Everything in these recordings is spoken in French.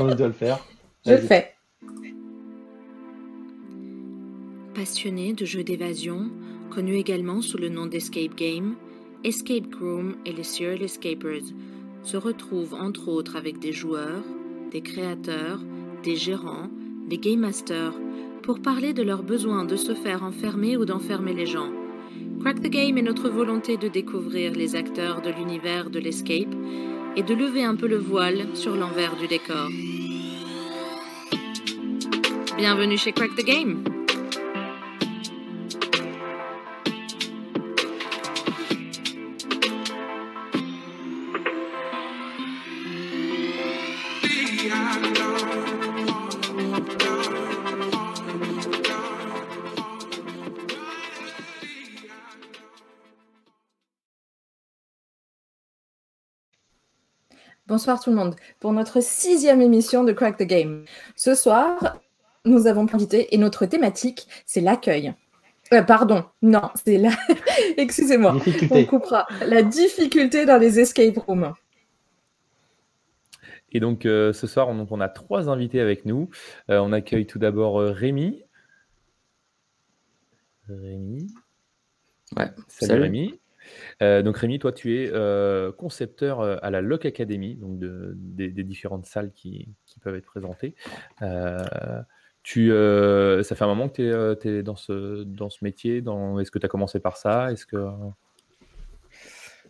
On doit le faire. Je le fais. Passionné de jeux d'évasion, connu également sous le nom d'Escape Game, Escape Groom et les Serial Escapers se retrouvent entre autres avec des joueurs, des créateurs, des gérants, des game masters pour parler de leur besoin de se faire enfermer ou d'enfermer les gens. Crack the Game est notre volonté de découvrir les acteurs de l'univers de l'escape et de lever un peu le voile sur l'envers du décor. Bienvenue chez Crack the Game. Bonsoir tout le monde pour notre sixième émission de Crack the Game. Ce soir, nous avons invité et notre thématique, c'est l'accueil. Euh, pardon, non, c'est la. Excusez-moi, on coupera. La difficulté dans les escape rooms. Et donc euh, ce soir, on, on, a trois invités avec nous. Euh, on accueille tout d'abord Rémi. Rémi. Ouais, salut, salut. Rémi. Euh, donc Rémi, toi tu es euh, concepteur euh, à la Lock Academy, donc de, des, des, différentes salles qui, qui, peuvent être présentées. tu, ça fait un moment que tu es, es, dans, ce, dans ce métier. Dans... Est-ce que tu as commencé par ça? Est-ce que...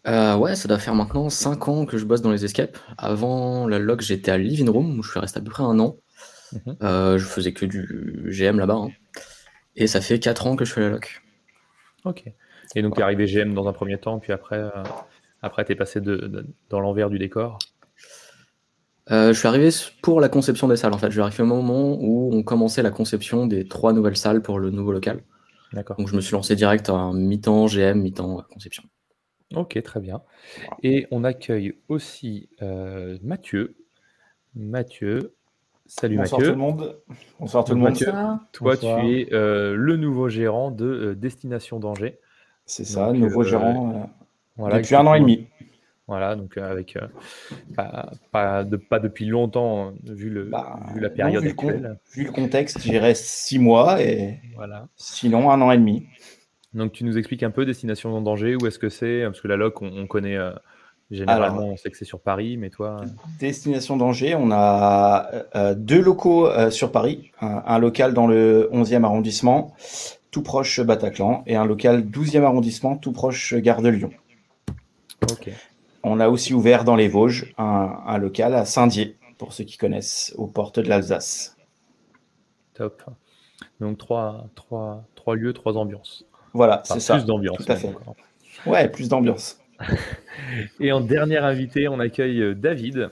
ouais, ça doit faire maintenant 5 ans que je bosse dans les escapes. Avant la Lock, j'étais à Living Room, où je suis resté à peu près un an. Mmh je faisais que du GM là-bas. Hein. Et ça fait 4 ans que je fais la Lock. Ok. Et donc, tu es arrivé GM dans un premier temps, puis après, euh, après tu es passé de, de, dans l'envers du décor euh, Je suis arrivé pour la conception des salles, en fait. Je suis arrivé au moment où on commençait la conception des trois nouvelles salles pour le nouveau local. D'accord. Donc, je me suis lancé direct en mi-temps GM, mi-temps conception. Ok, très bien. Et on accueille aussi euh, Mathieu. Mathieu, Salut Bonsoir Mathieu. tout le monde. Bonsoir tout le monde. Mathieu, toi, Bonsoir. tu es euh, le nouveau gérant de Destination Danger. C'est ça, nouveau euh, gérant voilà, depuis un an et demi. Voilà, donc avec pas, pas, de, pas, depuis longtemps vu, le, bah, vu la période non, vu actuelle. Le, vu le contexte, j'irais six mois et voilà. sinon un an et demi. Donc tu nous expliques un peu Destination en danger, où est-ce que c'est? Parce que la LOC, on, on connaît euh, généralement, Alors, on sait que c'est sur Paris, mais toi Destination danger, on a euh, deux locaux euh, sur Paris, un, un, local dans le 11e arrondissement tout proche Bataclan, et un local 12e arrondissement, tout proche Gare de Lyon. Okay. On a aussi ouvert dans les Vosges un, un local à Saint-Dié, pour ceux qui connaissent, aux portes de l'Alsace. Top. Donc trois, trois, trois lieux, trois ambiances. Voilà, enfin, c'est ça. Plus d'ambiance. Tout à fait. Encore. Ouais, plus d'ambiance. et en dernier invité, on accueille David.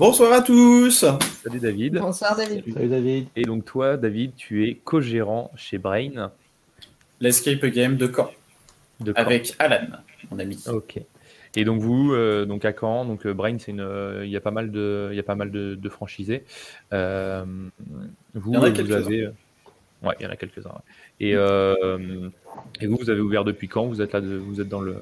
Bonsoir à tous. Salut David. Bonsoir David. Salut David. Et donc toi, David, tu es co-gérant chez Brain. L'escape game de Caen. De Caen. Avec Alan, mon ami. Ok. Et donc vous, euh, donc à Caen, donc euh, Brain, c'est une, euh, il y a pas mal de, il y a pas mal de, de franchisés. Euh, vous, il y en a vous avez, ouais, il y en a quelques-uns. Ouais. Et, et vous, vous avez ouvert depuis quand? Vous êtes là, de, vous êtes dans le.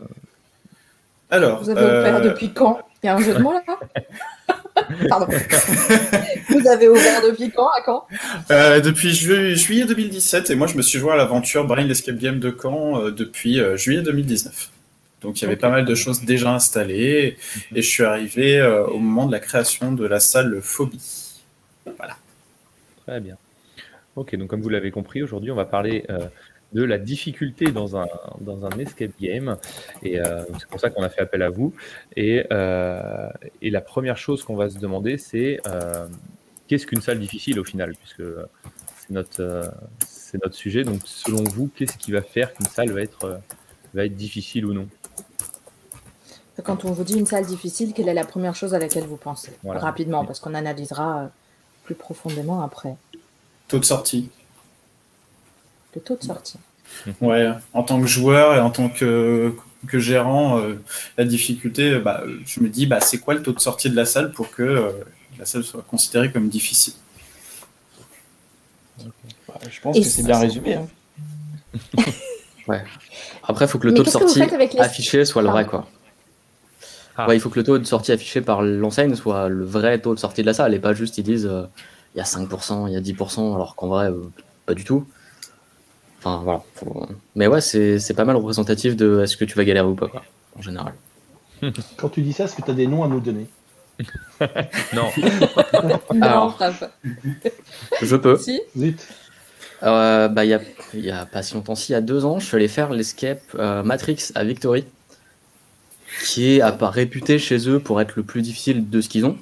Alors. Vous avez ouvert depuis quand? Il y a un jeu de mots là? Pardon. Vous avez ouvert depuis quand à Caen euh, Depuis ju juillet 2017 et moi je me suis joint à l'aventure Brain Escape Game de Caen euh, depuis euh, juillet 2019. Donc il y avait okay. pas mal de choses déjà installées et je suis arrivé euh, au moment de la création de la salle Phobie. Voilà. Très bien. Ok, donc comme vous l'avez compris, aujourd'hui on va parler de la difficulté dans un, dans un escape game. Et euh, c'est pour ça qu'on a fait appel à vous. Et, euh, et la première chose qu'on va se demander, c'est euh, qu'est-ce qu'une salle difficile au final? Puisque c'est notre, c'est notre sujet. Donc, selon vous, qu'est-ce qui va faire qu'une salle va être, va être difficile ou non? Quand on vous dit une salle difficile, quelle est la première chose à laquelle vous pensez? Voilà. Rapidement, parce qu'on analysera plus profondément après. Taux de sortie le taux de sortie. Ouais, en tant que joueur et en tant que, que gérant, euh, la difficulté, bah, je me dis, bah, c'est quoi le taux de sortie de la salle pour que euh, la salle soit considérée comme difficile? Okay. bah, Je pense et que c'est bien résumé. Hein. ouais. Après, il faut que le Mais taux de sortie affiché soit le vrai. Quoi. Ah. il faut que le taux de sortie affiché par l'enseigne soit le vrai taux de sortie de la salle et pas juste ils disent euh, il y a 5%, il y a 10%, alors qu'en vrai, euh, pas du tout. Enfin voilà. Mais ouais, c'est pas mal représentatif de est-ce que tu vas galérer ou pas, quoi, en général. Quand tu dis ça, est-ce que tu as des noms à nous donner? Non. Alors, je peux. Si euh, bah, il y, a, pas si longtemps, si, il y a deux ans, je suis allé faire l'escape euh, Matrix à Victory, qui est à part réputé chez eux pour être le plus difficile de ce qu'ils ont.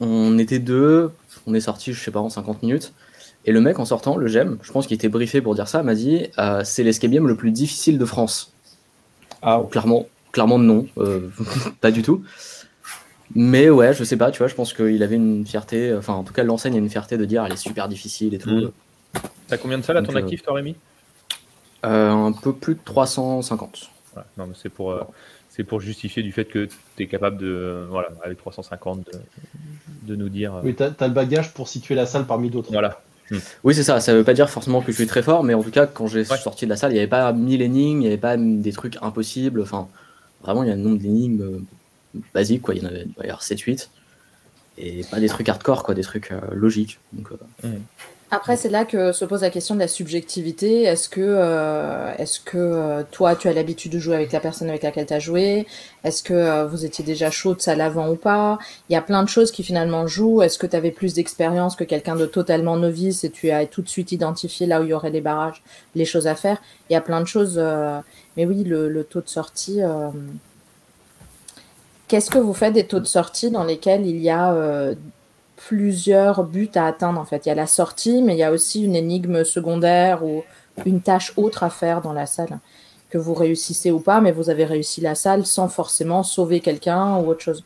On était deux, on est sorti, je sais pas, en 50 minutes. Et le mec, en sortant, le GEM, je pense qu'il était briefé pour dire ça, m'a dit euh, c'est l'escape game le plus difficile de France. Ah, clairement, clairement non, pas du tout. Mais ouais, je sais pas, tu vois, je pense qu'il avait une fierté, enfin en tout cas l'enseigne a une fierté de dire elle est super difficile et tout. Mm. T'as combien de salles à ton euh, actif, toi, Rémi? Euh, Un peu plus de 350. non, mais c'est pour, euh, c'est pour justifier du fait que tu es capable de, voilà, avec 350, de, nous dire. Oui, tu as, le bagage pour situer la salle parmi d'autres. Voilà. Hmm. Oui, c'est ça. Ça veut pas dire forcément que je suis très fort, mais en tout cas, quand j'ai sorti de la salle, il n'y avait pas mille énigmes, il n'y avait pas des trucs impossibles. Enfin, vraiment, il y a un nombre d'énigmes basiques, quoi. Il y en avait, 7-8. Et pas des trucs hardcore, quoi, des trucs logiques. Donc, hmm. Après, c'est là que se pose la question de la subjectivité. Est-ce que, euh, est-ce que euh, toi, tu as l'habitude de jouer avec la personne avec laquelle tu as joué? Est-ce que euh, vous étiez déjà chaud de ça l'avant ou pas? Il y a plein de choses qui finalement jouent. Est-ce que tu avais plus d'expérience que quelqu'un de totalement novice et tu as tout de suite identifié là où il y aurait les barrages, les choses à faire? Il y a plein de choses. mais oui, le, le, taux de sortie. Qu'est-ce que vous faites des taux de sortie dans lesquels il y a plusieurs buts à atteindre en fait. Il y a la sortie, mais il y a aussi une énigme secondaire ou une tâche autre à faire dans la salle que vous réussissez ou pas, mais vous avez réussi la salle sans forcément sauver quelqu'un ou autre chose.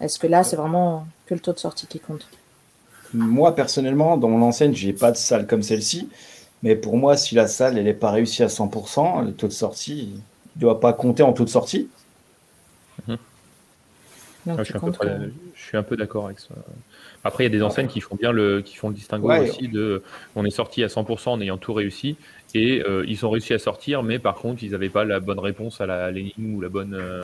Est-ce que là, c'est vraiment que le taux de sortie qui compte? Moi, personnellement, dans mon enseigne, j'ai pas de salle comme celle-ci. Mais pour moi, si la salle n'est pas réussie à 100%, le taux de sortie ne doit pas compter en taux de sortie. Mhm je, suis un peu d'accord avec ça. Après, il y a des enseignes qui font bien le, qui font le distinguo aussi de, on est sorti à 100% en ayant tout réussi et euh, ils ont réussi à sortir, mais par contre, ils n'avaient pas la bonne réponse à la l'énigme ou la bonne euh,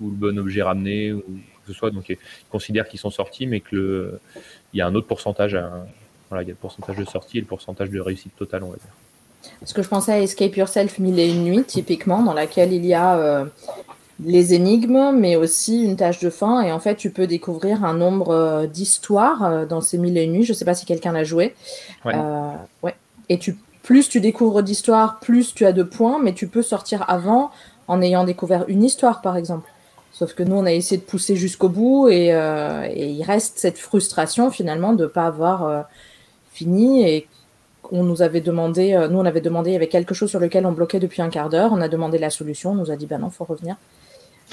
ou le bon objet ramené ou que ce soit. Donc, ils considèrent qu'ils sont sortis, mais que le, il y a un autre pourcentage. voilà, il y a le pourcentage de sortie et le pourcentage de réussite totale, on va dire. Parce que je pensais à Escape Yourself mille et une nuits, typiquement, dans laquelle il y a euh, les énigmes, mais aussi une tâche de fin. Et en fait, tu peux découvrir un nombre euh, d'histoires euh, dans ces mille et une nuits. Je ne sais pas si quelqu'un l'a joué. Ouais. Euh, ouais. Et tu, plus tu découvres d'histoires, plus tu as de points, mais tu peux sortir avant en ayant découvert une histoire, par exemple. Sauf que nous, on a essayé de pousser jusqu'au bout et, et, il reste cette frustration finalement de ne pas avoir fini et on nous avait demandé, nous on avait demandé, il y avait quelque chose sur lequel on bloquait depuis un quart d'heure, on a demandé la solution, on nous a dit ben non, faut revenir.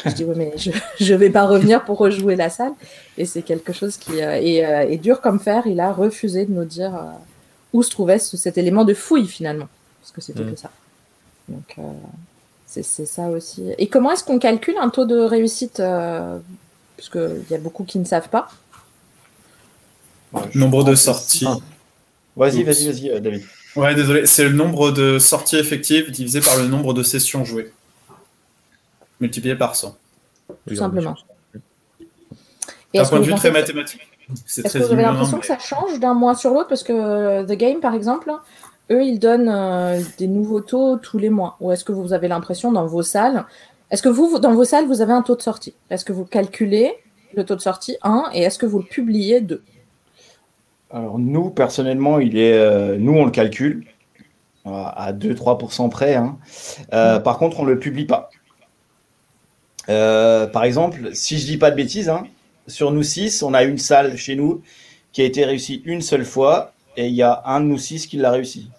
Je dis, oui, mais je ne vais pas revenir pour rejouer la salle. Et c'est quelque chose qui euh, euh, est, dur comme fer. Il a refusé de nous dire euh, où se trouvait cet élément de fouille finalement. Parce que c'était mm. que ça. Donc, c'est ça aussi. Et comment est-ce qu'on calcule un taux de réussite Parce qu'il y a beaucoup qui ne savent pas? Nombre de sorties. Vas-y, vas-y, vas-y, David. Ouais, désolé. C'est le nombre de sorties effectives divisé par le nombre de sessions jouées multiplié par 100. Tout simplement. D'un point de vue très mathématique. Est-ce que vous avez l'impression que ça change d'un mois sur l'autre Parce que euh, The Game, par exemple, eux, ils donnent euh, des nouveaux taux tous les mois. Ou est-ce que vous avez l'impression dans vos salles Est-ce que vous, dans vos salles, vous avez un taux de sortie? Est-ce que vous calculez le taux de sortie 1 et est-ce que vous le publiez 2 Alors, nous, personnellement, il est, euh, nous, on le calcule à 2-3% près. Hein. Mm. Par contre, on ne le publie pas. Euh, par exemple, si je dis pas de bêtises, hein, sur nous six, on a une salle chez nous qui a été réussie une seule fois et il y a un de nous six qui l'a réussi.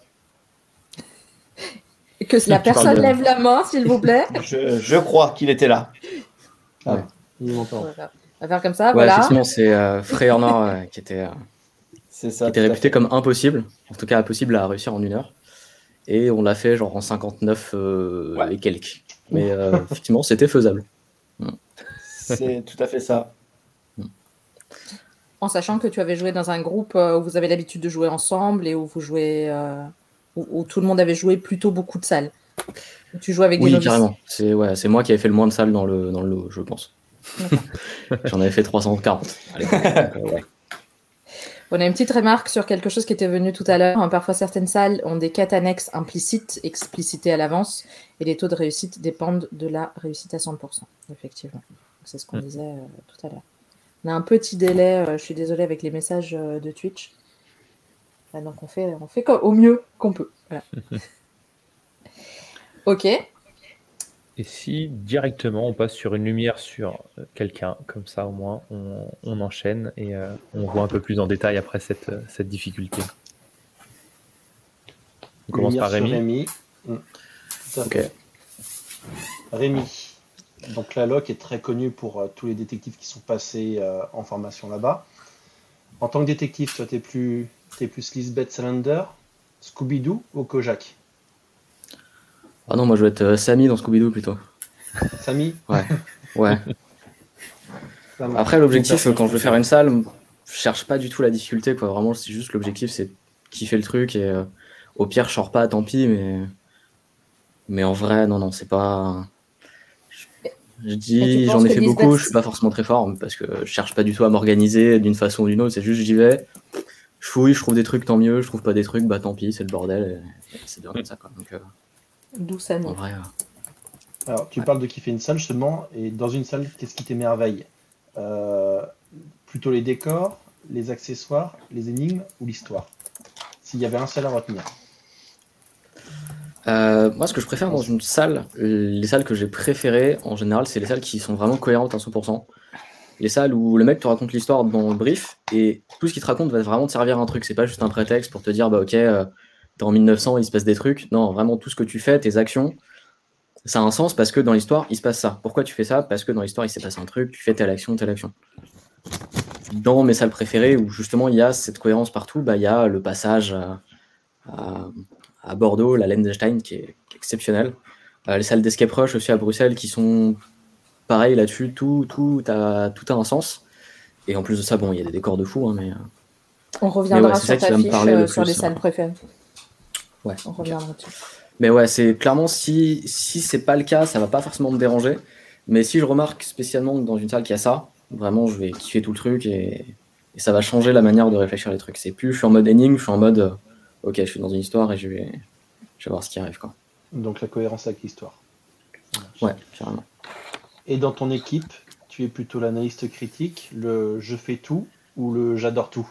Que la personne lève la main, s'il vous plaît. je, crois qu'il était là. Ah, il va faire comme ça, voilà. Effectivement, c'est euh, euh qui était, euh, ça, était réputé comme impossible, en tout cas impossible à réussir en une heure. Et on l'a fait genre en 59 et quelques. Mais effectivement, c'était faisable. C'est tout à fait ça. En sachant que tu avais joué dans un groupe euh, où vous avez l'habitude de jouer ensemble et où vous jouez, euh, où, tout le monde avait joué plutôt beaucoup de salles. Tu joues avec oui, carrément. C'est ouais, c'est moi qui avais fait le moins de salles dans le dans le lot, je pense. J'en avais fait 340. On a une petite remarque sur quelque chose qui était venu tout à l'heure. Parfois, certaines salles ont des quêtes annexes implicites, explicitées à l'avance, et les taux de réussite dépendent de la réussite à 100%. Effectivement. C'est ce qu'on mm. disait euh, tout à l'heure. On a un petit délai, euh, je suis désolée, avec les messages euh, de Twitch. donc, on fait, on fait au mieux qu'on peut. ok. Et si directement on passe sur une lumière sur euh, quelqu'un, comme ça au moins on, enchaîne et euh, on voit un peu plus en détail après cette, euh, cette difficulté. On commence par Rémi. Rémi. Mm. Rémi. Donc la LOC est très connue pour tous les détectives qui sont passés en formation là-bas. En tant que détective, toi, t'es plus, es plus Lisbeth Salander, Scooby-Doo ou Kojak? Ah non, moi je vais être euh, Samy dans Scooby-Doo plutôt. Samy Ouais. Ouais. Après, l'objectif, quand je veux faire une salle, je cherche pas du tout la difficulté, quoi. Vraiment, c'est juste l'objectif, c'est kiffer le truc et euh, au pire, je sors pas, tant pis, mais. Mais en vrai, non, non, c'est pas. Je dis, j'en ai fait beaucoup, je suis pas forcément très fort parce que je cherche pas du tout à m'organiser d'une façon ou d'une autre, c'est juste j'y vais, je fouille, je trouve des trucs, tant mieux, je trouve pas des trucs, bah tant pis, c'est le bordel, c'est bien comme ça, quoi. Donc, euh, D'où ça Alors, tu parles de kiffer une salle justement, et dans une salle, qu'est-ce qui t'émerveille? Euh, Plutôt les décors, les accessoires, les énigmes ou l'histoire? S'il y avait un seul à retenir. Euh, moi, ce que je préfère dans une salle, les salles que j'ai préférées, en général, c'est les salles qui sont vraiment cohérentes à 100%. Les salles où le mec te raconte l'histoire dans le brief et tout ce qu'il te raconte va vraiment te servir à un truc. C'est pas juste un prétexte pour te dire, bah ok, euh, en 1900, il se passe des trucs. Non, vraiment, tout ce que tu fais, tes actions, ça a un sens parce que dans l'histoire, il se passe ça. Pourquoi tu fais ça? Parce que dans l'histoire, il s'est passé un truc, tu fais telle action, telle action. Dans mes salles préférées, où justement il y a cette cohérence partout, bah, il y a le passage à, Bordeaux, la Lendenstein, qui est, exceptionnelle. Euh, les salles d'escape rush aussi à Bruxelles, qui sont pareil là-dessus, tout, tout, a, tout a un sens. Et en plus de ça, bon, il y a des décors de fou, hein, mais... Euh, On reviendra sur ta fiche euh, sur les salles préférées. Ouais. On reviendra dessus. Mais ouais, c'est clairement si, si c'est pas le cas, ça va pas forcément me déranger. Mais si je remarque spécialement dans une salle qu'il y a ça, vraiment je vais kiffer tout le truc et, ça va changer la manière de réfléchir les trucs. C'est plus je suis en mode énigme, je suis en mode euh, ok, je suis dans une histoire et je vais, je vais voir ce qui arrive. Quoi. Donc la cohérence avec l'histoire. Ouais, carrément. Et dans ton équipe, tu es plutôt l'analyste critique, le je fais tout ou le j'adore tout?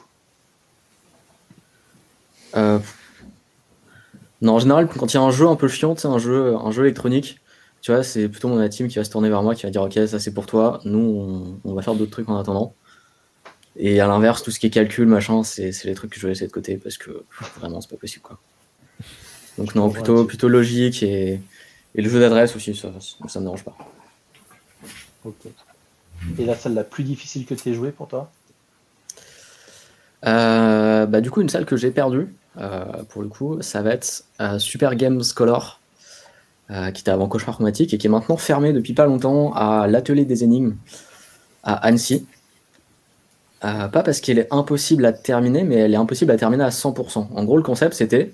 Euh, non, en général, quand il y a un jeu un peu chiant, un jeu, un jeu électronique, tu vois, c'est plutôt mon team qui va se tourner vers moi, qui va dire ok, ça c'est pour toi. Nous, on, va faire d'autres trucs en attendant. Et à l'inverse, tout ce qui est calcul, machin, c'est les trucs que je vais laisser de côté parce que vraiment, c'est pas possible quoi. Donc non, plutôt, plutôt logique et, le jeu d'adresse aussi, ça, ça me dérange pas. Ok. Et la salle la plus difficile que tu aies joué pour toi? Euh, bah, Du coup, une salle que j'ai perdue, pour le coup, ça va être euh, Super Games Color, euh, qui était avant Cauchemar Chromatique et qui est maintenant fermé depuis pas longtemps à l'atelier des énigmes à Annecy. pas parce qu'elle est impossible à terminer, mais elle est impossible à terminer à 100%. En gros, le concept, c'était,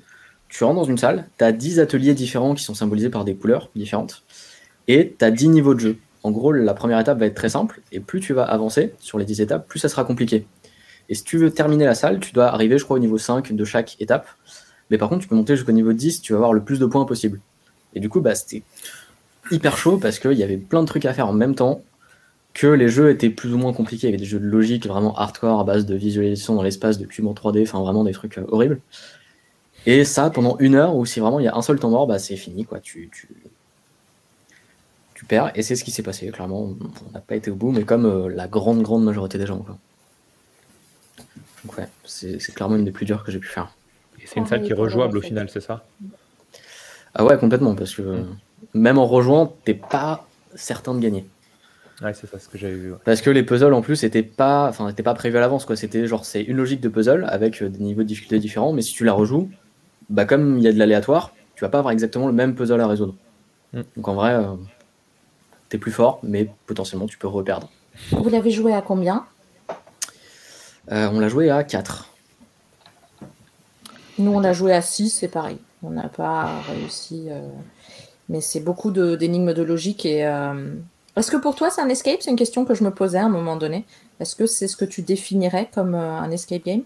tu rentres dans une salle, tu as 10 ateliers différents qui sont symbolisés par des couleurs différentes, et tu as 10 niveaux de jeu. En gros, la première étape va être très simple, et plus tu vas avancer sur les 10 étapes, plus ça sera compliqué. Et si tu veux terminer la salle, tu dois arriver, je crois, au niveau 5 de chaque étape. Mais par contre, tu peux monter jusqu'au niveau 10, tu vas avoir le plus de points possible. Et du coup, bah, c'était hyper chaud parce qu'il y avait plein de trucs à faire en même temps, que les jeux étaient plus ou moins compliqués. Il y avait des jeux de logique vraiment hardcore à base de visualisation dans l'espace, de cubes en 3D, enfin vraiment des trucs euh, horribles. Et ça, pendant une heure, ou si vraiment il y a un seul temps mort, bah, c'est fini, quoi. Tu perds. Et c'est ce qui s'est passé, clairement. On n'a pas été au bout, mais comme euh, la grande, grande majorité des gens. Quoi. Donc ouais, c'est clairement une des plus dures que j'ai pu faire. Et c'est une salle qui est rejouable au final, c'est ça? Ah ouais, complètement, parce que même en rejoint, t'es pas certain de gagner. Ouais, c'est ça ce que j'avais vu. Parce que les puzzles en plus n'étaient pas, enfin, pas prévus à l'avance, quoi. C'était genre, c'est une logique de puzzle avec euh, des niveaux de difficulté différents, mais si tu la rejoues, bah comme il y a de l'aléatoire, tu vas pas avoir exactement le même puzzle à résoudre. Hmm. Donc en vrai, euh, t'es plus fort, mais potentiellement tu peux reperdre. Vous l'avez joué à combien? Euh, on l'a joué à 4. Nous, on l'a joué à 6, c'est pareil. On n'a pas réussi. Euh, mais c'est beaucoup d'énigmes de, logique et, euh, Est-ce que pour toi c'est un escape? C'est une question que je me posais à un moment donné. Est-ce que c'est ce que tu définirais comme euh, un escape game?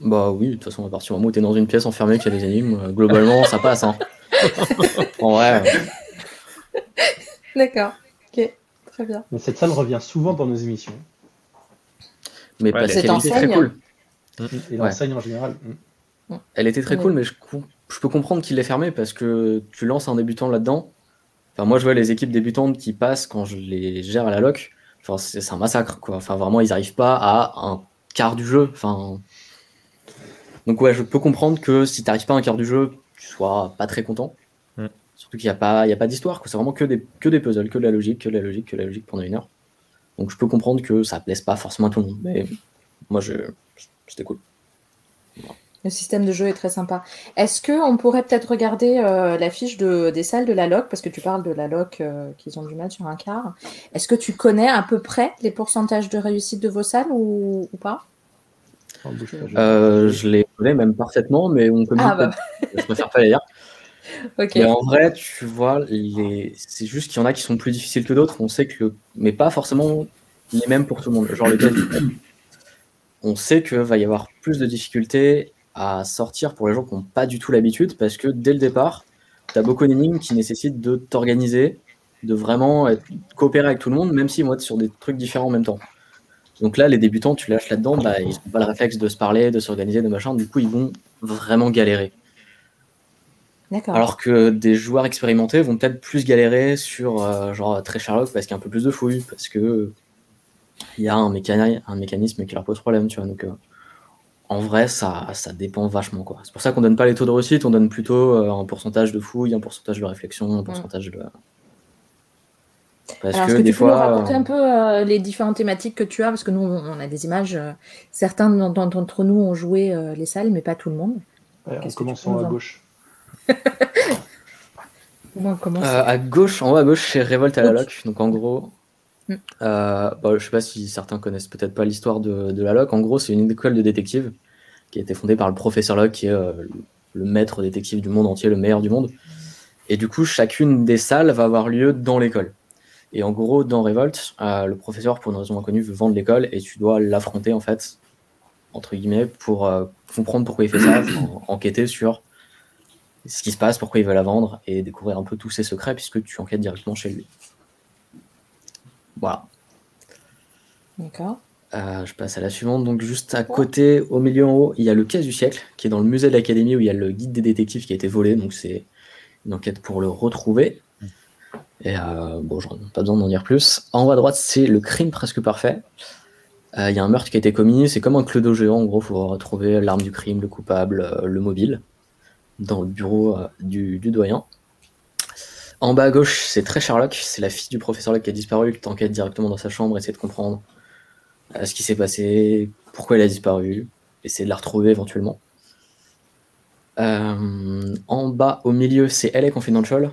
Bah oui, de toute façon, à partir du moment où tu es dans une pièce enfermée qui a des énigmes, euh, globalement, ça passe. Hein. en vrai. D'accord. Ok, très bien. Mais cette salle revient souvent dans nos émissions. Mais Ouais, parce qu'elle était très cool. Et l'enseigne en général. mm. Elle était très Ouais. cool, mais je, peux comprendre qu'il l'ait fermée parce que tu lances un débutant là-dedans. Enfin, moi, je vois les équipes débutantes qui passent quand je les gère à la loc. Enfin, c'est un massacre, quoi. Enfin, vraiment, ils n'arrivent pas à un quart du jeu. Enfin... Donc, ouais, je peux comprendre que si tu n'arrives pas à un quart du jeu, tu sois pas très content. Mm. Surtout qu'il n'y a pas, il y a pas d'histoire, quoi. C'est vraiment que des, que des puzzles, que de la logique, que de la logique, que de la logique pendant une heure. Donc, je peux comprendre que ça plaise pas forcément à tout le monde. Mais moi, je... c'était cool. Le système de jeu est très sympa. Est-ce que on pourrait peut-être regarder euh, la fiche de, des salles de la LOC? Parce que tu parles de la LOC euh, qu'ils ont du mal sur un quart. Est-ce que tu connais à peu près les pourcentages de réussite de vos salles ou, ou pas? Oh, Euh, je les connais même parfaitement, mais on communique Ah bah, pas. Je préfère pas les dire. Mais en vrai, tu vois, c'est juste qu'il y en a qui sont plus difficiles que d'autres. On sait que, mais pas forcément les mêmes pour tout le monde. Genre le On sait que va y avoir plus de difficultés à sortir pour les gens qui n'ont pas du tout l'habitude, parce que dès le départ, tu as beaucoup d'énigmes qui nécessitent de t'organiser, de vraiment être- coopérer avec tout le monde, même s'ils vont être sur des trucs différents en même temps. Donc là, les débutants, tu lâches là-dedans, bah, ils n'ont pas le réflexe de se parler, de s'organiser, de machin, du coup, ils vont vraiment galérer. Alors que des joueurs expérimentés vont peut-être plus galérer sur euh, genre très Sherlock parce qu'il y a un peu plus de fouilles, parce que il y a un, mécani- un mécanisme qui leur pose problème, tu vois. Donc euh, en vrai, ça, ça dépend vachement quoi. C'est pour ça qu'on donne pas les taux de réussite, on donne plutôt euh, un pourcentage de fouilles, un pourcentage de réflexion, un pourcentage de. Parce Alors, que est-ce que des tu peux nous fois. raconter euh, un peu euh, les différentes thématiques que tu as? Parce que nous, on a des images. certains d'en- d'entre nous ont joué euh, les salles, mais pas tout le monde. Ouais, en commençant nous à en- gauche. On Euh, à gauche, en haut à gauche, c'est Révolte à la Ok. loc. Donc en gros, Mm. euh, bah, je sais pas si certains connaissent peut-être pas l'histoire de, de la loc. En gros, c'est une école de détectives qui a été fondée par le professeur Locke, qui est euh, le- maître détective du monde entier, le meilleur du monde. Et du coup, chacune des salles va avoir lieu dans l'école. Et en gros, dans Révolte, euh, le professeur, pour une raison inconnue, veut vendre l'école et tu dois l'affronter, en fait, entre guillemets, pour euh, comprendre pourquoi il fait ça, en- enquêter sur ce qui se passe, pourquoi il veut la vendre et découvrir un peu tous ses secrets puisque tu enquêtes directement chez lui. Voilà. D'accord. Euh, je passe à la suivante. Donc juste à côté, au milieu en haut, il y a le cas du siècle qui est dans le musée de l'académie où il y a le guide des détectives qui a été volé. Donc c'est une enquête pour le retrouver. Et euh, bon, j'en ai pas besoin d'en dire plus. En haut à droite, c'est le crime presque parfait. Euh, Il y a un meurtre qui a été commis. C'est comme un clodo géant. En gros, il faut retrouver l'arme du crime, le coupable, le mobile dans le bureau euh, du, doyen. En bas à gauche, c'est très Sherlock. C'est la fille du professeur Locke qui a disparu. Tu enquêtes directement dans sa chambre, essayer de comprendre euh, ce qui s'est passé, pourquoi elle a disparu, essayer de la retrouver éventuellement. Euh, en bas, au milieu, c'est LA Confidential.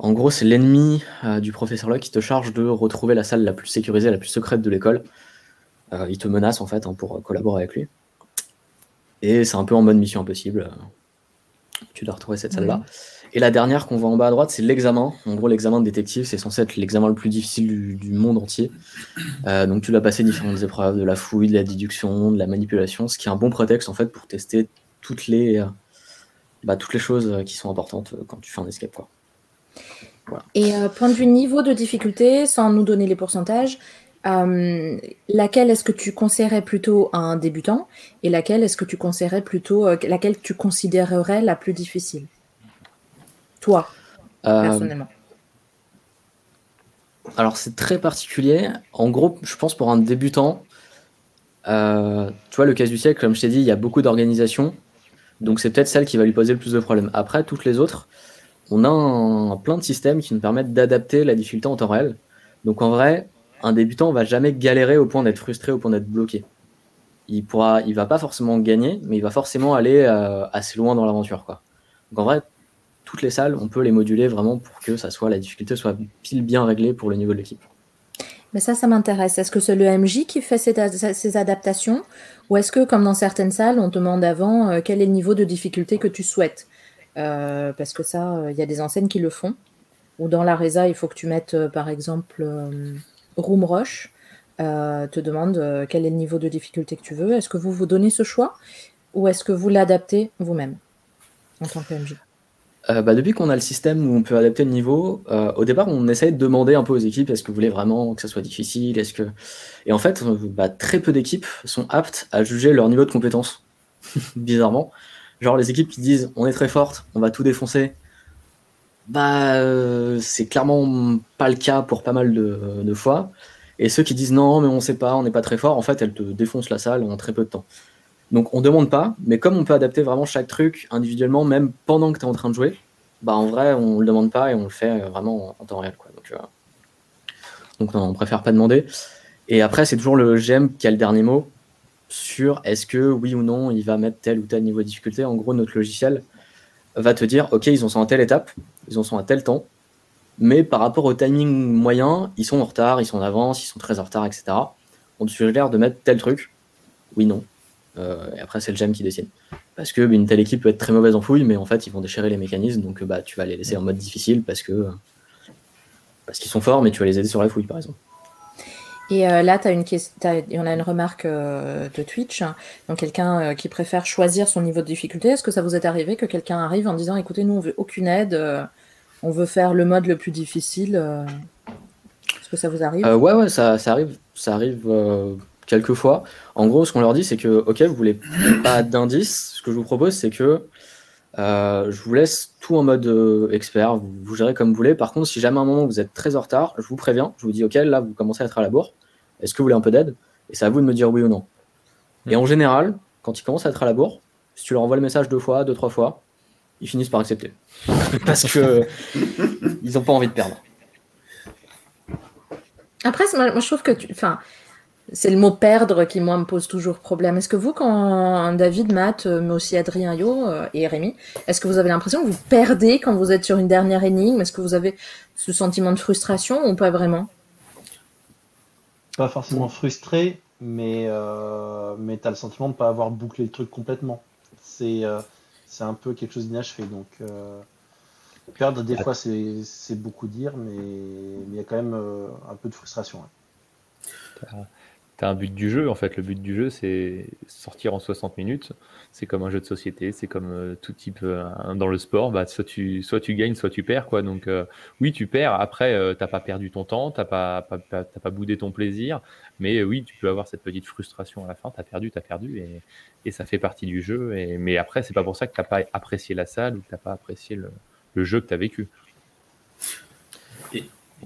En gros, c'est l'ennemi du professeur Locke qui te charge de retrouver la salle la plus sécurisée, la plus secrète de l'école. Il te menace en fait hein, pour collaborer avec lui. Et c'est un peu en mode mission impossible. Tu dois retrouver cette salle-là. Et la dernière qu'on voit en bas à droite, c'est l'examen. En gros, l'examen de détective, c'est censé être l'examen le plus difficile du, du monde entier. Euh, donc tu dois passer différentes épreuves, de la fouille, de la déduction, de la manipulation, ce qui est un bon prétexte en fait pour tester toutes les, euh, bah, toutes les choses qui sont importantes euh, quand tu fais un escape. Quoi. Et euh, point de vue niveau de difficulté, sans nous donner les pourcentages, euh, laquelle est-ce que tu conseillerais plutôt à un débutant et laquelle est-ce que tu conseillerais plutôt, euh, laquelle tu considérerais la plus difficile? Toi, Euh, personnellement. alors c'est très particulier. En gros, je pense pour un débutant, tu vois, le cas du siècle, comme je t'ai dit, il y a beaucoup d'organisation. Donc c'est peut-être celle qui va lui poser le plus de problèmes. Après, toutes les autres, on a un, plein de systèmes qui nous permettent d'adapter la difficulté en temps réel. Donc en vrai, un débutant va jamais galérer au point d'être frustré, au point d'être bloqué. Il pourra, il va pas forcément gagner, mais il va forcément aller euh, assez loin dans l'aventure. Donc en vrai, toutes les salles, on peut les moduler vraiment pour que ça soit la difficulté soit pile bien réglée pour le niveau de l'équipe. Mais ça, ça m'intéresse. Est-ce que c'est le MJ qui fait ces, adaptations? Ou est-ce que, comme dans certaines salles, on te demande avant euh, quel est le niveau de difficulté que tu souhaites? Euh, Parce que ça, il y a des enseignes qui le font. ou dans la Reza, il faut que tu mettes par exemple Room Rush, te demande quel est le niveau de difficulté que tu veux. Est-ce que vous vous donnez ce choix ou est-ce que vous l'adaptez vous-même en tant que MJ euh, bah, depuis qu'on a le système où on peut adapter le niveau, euh, au départ, on essaye de demander un peu aux équipes est-ce que vous voulez vraiment que ça soit difficile est-ce que... Et en fait, euh, bah, très peu d'équipes sont aptes à juger leur niveau de compétence, bizarrement. Genre les équipes qui disent on est très forte, on va tout défoncer, bah c'est clairement pas le cas pour pas mal de, fois. Et ceux qui disent non mais on sait pas, on n'est pas très fort, en fait elles te défoncent la salle en très peu de temps. Donc on demande pas, mais comme on peut adapter vraiment chaque truc individuellement, même pendant que tu es en train de jouer, bah en vrai on le demande pas et on le fait euh, vraiment en temps réel. Quoi. Donc, euh, donc on préfère pas demander. Et après c'est toujours le GM qui a le dernier mot sur est-ce que oui ou non il va mettre tel ou tel niveau de difficulté. En gros notre logiciel va te dire ok ils en sont à telle étape, ils en sont à tel temps, mais par rapport au timing moyen, ils sont en retard, ils sont en avance, ils sont très en retard, etc. On te suggère de mettre tel truc, oui, non. Euh, et après, c'est le GM qui décide. Parce que une telle équipe peut être très mauvaise en fouille, mais en fait, ils vont déchirer les mécanismes, donc bah, tu vas les laisser en mode difficile parce que parce qu'ils sont forts, mais tu vas les aider sur la fouille, par exemple. Et euh, là, on a une remarque euh, de Twitch, donc quelqu'un qui préfère choisir son niveau de difficulté. Est-ce que ça vous est arrivé que quelqu'un arrive en disant, écoutez, nous, on veut aucune aide, on veut faire le mode le plus difficile Est-ce que ça vous arrive? Ouais, ouais, ça, arrive, ça arrive quelquefois. En gros, ce qu'on leur dit, c'est que, ok, vous voulez pas d'indices. Ce que je vous propose, c'est que euh, je vous laisse tout en mode euh, expert. Vous, vous, gérez comme vous voulez. Par contre, si jamais à un moment vous êtes très en retard, je vous préviens. Je vous dis, ok, là, vous commencez à être à la bourre. Est-ce que vous voulez un peu d'aide? Et c'est à vous de me dire oui ou non. Et en général, quand ils commencent à être à la bourre, si tu leur envoies le message deux fois, deux, trois fois, ils finissent par accepter. Parce que ils n'ont pas envie de perdre. Après, moi, je trouve que tu. Enfin, c'est le mot perdre qui, moi, me pose toujours problème. Est-ce que vous, quand David, Matt, euh, mais aussi Adrien Yo euh, et Rémi, est-ce que vous avez l'impression que vous perdez quand vous êtes sur une dernière énigme? Est-ce que vous avez ce sentiment de frustration ou pas vraiment? Pas forcément frustré, mais, euh, mais tu as le sentiment de ne pas avoir bouclé le truc complètement. C'est c'est un peu quelque chose d'inachevé. Donc, perdre, des fois, c'est beaucoup dire, mais il y a quand même un peu de frustration. Un but du jeu, en fait. Le but du jeu, c'est sortir en 60 minutes. C'est comme un jeu de société, c'est comme euh, tout type euh, dans le sport. Bah, soit, tu, soit tu gagnes, soit tu perds. Quoi. Donc, euh, oui, tu perds. Après, t'as pas perdu ton temps, t'as pas, pas, pas, boudé ton plaisir. Mais oui, tu peux avoir cette petite frustration à la fin. T'as perdu, t'as perdu. Et, et, ça fait partie du jeu. Et, mais après, c'est pas pour ça que t'as pas apprécié la salle ou que t'as pas apprécié le, le jeu que t'as vécu.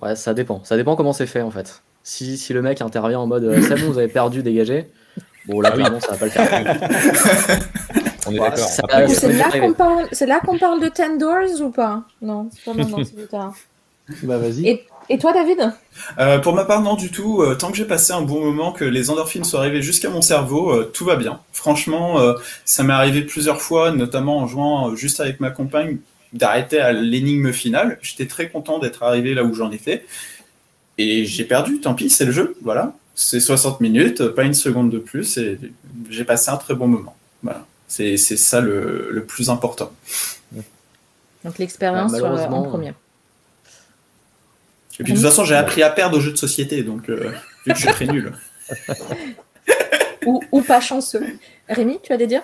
Ouais, ça dépend. Ça dépend comment c'est fait, en fait. Si, si le mec intervient en mode euh, c'est bon, vous avez perdu, dégagez. Bon, là, ah ça va pas le faire. On est d'accord. C'est là qu'on parle, de Ten Doors ou pas? Non, c'est pas maintenant, c'est plus tard. Bah, vas-y. Et, toi, David? Euh, Pour ma part, non du tout. Euh, tant que j'ai passé un bon moment, que les endorphines sont arrivées jusqu'à mon cerveau, tout va bien. Franchement, ça m'est arrivé plusieurs fois, notamment en jouant juste avec ma compagne, d'arrêter à l'énigme finale. J'étais très content d'être arrivé là où j'en étais. Et j'ai perdu, tant pis, c'est le jeu, voilà. C'est 60 minutes, pas une seconde de plus, et j'ai passé un très bon moment. Voilà. C'est ça le, le, plus important. Donc l'expérience bah, en premier. Et puis de toute façon, j'ai appris à perdre au jeu de société, donc euh, vu que je suis très nul. ou, ou, pas chanceux. Rémi, tu as des dire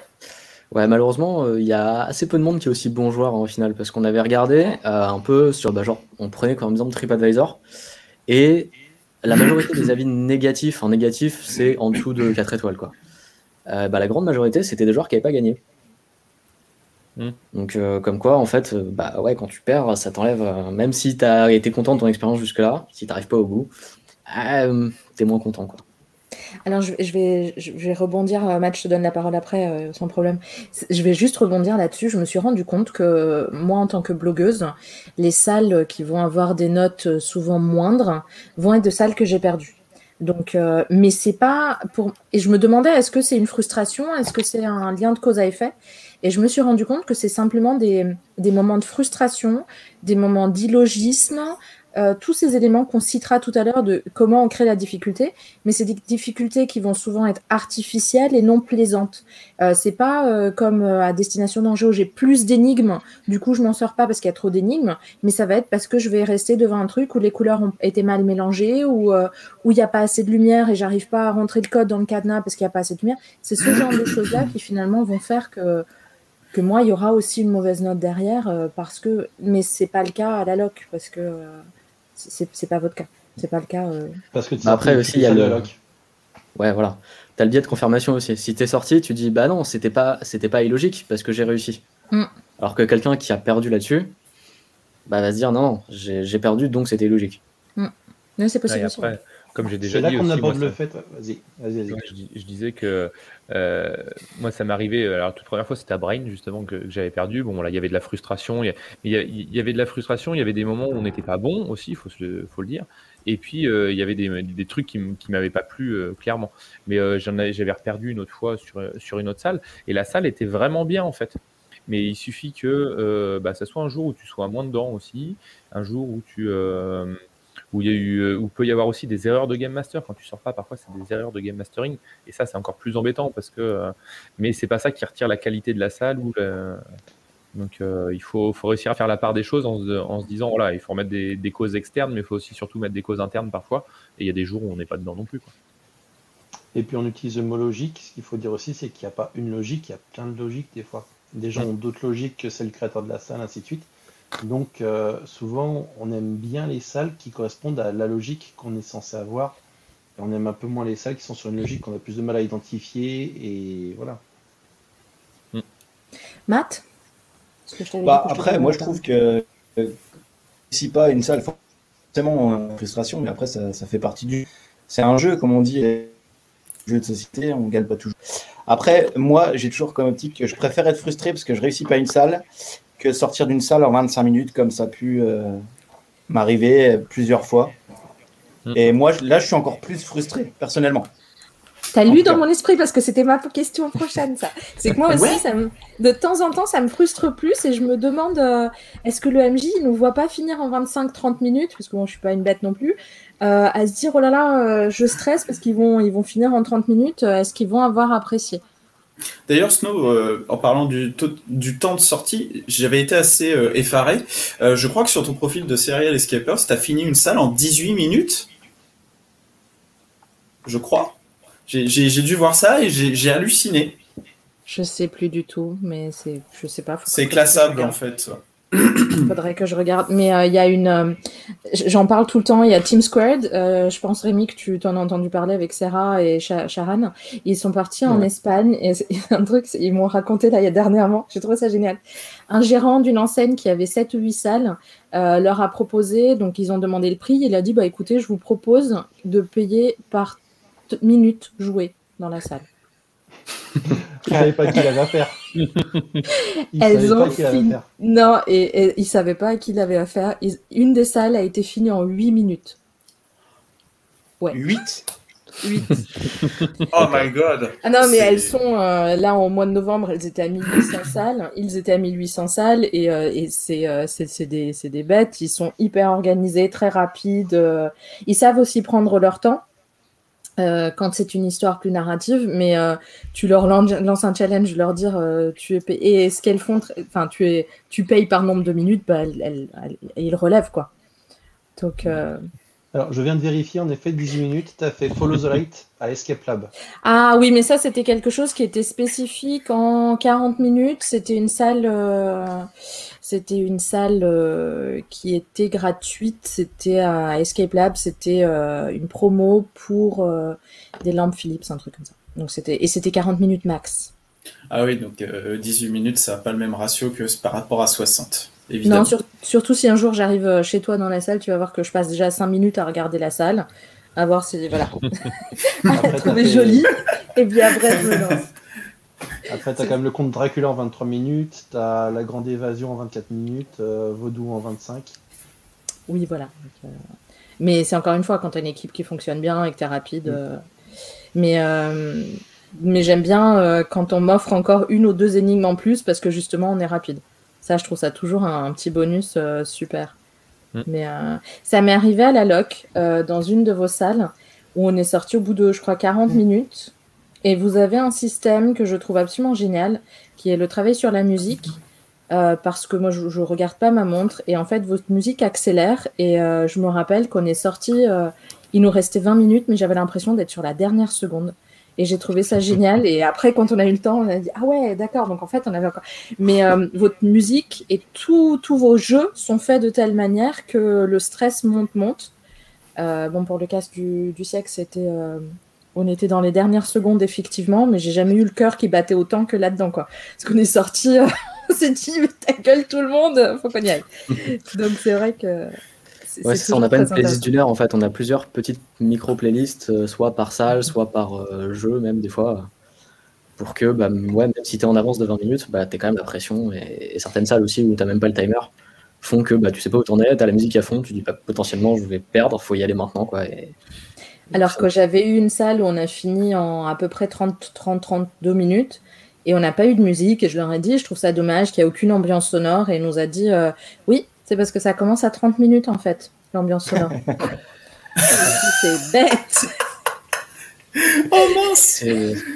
Ouais, malheureusement, euh, il y a assez peu de monde qui est aussi bon joueur en hein, final, parce qu'on avait regardé euh, un peu sur, bah, genre, on prenait comme exemple TripAdvisor, et la majorité des avis négatifs, en négatif, c'est en dessous de 4 étoiles. Quoi. Euh, bah, la grande majorité, c'était des joueurs qui n'avaient pas gagné. Hmm. Donc, euh, comme quoi, en fait, euh, bah ouais, quand tu perds, ça t'enlève. même si tu as été content de ton expérience jusque-là, si tu n'arrives pas au bout, tu es moins content. Quoi. Alors, je, vais, je vais rebondir, euh, Matt, je te donne la parole après, euh, sans problème. Je vais juste rebondir là-dessus. Je me suis rendu compte que moi, en tant que blogueuse, les salles qui vont avoir des notes souvent moindres vont être de salles que j'ai perdues. Donc, euh, mais c'est pas pour. Et je me demandais, est-ce que c'est une frustration? Est-ce que c'est un lien de cause à effet? Et je me suis rendu compte que c'est simplement des, des moments de frustration, des moments d'illogisme, euh, tous ces éléments qu'on citera tout à l'heure de comment on crée la difficulté, mais c'est des difficultés qui vont souvent être artificielles et non plaisantes. Euh, c'est pas euh, comme à Destination Danger où j'ai plus d'énigmes, du coup je m'en sors pas parce qu'il y a trop d'énigmes, mais ça va être parce que je vais rester devant un truc où les couleurs ont été mal mélangées, ou où il n'y a pas assez de lumière et j'arrive pas à rentrer le code dans le cadenas parce qu'il n'y a pas assez de lumière. C'est ce genre de choses-là qui finalement vont faire que que moi, il y aura aussi une mauvaise note derrière, euh, parce que, mais c'est pas le cas à la loc, parce que euh, c'est pas votre cas. C'est pas le cas. Euh. Parce que après aussi, il y a le. Ouais, voilà. Tu as le biais de confirmation aussi. Si tu es sorti, tu dis bah non, c'était pas, c'était pas illogique parce que j'ai réussi. Mm. Alors que quelqu'un qui a perdu là-dessus, bah, va se dire non, non, j'ai perdu donc c'était illogique. Mm. c'est possible. Comme j'ai déjà dit. là qu'on aborde le fait. Vas-y, vas-y, vas je, disais que euh, moi, ça m'est arrivé. Alors, toute première fois, c'était à Brain, justement, que, j'avais perdu. Bon, là, il y avait de la frustration. Il y, avait de la frustration. Il y avait des moments où on n'était pas bon aussi, il faut, faut, le dire. Et puis, euh, il y avait des, des trucs qui ne m'avaient pas plu euh, clairement. Mais j'avais reperdu une autre fois sur, sur une autre salle. Et la salle était vraiment bien, en fait. Mais il suffit que bah, ça soit un jour où tu sois moins dedans aussi, un jour où tu où il y a eu, euh, où peut y avoir aussi des erreurs de game master quand tu sors pas. Parfois, c'est des erreurs de game mastering, et ça, c'est encore plus embêtant parce que, euh, mais c'est pas ça qui retire la qualité de la salle ou donc euh, il faut, faut, réussir à faire la part des choses en, en se disant voilà, il faut mettre des, des, causes externes, mais il faut aussi surtout mettre des causes internes parfois. Et il y a des jours où on n'est pas dedans non plus. Quoi. Et puis on utilise le mot logique. Ce qu'il faut dire aussi, c'est qu'il n'y a pas une logique, il y a plein de logiques des fois. Des gens ont d'autres logiques que celle créateur de la salle, ainsi de suite. Donc euh, souvent, on aime bien les salles qui correspondent à la logique qu'on est censé avoir. Et on aime un peu moins les salles qui sont sur une logique qu'on a plus de mal à identifier. Et voilà. Hmm. Matt? Bah, Après, moi je trouve que si pas une salle, forcément euh, frustration, mais après ça, fait partie du. C'est un jeu, comme on dit, jeu de société, on gagne pas toujours. Après, moi, j'ai toujours comme optique que je préfère être frustré parce que je réussis pas une salle que sortir d'une salle en 25 minutes, comme ça a pu euh, m'arriver plusieurs fois. Mm. Et moi, là, je suis encore plus frustré, personnellement. T'as lu dans mon esprit parce que c'était ma question prochaine, ça. C'est que moi aussi, ça de temps en temps, ça me frustre plus et je me demande euh, est-ce que le MJ ne nous voit pas finir en 25-30 minutes, parce que bon, je suis pas une bête non plus, euh, à se dire oh là là, je stresse parce qu'ils vont, ils vont finir en 30 minutes, est-ce qu'ils vont avoir apprécié? D'ailleurs, Snow, euh, en parlant du, temps de sortie, j'avais été assez euh, effaré. Euh, je crois que sur ton profil de Serial Escapers, tu as fini une salle en 18 minutes. Je crois. J'ai dû voir ça et j'ai halluciné. Je sais plus du tout, mais c'est, je sais pas. C'est classable en fait. Il faudrait que je regarde. Mais euh, il y a une. Euh, j'en parle tout le temps. Il y a Team Squared. Euh, je pense, Rémi, que tu t'en as entendu parler avec Sarah et Sharon. Ils sont partis en Espagne. Et un truc, ils m'ont raconté là, il y a dernièrement. J'ai trouvé ça génial. Un gérant d'une enseigne qui avait 7 ou 8 salles leur a proposé. Donc, ils ont demandé le prix. Il a dit bah, écoutez, je vous propose de payer par minute jouée dans la salle. Je savais pas qui l'avait à faire. Elles ont fini. Non, et, et ils savaient pas à qui il avait affaire. Une des salles a été finie en 8 minutes. Ouais. 8 8. oh my god. Ah non, mais elles sont euh, là en mois de novembre, elles étaient à 1800 salles. Ils étaient à 1800 salles et, euh, et euh, c'est des, des bêtes. Ils sont hyper organisés, très rapides. ils savent aussi prendre leur temps. Euh, quand c'est une histoire plus narrative, mais euh, tu leur lances un challenge, leur dire euh, tu es payé, et ce qu'elles font, enfin tu es, tu payes par nombre de minutes, bah, ils relèvent quoi. Donc alors, je viens de vérifier, en effet, 18 minutes, tu as fait Follow the Light à Escape Lab. Ah oui, mais ça, c'était quelque chose qui était spécifique en 40 minutes. C'était une salle, euh, c'était une salle euh, qui était gratuite. C'était à Escape Lab, c'était euh, une promo pour des lampes Philips, un truc comme ça. Donc, c'était, et c'était 40 minutes max. Ah oui, donc 18 minutes, ça n'a pas le même ratio que par rapport à 60. Non, surtout si un jour j'arrive euh, chez toi dans la salle, tu vas voir que je passe déjà 5 minutes à regarder la salle, à voir si. Voilà. à la trouver jolie, et bien après, je me lance. Après, tu as quand même le compte Dracula en 23 minutes, tu as la grande évasion en 24 minutes, euh, Vaudou en 25. Oui, voilà. Euh, mais c'est encore une fois quand tu as une équipe qui fonctionne bien et que tu es rapide. Mm. Mais, mais j'aime bien quand on m'offre encore une ou deux énigmes en plus parce que justement on est rapide. Ça, je trouve ça toujours un, petit bonus euh, super. Mm. Mais ça m'est arrivé à la loc, dans une de vos salles, où on est sorti au bout de, je crois, 40 mm. minutes. Et vous avez un système que je trouve absolument génial, qui est le travail sur la musique. parce que moi, je, ne regarde pas ma montre. Et en fait, votre musique accélère. Et je me rappelle qu'on est sorti, il nous restait 20 minutes, mais j'avais l'impression d'être sur la dernière seconde. Et j'ai trouvé ça génial. Et après, quand on a eu le temps, on a dit Ah ouais, d'accord. Donc en fait, on avait encore. Mais euh, votre musique et tous vos jeux sont faits de telle manière que le stress monte, monte. Euh, bon, pour le casque du, du siècle, c'était. Euh, on était dans les dernières secondes, effectivement, mais j'ai jamais eu le cœur qui battait autant que là-dedans, quoi. Parce qu'on est sorti, on s'est dit, ta gueule, tout le monde, faut qu'on y aille. Donc c'est vrai que Ouais, ça, on n'a pas une playlist d'une heure en fait, on a plusieurs petites micro-playlists, euh, soit par salle, soit par euh, jeu, même des fois, pour que bah, ouais, même si tu es en avance de 20 minutes, bah, tu as quand même la pression. Et, certaines salles aussi où tu même pas le timer font que bah, tu sais pas où t'en es, tu as la musique à fond, tu dis pas bah, potentiellement je vais perdre, faut y aller maintenant. Quoi, Alors que j'avais eu une salle où on a fini en à peu près 30-32 minutes et on n'a pas eu de musique et je leur ai dit je trouve ça dommage qu'il n'y ait aucune ambiance sonore et nous a dit euh, oui c'est parce que ça commence à 30 minutes en fait, l'ambiance sonore. c'est bête. Oh mince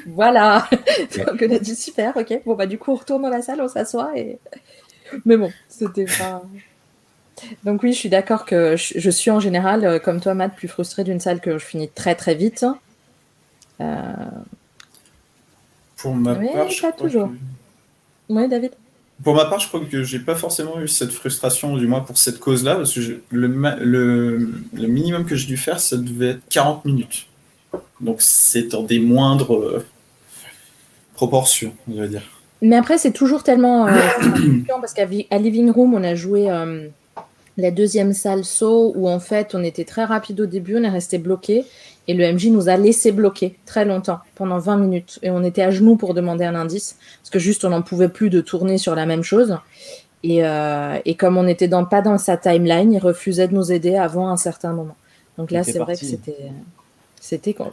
Voilà. Donc on a dit super, ok. Bon bah du coup on retourne dans la salle, on s'assoit et. Mais bon, c'était pas. Donc oui, je suis d'accord que je, suis en général, euh, comme toi Matt, plus frustrée d'une salle que je finis très très vite. Euh... Pour ma part, je pas toujours. Oui, David? Pour ma part, je crois que j'ai pas forcément eu cette frustration, du moins pour cette cause-là, parce que le, minimum que j'ai dû faire, ça devait être 40 minutes. Donc c'est dans des moindres euh, proportions, on va dire. Mais après, c'est toujours tellement euh, parce qu'à Living Room, on a joué euh, la deuxième salle saut où en fait, on était très rapide au début, on est resté bloqué. Et le MJ nous a laissé bloquer très longtemps, pendant 20 minutes. Et on était à genoux pour demander un indice, parce que juste on n'en pouvait plus de tourner sur la même chose. Et, euh, et comme on n'était dans, pas dans sa timeline, il refusait de nous aider avant un certain moment. Donc là, c'est vrai que c'était. C'était quand.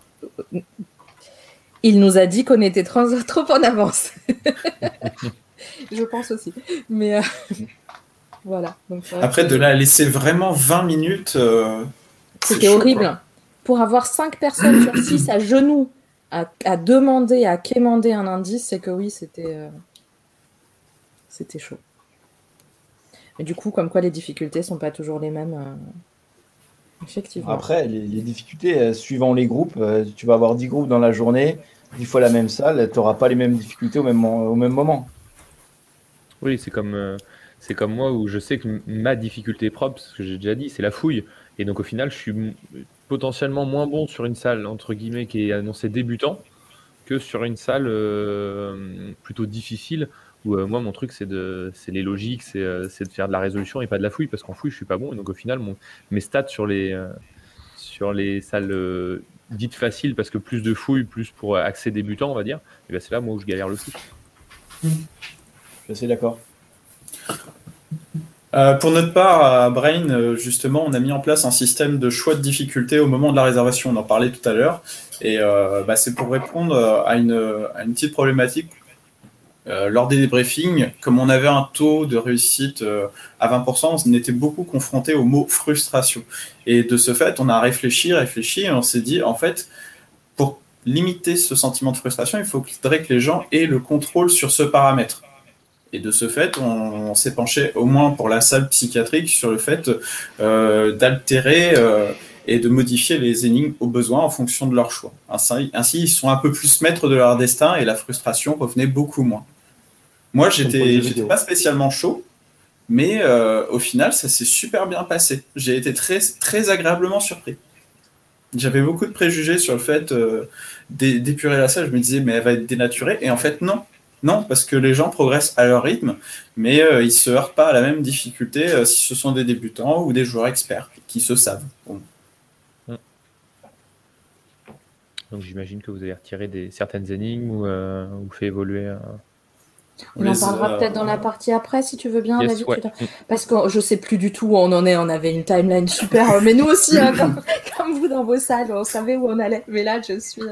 Il nous a dit qu'on était trop, trop en avance. Je pense aussi. Mais euh, voilà. Après, de là à laisser vraiment 20 minutes. Euh, c'était horrible pour avoir cinq personnes sur six à genoux à, demander, à quémander un indice, c'est que oui, c'était euh, c'était chaud. Mais du coup, comme quoi les difficultés sont pas toujours les mêmes. Euh, effectivement. Après, les, difficultés, euh, suivant les groupes, tu vas avoir 10 groupes dans la journée, 10 fois la même salle, tu n'auras pas les mêmes difficultés au même, au même moment. Oui, c'est comme, c'est comme moi où je sais que ma difficulté propre, ce que j'ai déjà dit, c'est la fouille. Et donc au final, je suis potentiellement moins bon sur une salle entre guillemets qui est annoncée débutant que sur une salle euh, plutôt difficile où euh, moi mon truc c'est de c'est les logiques euh, c'est de faire de la résolution et pas de la fouille parce qu'en fouille je suis pas bon et donc au final mon, mes stats sur les sur les salles dites faciles parce que plus de fouilles plus pour accès débutant on va dire et ben c'est là moi où je galère le plus. Je suis d'accord euh, pour notre part, à Brain, euh, justement, on a mis en place un système de choix de difficulté au moment de la réservation. On en parlait tout à l'heure. Et euh, bah, c'est pour répondre à une, petite problématique. lors des débriefings, comme on avait un taux de réussite à 20%, on était beaucoup confronté au mot frustration. Et de ce fait, on a réfléchi, réfléchi, et on s'est dit, en fait, pour limiter ce sentiment de frustration, il faudrait que les gens aient le contrôle sur ce paramètre. Et de ce fait, on, s'est penché au moins pour la salle psychiatrique sur le fait euh, d'altérer euh, et de modifier les énigmes au besoin en fonction de leur choix. Ainsi, ils sont un peu plus maîtres de leur destin et la frustration revenait beaucoup moins. Moi, j'étais pas spécialement chaud, mais euh, au final, ça s'est super bien passé. J'ai été très, très agréablement surpris. J'avais beaucoup de préjugés sur le fait d'épurer la salle. Je me disais, mais elle va être dénaturée. Et en fait, non. Non, parce que les gens progressent à leur rythme, mais euh, ils ne se heurtent pas à la même difficulté euh, si ce sont des débutants ou des joueurs experts qui se savent. Donc j'imagine que vous avez retiré des, certaines énigmes ou, euh, fait évoluer. On en parlera peut-être dans la partie après, si tu veux bien, Parce que je sais plus du tout où on en est. On avait une timeline super, mais nous aussi, hein, comme, vous dans vos salles, on savait où on allait. Mais là, je suis.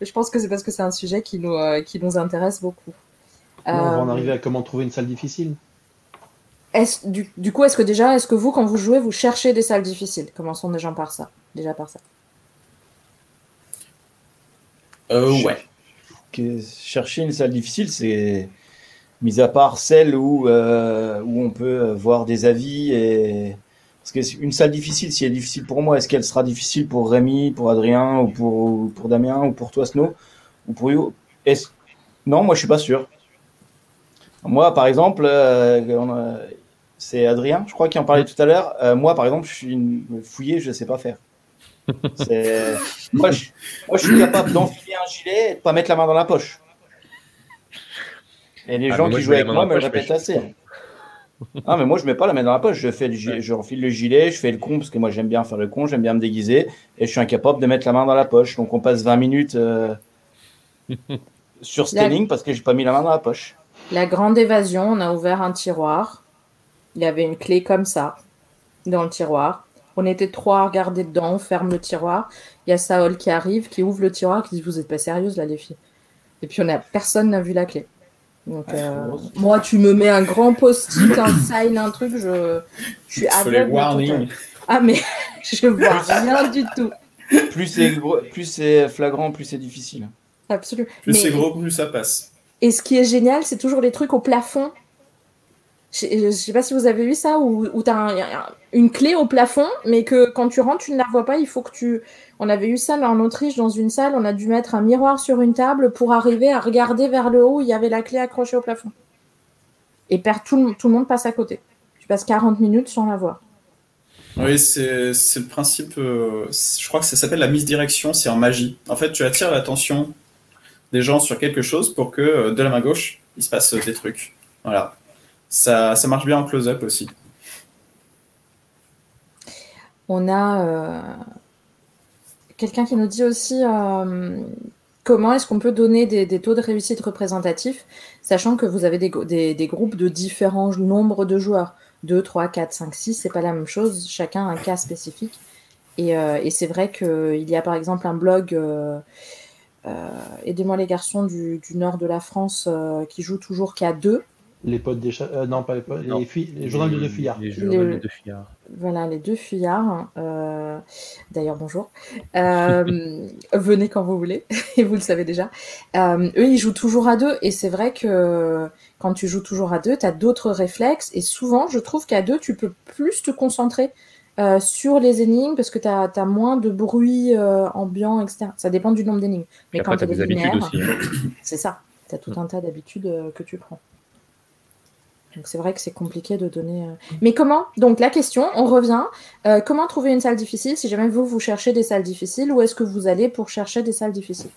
je pense que c'est parce que c'est un sujet qui nous, qui nous intéresse beaucoup on va en euh, arriver à comment trouver une salle difficile. est du, du, coup, est-ce que déjà, est-ce que vous, quand vous jouez, vous cherchez des salles difficiles? Commençons déjà par ça. Déjà par ça. Euh, ouais. Chercher une salle difficile, c'est mis à part celle où, euh, où on peut voir des avis et parce qu'une salle difficile, si elle est difficile pour moi, est-ce qu'elle sera difficile pour Rémi, pour Adrien ou pour, pour Damien ou pour toi Snow ou pour You Non, moi je suis pas sûr. Moi, par exemple, euh, c'est Adrien, je crois, qui en parlait tout à l'heure. Euh, moi, par exemple, je suis une fouillée, je ne sais pas faire. moi, je, moi, je suis capable d'enfiler un gilet et de pas mettre la main dans la poche. Et les ah, gens qui jouent avec moi me le répètent assez. Ah, mais moi, je mets pas la main dans la poche. Je fais je enfile le gilet, je fais le con parce que moi, j'aime bien faire le con, j'aime bien me déguiser et je suis incapable de mettre la main dans la poche. Donc, on passe 20 minutes euh, sur Stelling parce que j'ai pas mis la main dans la poche. La grande évasion, on a ouvert un tiroir. Il y avait une clé comme ça dans le tiroir. On était trois à regarder dedans, on ferme le tiroir. Il y a Saol qui arrive, qui ouvre le tiroir, qui dit Vous êtes pas sérieuse là, les filles Et puis on a personne n'a vu la clé. Donc, euh, moi, tu me mets un grand post-it, un sign, un truc, je, je suis aveugle. Ah, mais je vois rien du tout. Plus c'est, plus c'est flagrant, plus c'est difficile. Absolument. Plus c'est gros, plus ça passe. Et ce qui est génial, c'est toujours les trucs au plafond. Je ne sais pas si vous avez vu ça, où, où tu as une clé au plafond, mais que quand tu rentres, tu ne la vois pas. Il faut que tu. On avait eu ça en Autriche, dans une salle, on a dû mettre un miroir sur une table pour arriver à regarder vers le haut où il y avait la clé accrochée au plafond. Et tout, tout le monde passe à côté. Tu passes 40 minutes sans la voir. Oui, c'est le principe. Euh, je crois que ça s'appelle la mise direction, c'est en magie. En fait, tu attires l'attention des gens sur quelque chose pour que euh, de la main gauche, il se passe des trucs. Voilà. Ça, ça marche bien en close-up aussi. On a euh, quelqu'un qui nous dit aussi euh, comment est-ce qu'on peut donner des, taux de réussite représentatifs, sachant que vous avez des, groupes de différents nombres de joueurs. 2, 3, 4, 5, 6, c'est pas la même chose, chacun a un cas spécifique. Et, et c'est vrai qu'il y a par exemple un blog euh, aidez-moi les garçons du, nord de la France euh, qui jouent toujours qu'à deux. Les potes des chats. Euh, non, pas les potes. Les, filles, les journaux de deux fuyards. Les, les deux fuyards. Voilà, les deux fuyards. D'ailleurs, bonjour. venez quand vous voulez, et vous le savez déjà. eux, ils jouent toujours à deux, et c'est vrai que quand tu joues toujours à deux, tu as d'autres réflexes, et souvent, je trouve qu'à deux, tu peux plus te concentrer euh, sur les énigmes, parce que tu as, moins de bruit euh, ambiant, etc. Ça dépend du nombre d'énigmes. Mais quand tu as des habitudes aussi. Hein. C'est ça. Tu as tout un tas d'habitudes euh, que tu prends. Donc c'est vrai que c'est compliqué de donner. Mais comment Donc la question, on revient. comment trouver une salle difficile Si jamais vous, vous cherchez des salles difficiles, où est-ce que vous allez pour chercher des salles difficiles?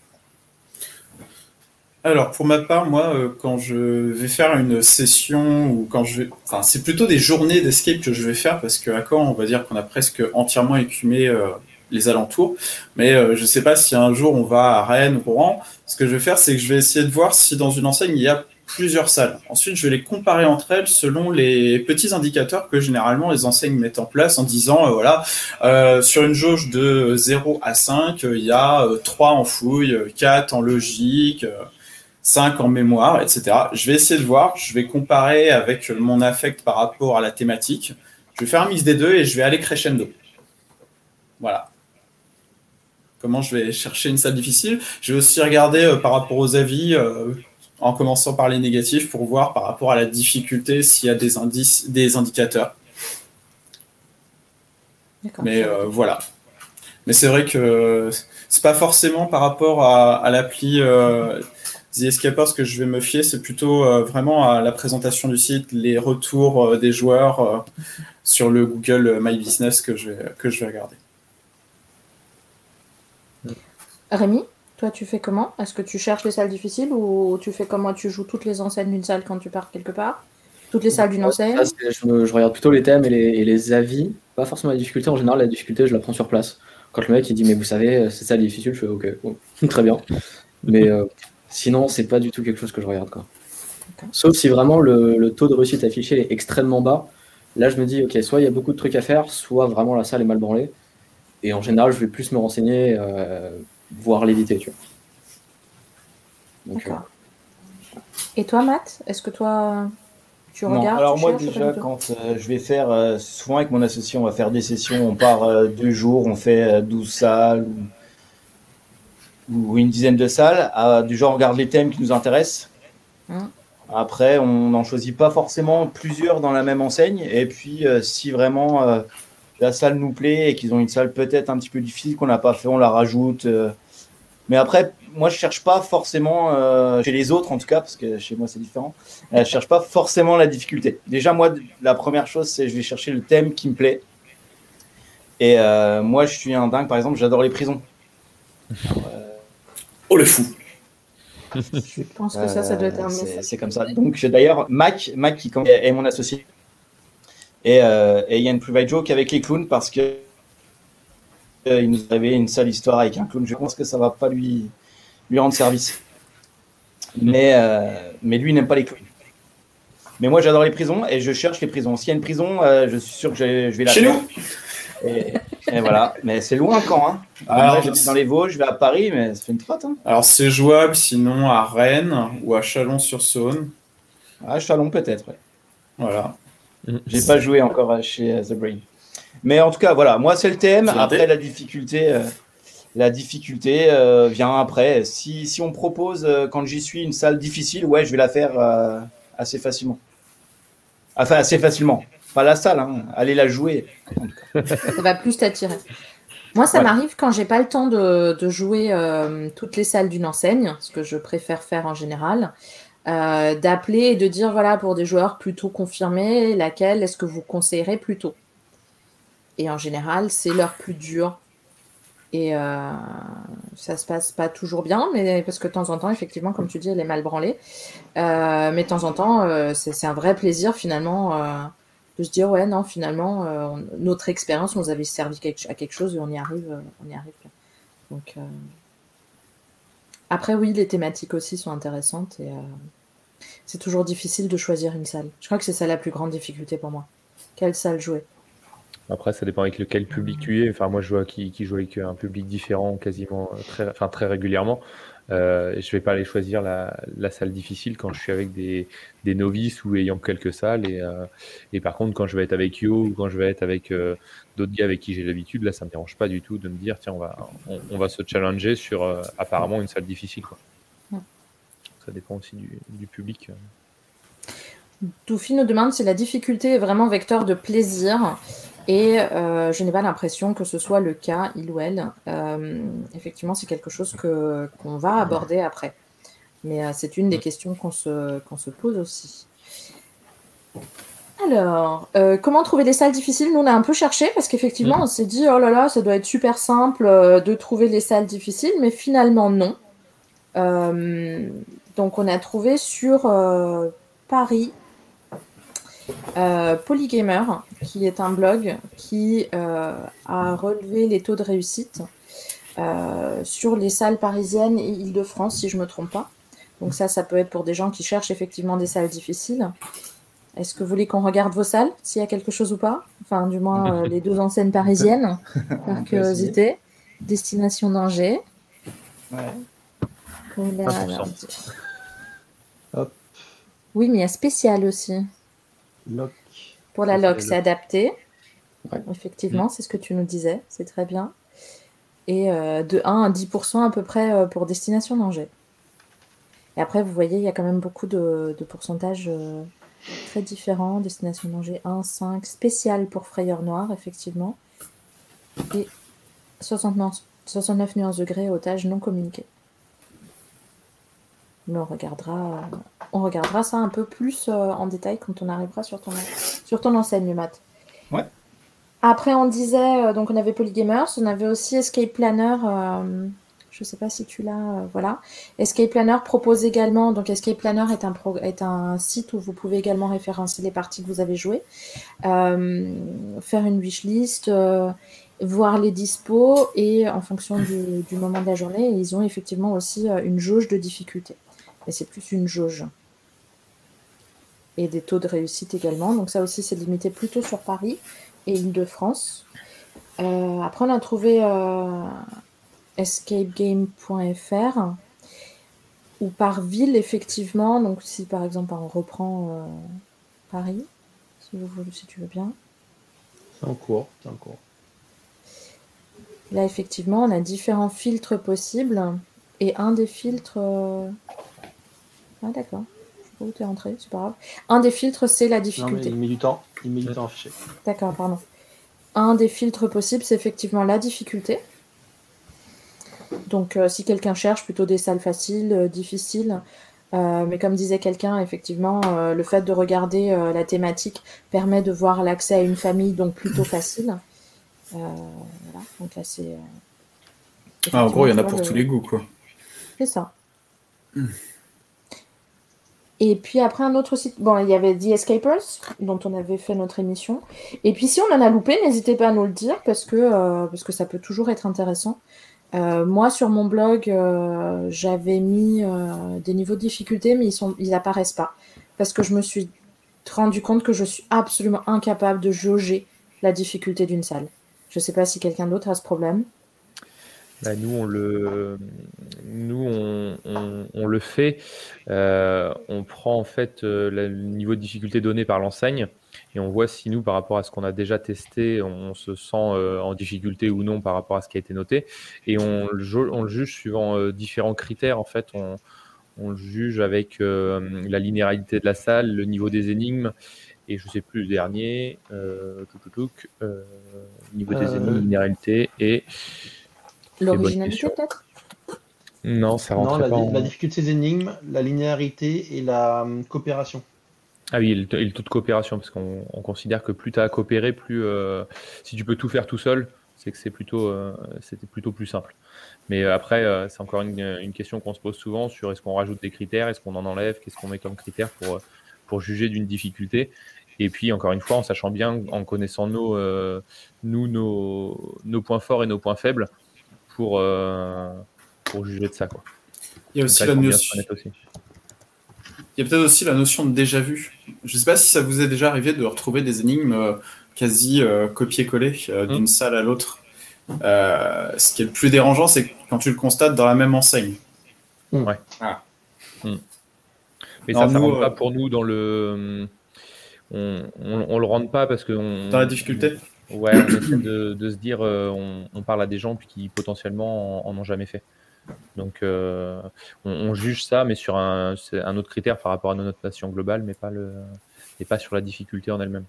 Alors, pour ma part, moi, euh, quand je vais faire une session ou quand je vais. Enfin, c'est plutôt des journées d'escape que je vais faire parce qu'à Caen, on va dire qu'on a presque entièrement écumé euh, les alentours. Mais euh, je ne sais pas si un jour on va à Rennes ou Rouen. Ce que je vais faire, c'est que je vais essayer de voir si dans une enseigne il y a plusieurs salles. Ensuite, je vais les comparer entre elles selon les petits indicateurs que généralement les enseignes mettent en place en disant, voilà, sur une jauge de 0 à 5, il y a 3 en fouille, 4 en logique, 5 en mémoire, etc. Je vais essayer de voir, je vais comparer avec mon affect par rapport à la thématique. Je vais faire un mix des deux et je vais aller crescendo. Voilà. Comment je vais chercher une salle difficile? Je vais aussi regarder euh, par rapport aux avis, euh, en commençant par les négatifs, pour voir par rapport à la difficulté s'il y a des indices, des indicateurs. Mais euh, voilà. Mais c'est vrai que c'est pas forcément par rapport à, l'appli The Escapers, ce que je vais me fier, c'est plutôt euh, vraiment à la présentation du site, les retours euh, des joueurs euh, sur le Google My Business que je vais, que je vais regarder. Rémi, toi, tu fais comment? Est-ce que tu cherches les salles difficiles ou tu fais comment? Tu joues toutes les enseignes d'une salle quand tu pars quelque part? Toutes les salles d'une enseigne? je, regarde plutôt les thèmes et les, avis, pas forcément la difficulté. En général, la difficulté, je la prends sur place. Quand le mec il dit, mais vous savez, c'est ça difficile, je fais, ok, très bien. Mais Sinon, c'est pas du tout quelque chose que je regarde. Quoi. Sauf si vraiment le, taux de réussite affiché est extrêmement bas. Là, je me dis, ok, soit il y a beaucoup de trucs à faire, soit vraiment la salle est mal branlée. Et en général, je vais plus me renseigner, euh, voire l'éviter. Tu vois. Euh, Et toi, Matt, est-ce que toi. Tu regardes Alors moi déjà, quand je vais faire, souvent avec mon associé, on va faire des sessions, on part deux jours, on fait 12 salles ou, une dizaine de salles. du genre, on regarde les thèmes qui nous intéressent. Hein. Après, on n'en choisit pas forcément plusieurs dans la même enseigne. Et puis, si vraiment la salle nous plaît et qu'ils ont une salle peut-être un petit peu difficile qu'on n'a pas fait, on la rajoute. Euh. Mais après, moi, je cherche pas forcément, euh, chez les autres en tout cas, parce que chez moi c'est différent, euh, je cherche pas forcément la difficulté. Déjà, moi, la première chose, c'est je vais chercher le thème qui me plaît. Et moi, je suis un dingue, par exemple, j'adore les prisons. oh le fou Je pense que ça, ça doit être un C'est comme ça. Donc, d'ailleurs, Mac, Mac qui est mon associé, euh, et il y a une private joke avec les clowns parce que euh, il nous avait une sale histoire avec un clown. Je pense que ça va pas lui, lui rendre service. Mais, euh, mais lui, il n'aime pas les clowns. Mais moi, j'adore les prisons et je cherche les prisons. S'il y a une prison, je suis sûr que je, vais la Chez nous et, voilà. Mais c'est loin quand. Hein. Alors, dans les Vosges, je vais à Paris, mais ça fait une trotte. Hein. Alors, c'est jouable sinon à Rennes ou à Chalon-sur-Saône. À Chalon, peut-être. Voilà. J'ai pas joué encore chez euh, The Brain. Mais en tout cas, voilà, moi c'est le thème. Après, la difficulté, euh, la difficulté euh, vient après. Si, si on propose, quand j'y suis, une salle difficile, ouais, je vais la faire assez facilement. Enfin, assez facilement. Pas la salle, hein. allez la jouer. ça va plus t'attirer. Moi, ça m'arrive quand j'ai pas le temps de, de jouer toutes les salles d'une enseigne, ce que je préfère faire en général. Euh, d'appeler et de dire voilà pour des joueurs plutôt confirmés, laquelle est-ce que vous conseillerez plutôt? Et en général, c'est l'heure plus dure. Et euh, ça se passe pas toujours bien, mais parce que de temps en temps, effectivement, comme tu dis, elle est mal branlée. Euh, mais de temps en temps, c'est un vrai plaisir finalement de se dire ouais non finalement notre expérience nous avait servi à quelque chose et on y arrive, on y arrive. Donc après, oui, les thématiques aussi sont intéressantes et euh, c'est toujours difficile de choisir une salle. Je crois que c'est ça la plus grande difficulté pour moi. Quelle salle jouer? Après, ça dépend avec lequel public tu es. Moi, je vois qui, joue avec un public différent quasiment euh, très régulièrement. Euh, je vais pas aller choisir la, salle difficile quand je suis avec des, novices ou ayant quelques salles. Et, euh, et, par contre, quand je vais être avec Yo ou quand je vais être avec euh, d'autres gars avec qui j'ai l'habitude, là, ça me dérange pas du tout de me dire tiens, on va, on, va se challenger sur euh, apparemment une salle difficile. Quoi. Ça dépend aussi du, du public. Toufi nous demande si la difficulté est vraiment vecteur de plaisir. Et euh, je n'ai pas l'impression que ce soit le cas, il ou elle. Euh, effectivement, c'est quelque chose que, qu'on va aborder après. Mais euh, c'est une des questions qu'on se, qu'on se pose aussi. Alors, comment trouver des salles difficiles? Nous, on a un peu cherché parce qu'effectivement, on s'est dit, oh là là, ça doit être super simple de trouver les salles difficiles, mais finalement, non. donc, on a trouvé sur Paris euh, Polygamer, qui est un blog qui euh, a relevé les taux de réussite euh, sur les salles parisiennes et Île-de-France, si je ne me trompe pas. Donc ça, ça peut être pour des gens qui cherchent effectivement des salles difficiles. Est-ce que vous voulez qu'on regarde vos salles, s'il y a quelque chose ou pas? Enfin, du moins, les deux enseignes parisiennes, par curiosité. Destination d'Angers. Ouais. Oui, mais il y a spécial aussi. Pour la lock, c'est adapté. Effectivement, mm. c'est ce que tu nous disais. C'est très bien. Et euh, de 1 à 10% à peu près euh, pour destination d'Angers. Et après, vous voyez, il y a quand même beaucoup de, pourcentages euh, très différents. Destination d'Angers 1, 5, spécial pour Frayeur Noir, effectivement. Et 69, 69 nuances degrés, otage non communiqué. Mais on regardera, on regardera ça un peu plus euh, en détail quand on arrivera sur ton, sur ton enseigne, Matt. Ouais. Après, on disait, euh, donc on avait Polygamers, on avait aussi Escape Planner. Euh, je ne sais pas si tu l'as, voilà. Escape Planner propose également, donc Escape Planner est un, est un site où vous pouvez également référencer les parties que vous avez jouées, faire une wishlist, voir les dispos et en fonction du, du, moment de la journée, ils ont effectivement aussi une jauge de difficulté mais c'est plus une jauge. Et des taux de réussite également. Donc ça aussi, c'est limité plutôt sur Paris et Île-de-France. Euh, après, on a trouvé euh, escapegame.fr ou par ville, effectivement. Donc si par exemple on reprend Paris, si, vous, si tu veux bien. C'est en cours, c'est en cours. Là, effectivement, on a différents filtres possibles. Et un des filtres. Euh, ah, d'accord. Je sais pas où tu es entré, c'est pas grave. Un des filtres, c'est la difficulté. il met du temps. Il met du temps à afficher. D'accord, pardon. Un des filtres possibles, c'est effectivement la difficulté. Donc, euh, si quelqu'un cherche plutôt des salles faciles, euh, difficiles, mais comme disait quelqu'un, effectivement, le fait de regarder la thématique permet de voir l'accès à une famille, donc plutôt facile. voilà, donc là, c'est. Ah, en gros, il y en a pour tous les goûts, quoi. C'est ça. Et puis après un autre site, bon, il y avait The Escapers, dont on avait fait notre émission. Et puis si on en a loupé, n'hésitez pas à nous le dire, parce que, euh, parce que ça peut toujours être intéressant. Euh, moi, sur mon blog, euh, j'avais mis des niveaux de difficulté, mais ils sont, ils apparaissent pas. Parce que je me suis rendu compte que je suis absolument incapable de jauger la difficulté d'une salle. Je ne sais pas si quelqu'un d'autre a ce problème. Bah, nous, on le, nous, on, le fait. Euh, on prend en fait euh, le niveau de difficulté donné par l'enseigne et on voit si nous, par rapport à ce qu'on a déjà testé, on se sent euh, en difficulté ou non par rapport à ce qui a été noté. Et on, le juge suivant différents critères. En fait, on, le juge avec la linéarité de la salle, le niveau des énigmes et je sais plus le dernier, tout, niveau des énigmes, linéarité et L'originalité peut-être? Non, ça rentre non, la, pas. La difficulté des énigmes, la linéarité et la hum, coopération. Ah oui, et le, taux de coopération, parce qu'on considère que plus tu as à coopérer, plus euh, si tu peux tout faire tout seul, c'est que c'est plutôt, euh, c'était plutôt plus simple. Mais euh, après, c'est encore une, question qu'on se pose souvent sur est-ce qu'on rajoute des critères, est-ce qu'on en enlève, qu'est-ce qu'on met comme critère pour, pour juger d'une difficulté. Et puis, encore une fois, en sachant bien, en connaissant nos, nous, nos, nos points forts et nos points faibles, pour, euh, pour juger de ça. Quoi. Il y a aussi la notion. Il y a peut-être aussi la notion de déjà vu. Je ne sais pas si ça vous est déjà arrivé de retrouver des énigmes euh, quasi euh, copier-coller d'une mmh. salle à l'autre. ce qui est le plus dérangeant, c'est quand tu le constates dans la même enseigne. Mmh. Ouais. Ah. Mmh. Mais ça, ne rentre pas pour nous dans le. On, on, le rentre pas parce que. Dans la difficulté Ouais, on essaie de, de se dire, euh, on, parle à des gens qui potentiellement en, ont jamais fait. Donc, euh, on, juge ça, mais sur un, un, autre critère par rapport à notre notation globale, mais pas, le, et pas sur la difficulté en elle-même.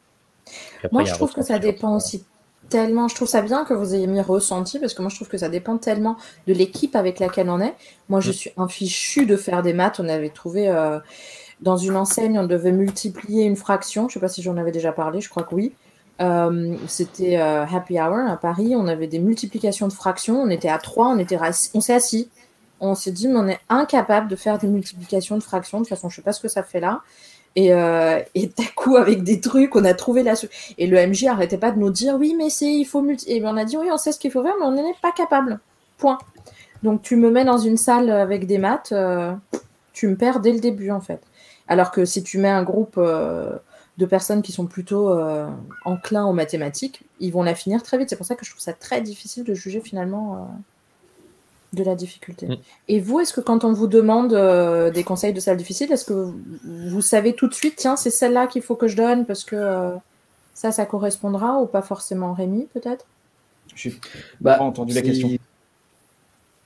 Moi, je trouve que ça dépend aussi tellement. Je trouve ça bien que vous ayez mis ressenti, parce que moi, je trouve que ça dépend tellement de l'équipe avec laquelle on est. Moi, je mm. suis un fichu de faire des maths. On avait trouvé. Euh, dans une enseigne, on devait multiplier une fraction. Je ne sais pas si j'en avais déjà parlé, je crois que oui. Euh, c'était euh, Happy Hour à Paris. On avait des multiplications de fractions. On était à 3, on, on s'est assis. On s'est dit, mais on est incapable de faire des multiplications de fractions. De toute façon, je sais pas ce que ça fait là. Et, euh, et d'un coup, avec des trucs, on a trouvé la. Et le MJ arrêtait pas de nous dire, oui, mais c'est, il faut multiplier. Et on a dit, oui, on sait ce qu'il faut faire, mais on n'est pas capable. Point. Donc, tu me mets dans une salle avec des maths, tu me perds dès le début, en fait. Alors que si tu mets un groupe de personnes qui sont plutôt euh, enclins aux mathématiques, ils vont la finir très vite. C'est pour ça que je trouve ça très difficile de juger finalement euh, de la difficulté. Mm. Et vous, est-ce que quand on vous demande euh, des conseils de salle difficile, est-ce que vous, savez tout de suite, tiens, c'est celle-là qu'il faut que je donne parce que ça, ça correspondra ou pas forcément Rémi, peut-être? Je n'ai bah, pas entendu la question.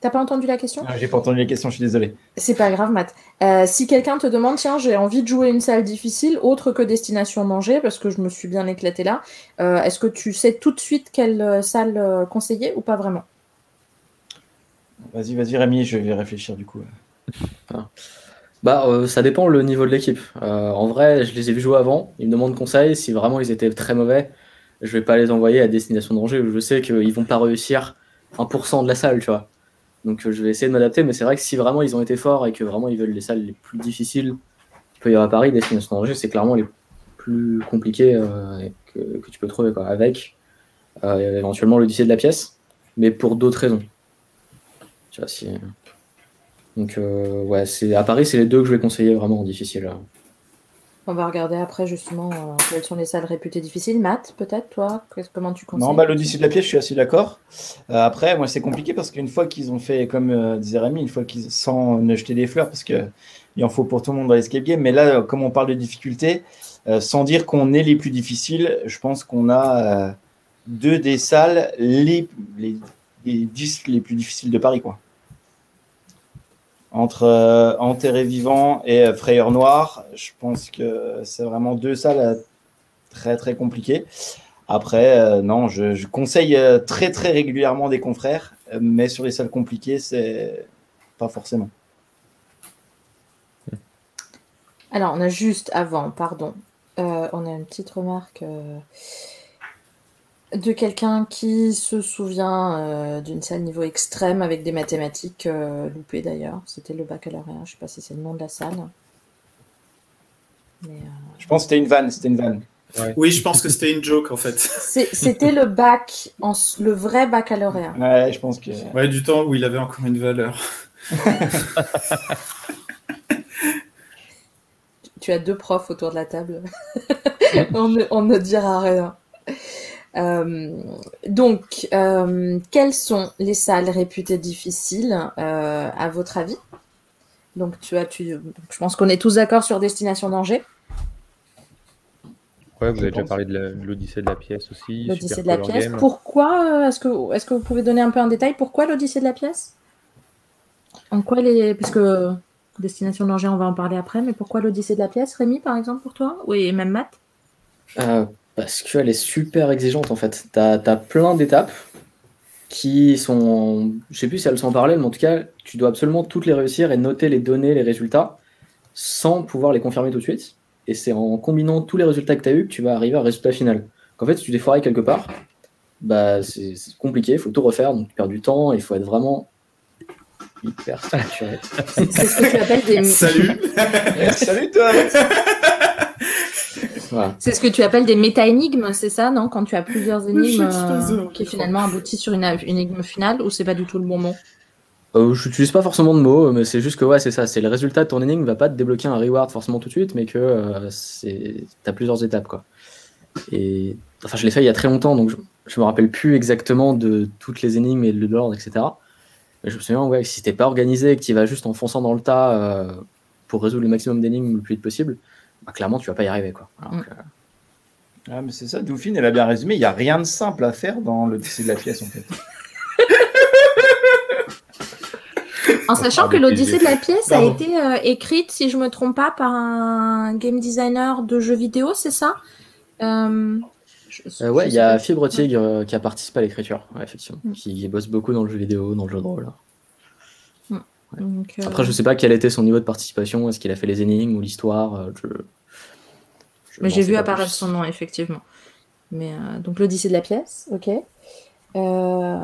T'as pas entendu la question? J'ai pas entendu la question, je suis désolé. C'est pas grave, Matt. Euh, si quelqu'un te demande, tiens, j'ai envie de jouer une salle difficile, autre que Destination Manger, parce que je me suis bien éclaté là, euh, est-ce que tu sais tout de suite quelle euh, salle conseiller ou pas vraiment? Vas-y, vas-y, Rémi, je vais réfléchir du coup. Ah. Bah, ça dépend le niveau de l'équipe. en vrai, je les ai vus jouer avant. Ils me demandent conseil. Si vraiment ils étaient très mauvais, je vais pas les envoyer à Destination Danger où je sais qu'ils vont pas réussir 1% de la salle, tu vois. Donc euh, je vais essayer de m'adapter, mais c'est vrai que si vraiment ils ont été forts et que vraiment ils veulent les salles les plus difficiles qu'il peut y avoir à Paris, Destination Danger, c'est clairement les plus compliqués euh, que, tu peux trouver, quoi, avec euh, éventuellement le lycée de la pièce, mais pour d'autres raisons. Tu vois, si... Donc ouais, c'est à Paris, c'est les deux que je vais conseiller vraiment en difficile. On va regarder après justement euh, quelles sont les salles réputées difficiles. Matt, peut-être, toi, comment tu conseilles Non, bah, l'Odyssée de la pièce, je suis assez d'accord. Euh, après, moi, c'est compliqué parce qu'une fois qu'ils ont fait, comme euh, disait Rémi, une fois qu'ils, sans ne jeter des fleurs, parce qu'il en faut pour tout le monde dans l'escape game, mais là, comme on parle de difficulté, sans dire qu'on est les plus difficiles, je pense qu'on a deux des salles les, les, les 10 les plus difficiles de Paris. Quoi. Entre euh, Enterré Vivant et euh, Frayeur Noir, je pense que c'est vraiment deux salles euh, très très compliquées. Après, non, je, conseille très très régulièrement des confrères, mais sur les salles compliquées, c'est pas forcément. Alors, on a juste avant, pardon, on a une petite remarque de quelqu'un qui se souvient euh, d'une salle niveau extrême avec des mathématiques euh, loupées d'ailleurs. C'était le baccalauréat. Je sais pas si c'est le nom de la salle. Mais, euh... Je pense que c'était une vanne. C'était une vanne. Ouais. Oui, je pense que c'était une joke en fait. C'était le bac, en, le vrai baccalauréat. Ouais, je pense que. Ouais, du temps où il avait encore une valeur. tu as deux profs autour de la table. on, ne, on ne dira rien. Euh, donc, euh, quelles sont les salles réputées difficiles euh, à votre avis? Donc, tu as, tu, je pense qu'on est tous d'accord sur Destination Danger. Ouais, vous avez déjà parlé de l'Odyssée de la pièce aussi. L'Odyssée de la pièce. Game. Pourquoi Est-ce que, est que vous pouvez donner un peu en détail? Pourquoi l'Odyssée de la pièce? En quoi les, parce que Destination Danger, on va en parler après, mais pourquoi l'Odyssée de la pièce, Rémi, par exemple, pour toi? Oui, et même Matt? Euh, parce qu'elle est super exigeante en fait. Tu as, as, plein d'étapes qui sont. Je sais plus si elles sont en parallèle, mais en tout cas, tu dois absolument toutes les réussir et noter les données, les résultats, sans pouvoir les confirmer tout de suite. Et c'est en combinant tous les résultats que tu as eu que tu vas arriver au résultat final. Donc en fait, si tu foiré quelque part, bah, c'est compliqué, il faut tout refaire, donc tu perds du temps, il faut être vraiment hyper structuré. c'est ce que tu appelles des. Salut Salut toi voilà. C'est ce que tu appelles des méta-énigmes, c'est ça, non? Quand tu as plusieurs énigmes euh, qui finalement aboutissent sur une, une énigme finale, ou c'est pas du tout le bon mot? Euh, Je n'utilise pas forcément de mots, mais c'est juste que ouais, c'est ça. C'est le résultat de ton énigme va pas te débloquer un reward forcément tout de suite, mais que euh, c'est as plusieurs étapes quoi. Et enfin, je l'ai fait il y a très longtemps, donc je, je me rappelle plus exactement de toutes les énigmes et de l'ordre, etc. Mais je me souviens ouais, que si t'es pas organisé et que tu vas juste en fonçant dans le tas euh, pour résoudre le maximum d'énigmes le plus vite possible, bah, clairement, tu vas pas y arriver. Quoi. Alors mm. que... Ah, mais c'est ça, Dauphine, elle a bien résumé. Il n'y a rien de simple à faire dans l'Odyssée de la pièce, en fait. en sachant que l'Odyssée de la pièce a été euh, écrite, si je me trompe pas, par un game designer de jeux vidéo, c'est ça? Euh, euh, Ouais, il y a Fibre Tigre euh, qui a participé à l'écriture, ouais, effectivement, mm. qui bosse beaucoup dans le jeu vidéo, dans le jeu de rôle. Donc, euh... Après, je sais pas quel était son niveau de participation. Est-ce qu'il a fait les énigmes ou l'histoire je... je Mais j'ai vu apparaître son nom, effectivement. Mais euh, donc l'Odyssée de la pièce, ok. Euh,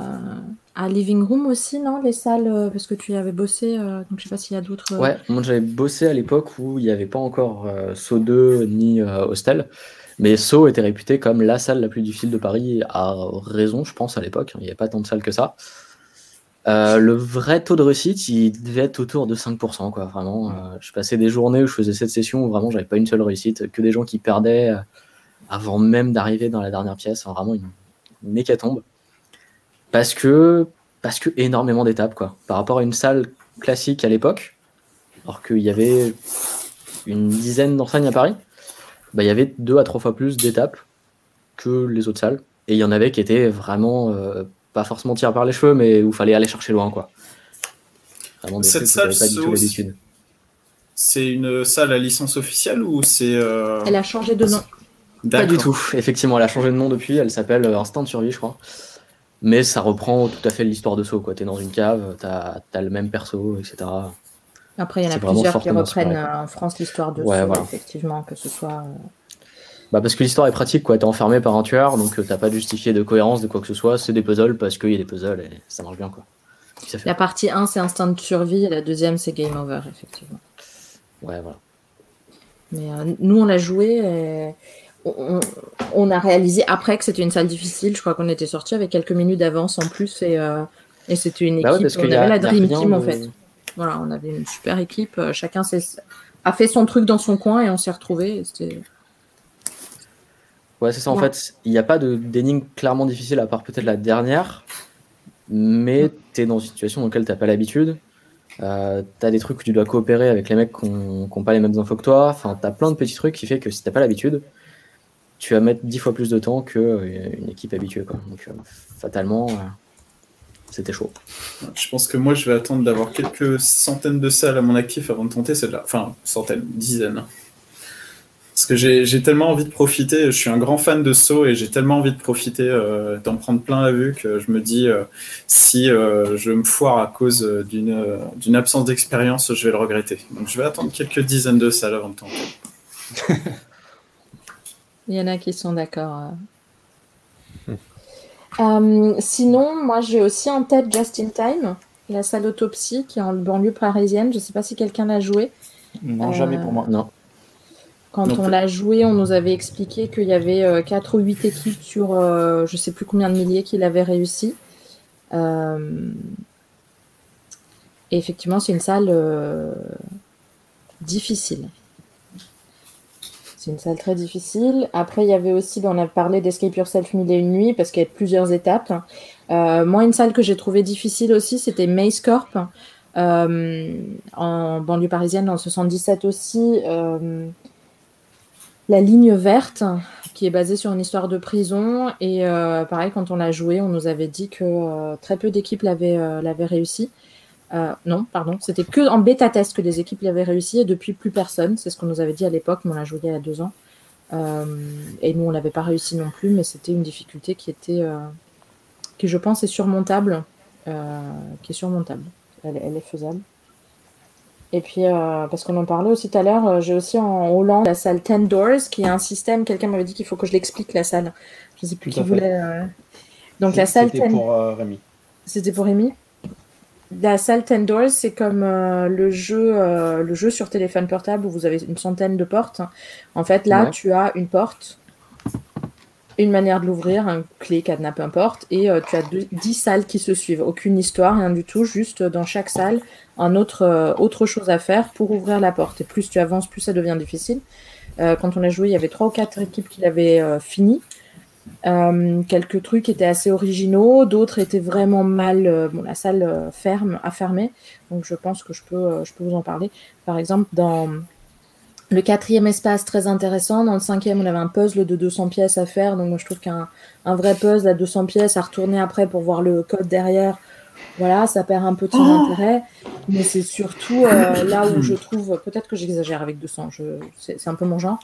à Living Room aussi, non Les salles, euh, parce que tu y avais bossé, euh, donc je sais pas s'il y a d'autres. Ouais, moi j'avais bossé à l'époque où il n'y avait pas encore So 2 ni Hostel. Mais So était réputé comme la salle la plus difficile de Paris, à raison, je pense, à l'époque. Il n'y avait pas tant de salles que ça. Euh, le vrai taux de réussite, il devait être autour de 5%, quoi, vraiment. Euh, je passais des journées où je faisais cette session où vraiment j'avais pas une seule réussite, que des gens qui perdaient euh, avant même d'arriver dans la dernière pièce, vraiment une, une, hécatombe. Parce que, parce que énormément d'étapes, quoi. Par rapport à une salle classique à l'époque, alors qu'il y avait une dizaine d'enseignes à Paris, bah, il y avait deux à trois fois plus d'étapes que les autres salles. Et il y en avait qui étaient vraiment pas forcément tiré par les cheveux, mais où il fallait aller chercher loin, quoi. Vraiment Cette salle, c'est une salle à licence officielle ou c'est. Euh... Elle a changé de nom. Pas du tout. Effectivement, elle a changé de nom depuis. Elle s'appelle Instinct de survie, je crois. Mais ça reprend tout à fait l'histoire de saut. Tu es dans une cave, tu as, as, le même perso, etc. Après, il y en a plusieurs qui reprennent en France l'histoire de ouais, saut, voilà. effectivement, que ce soit. Bah parce que l'histoire est pratique, quoi. T'es enfermé par un tueur, donc t'as pas de justifié de cohérence de quoi que ce soit. C'est des puzzles parce qu'il y a des puzzles et ça marche bien, quoi. La partie 1, c'est instinct de survie, et la deuxième, c'est game over, effectivement. Ouais, voilà. Mais euh, nous, on l'a joué et on, on, a réalisé après que c'était une salle difficile. Je crois qu'on était sorti avec quelques minutes d'avance en plus et, euh, et c'était une équipe. Bah ouais, parce on avait a, la Dream de... Team, en fait. Voilà, on avait une super équipe. Chacun a fait son truc dans son coin et on s'est retrouvés. C'était. Ouais, c'est ça. En ouais. fait, il n'y a pas d'énigme clairement difficile à part peut-être la dernière, mais tu es dans une situation dans laquelle tu n'as pas l'habitude. Euh, t'as des trucs où tu dois coopérer avec les mecs qui n'ont pas les mêmes infos que toi. Enfin, t'as plein de petits trucs qui fait que si t'as pas l'habitude, tu vas mettre dix fois plus de temps qu'une équipe habituée. Quoi. Donc, fatalement, c'était chaud. Je pense que moi, je vais attendre d'avoir quelques centaines de salles à mon actif avant de tenter celle-là. Enfin, centaines, dizaines. Parce que j'ai tellement envie de profiter, je suis un grand fan de saut et j'ai tellement envie de profiter euh, d'en prendre plein la vue que je me dis euh, si euh, je me foire à cause d'une absence d'expérience, je vais le regretter. Donc je vais attendre quelques dizaines de salles avant de tenter. Il y en a qui sont d'accord. Hmm. sinon, moi j'ai aussi en tête Just in Time, la salle autopsie qui est en banlieue parisienne. Je ne sais pas si quelqu'un l'a joué. Non, jamais pour moi. Non. Quand on l'a joué, on nous avait expliqué qu'il y avait 4 euh, ou 8 équipes sur euh, je ne sais plus combien de milliers qui l'avaient réussi. Euh, et effectivement, c'est une salle difficile. C'est une salle très difficile. Après, il y avait aussi, on a parlé d'Escape Yourself mille et une nuits parce qu'il y a plusieurs étapes. moi, une salle que j'ai trouvée difficile aussi, c'était Maze Corp. en banlieue parisienne, dans le 77 aussi la ligne verte, qui est basée sur une histoire de prison. Et euh, pareil, quand on l'a joué, on nous avait dit que euh, très peu d'équipes l'avaient euh, réussi. non, pardon, c'était que en bêta test que des équipes l'avaient réussi et depuis plus personne. C'est ce qu'on nous avait dit à l'époque, mais on l'a joué il y a deux ans. et nous, on l'avait pas réussi non plus, mais c'était une difficulté qui était, qui je pense est surmontable, qui est surmontable. elle est faisable. Et puis, euh, parce qu'on en parlait aussi tout à l'heure, euh, j'ai aussi en Hollande la salle Ten Doors, qui est un système, quelqu'un m'avait dit qu'il faut que je l'explique, la salle. Je ne sais plus qui voulait. Euh. Donc la salle C'était pour Rémi. C'était pour Rémi La salle Ten Doors, c'est comme le, jeu, le jeu sur téléphone portable où vous avez une centaine de portes. En fait, là, tu as une porte, une manière de l'ouvrir, un clé, cadenas, peu importe, et tu as 10 salles qui se suivent. Aucune histoire, rien du tout, juste dans chaque salle, un autre, euh, autre chose à faire pour ouvrir la porte. Et plus tu avances, plus ça devient difficile. Euh, quand on a joué, il y avait trois ou quatre équipes qui l'avaient euh, fini. quelques trucs étaient assez originaux, d'autres étaient vraiment mal. bon, la salle ferme, a fermé, donc je pense que je peux, je peux vous en parler. Par exemple, dans le quatrième espace, très intéressant. Dans le cinquième, on avait un puzzle de 200 pièces à faire. Donc, moi, je trouve qu'un un vrai puzzle à 200 pièces à retourner après pour voir le code derrière, voilà, ça perd un peu de son oh intérêt, mais c'est surtout euh, là où je trouve, peut-être que j'exagère avec 200, c'est un peu mon genre,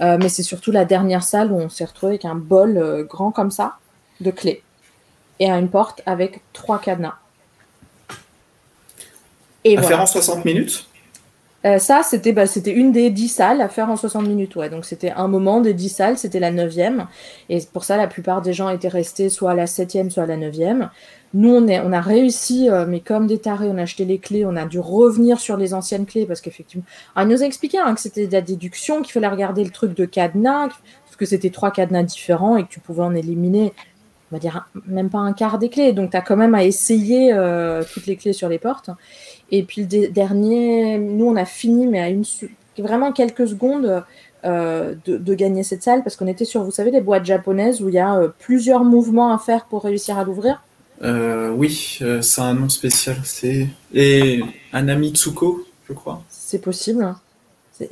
euh, mais c'est surtout la dernière salle où on s'est retrouvé avec un bol euh, grand comme ça de clés et à une porte avec trois cadenas. Et à faire en 60 minutes? Ça, c'était bah, une des 10 salles à faire en 60 minutes. Ouais. Donc, c'était un moment des 10 salles, c'était la 9e. Et pour ça, la plupart des gens étaient restés soit à la 7e, soit à la 9e. Nous, on, on a réussi, euh, mais comme des tarés, on a acheté les clés, on a dû revenir sur les anciennes clés parce qu'effectivement. il nous a expliqué hein, que c'était de la déduction, qu'il fallait regarder le truc de cadenas, que c'était trois cadenas différents et que tu pouvais en éliminer, on va dire, même pas un quart des clés. Donc, tu as quand même à essayer euh, toutes les clés sur les portes. Et puis, le dernier, nous, on a fini, mais à une, vraiment quelques secondes. Euh, de, de, gagner cette salle parce qu'on était sur, vous savez, les boîtes japonaises où il y a plusieurs mouvements à faire pour réussir à l'ouvrir. Euh, oui, euh, c'est un nom spécial. C'est et Anamitsuko, je crois. C'est possible.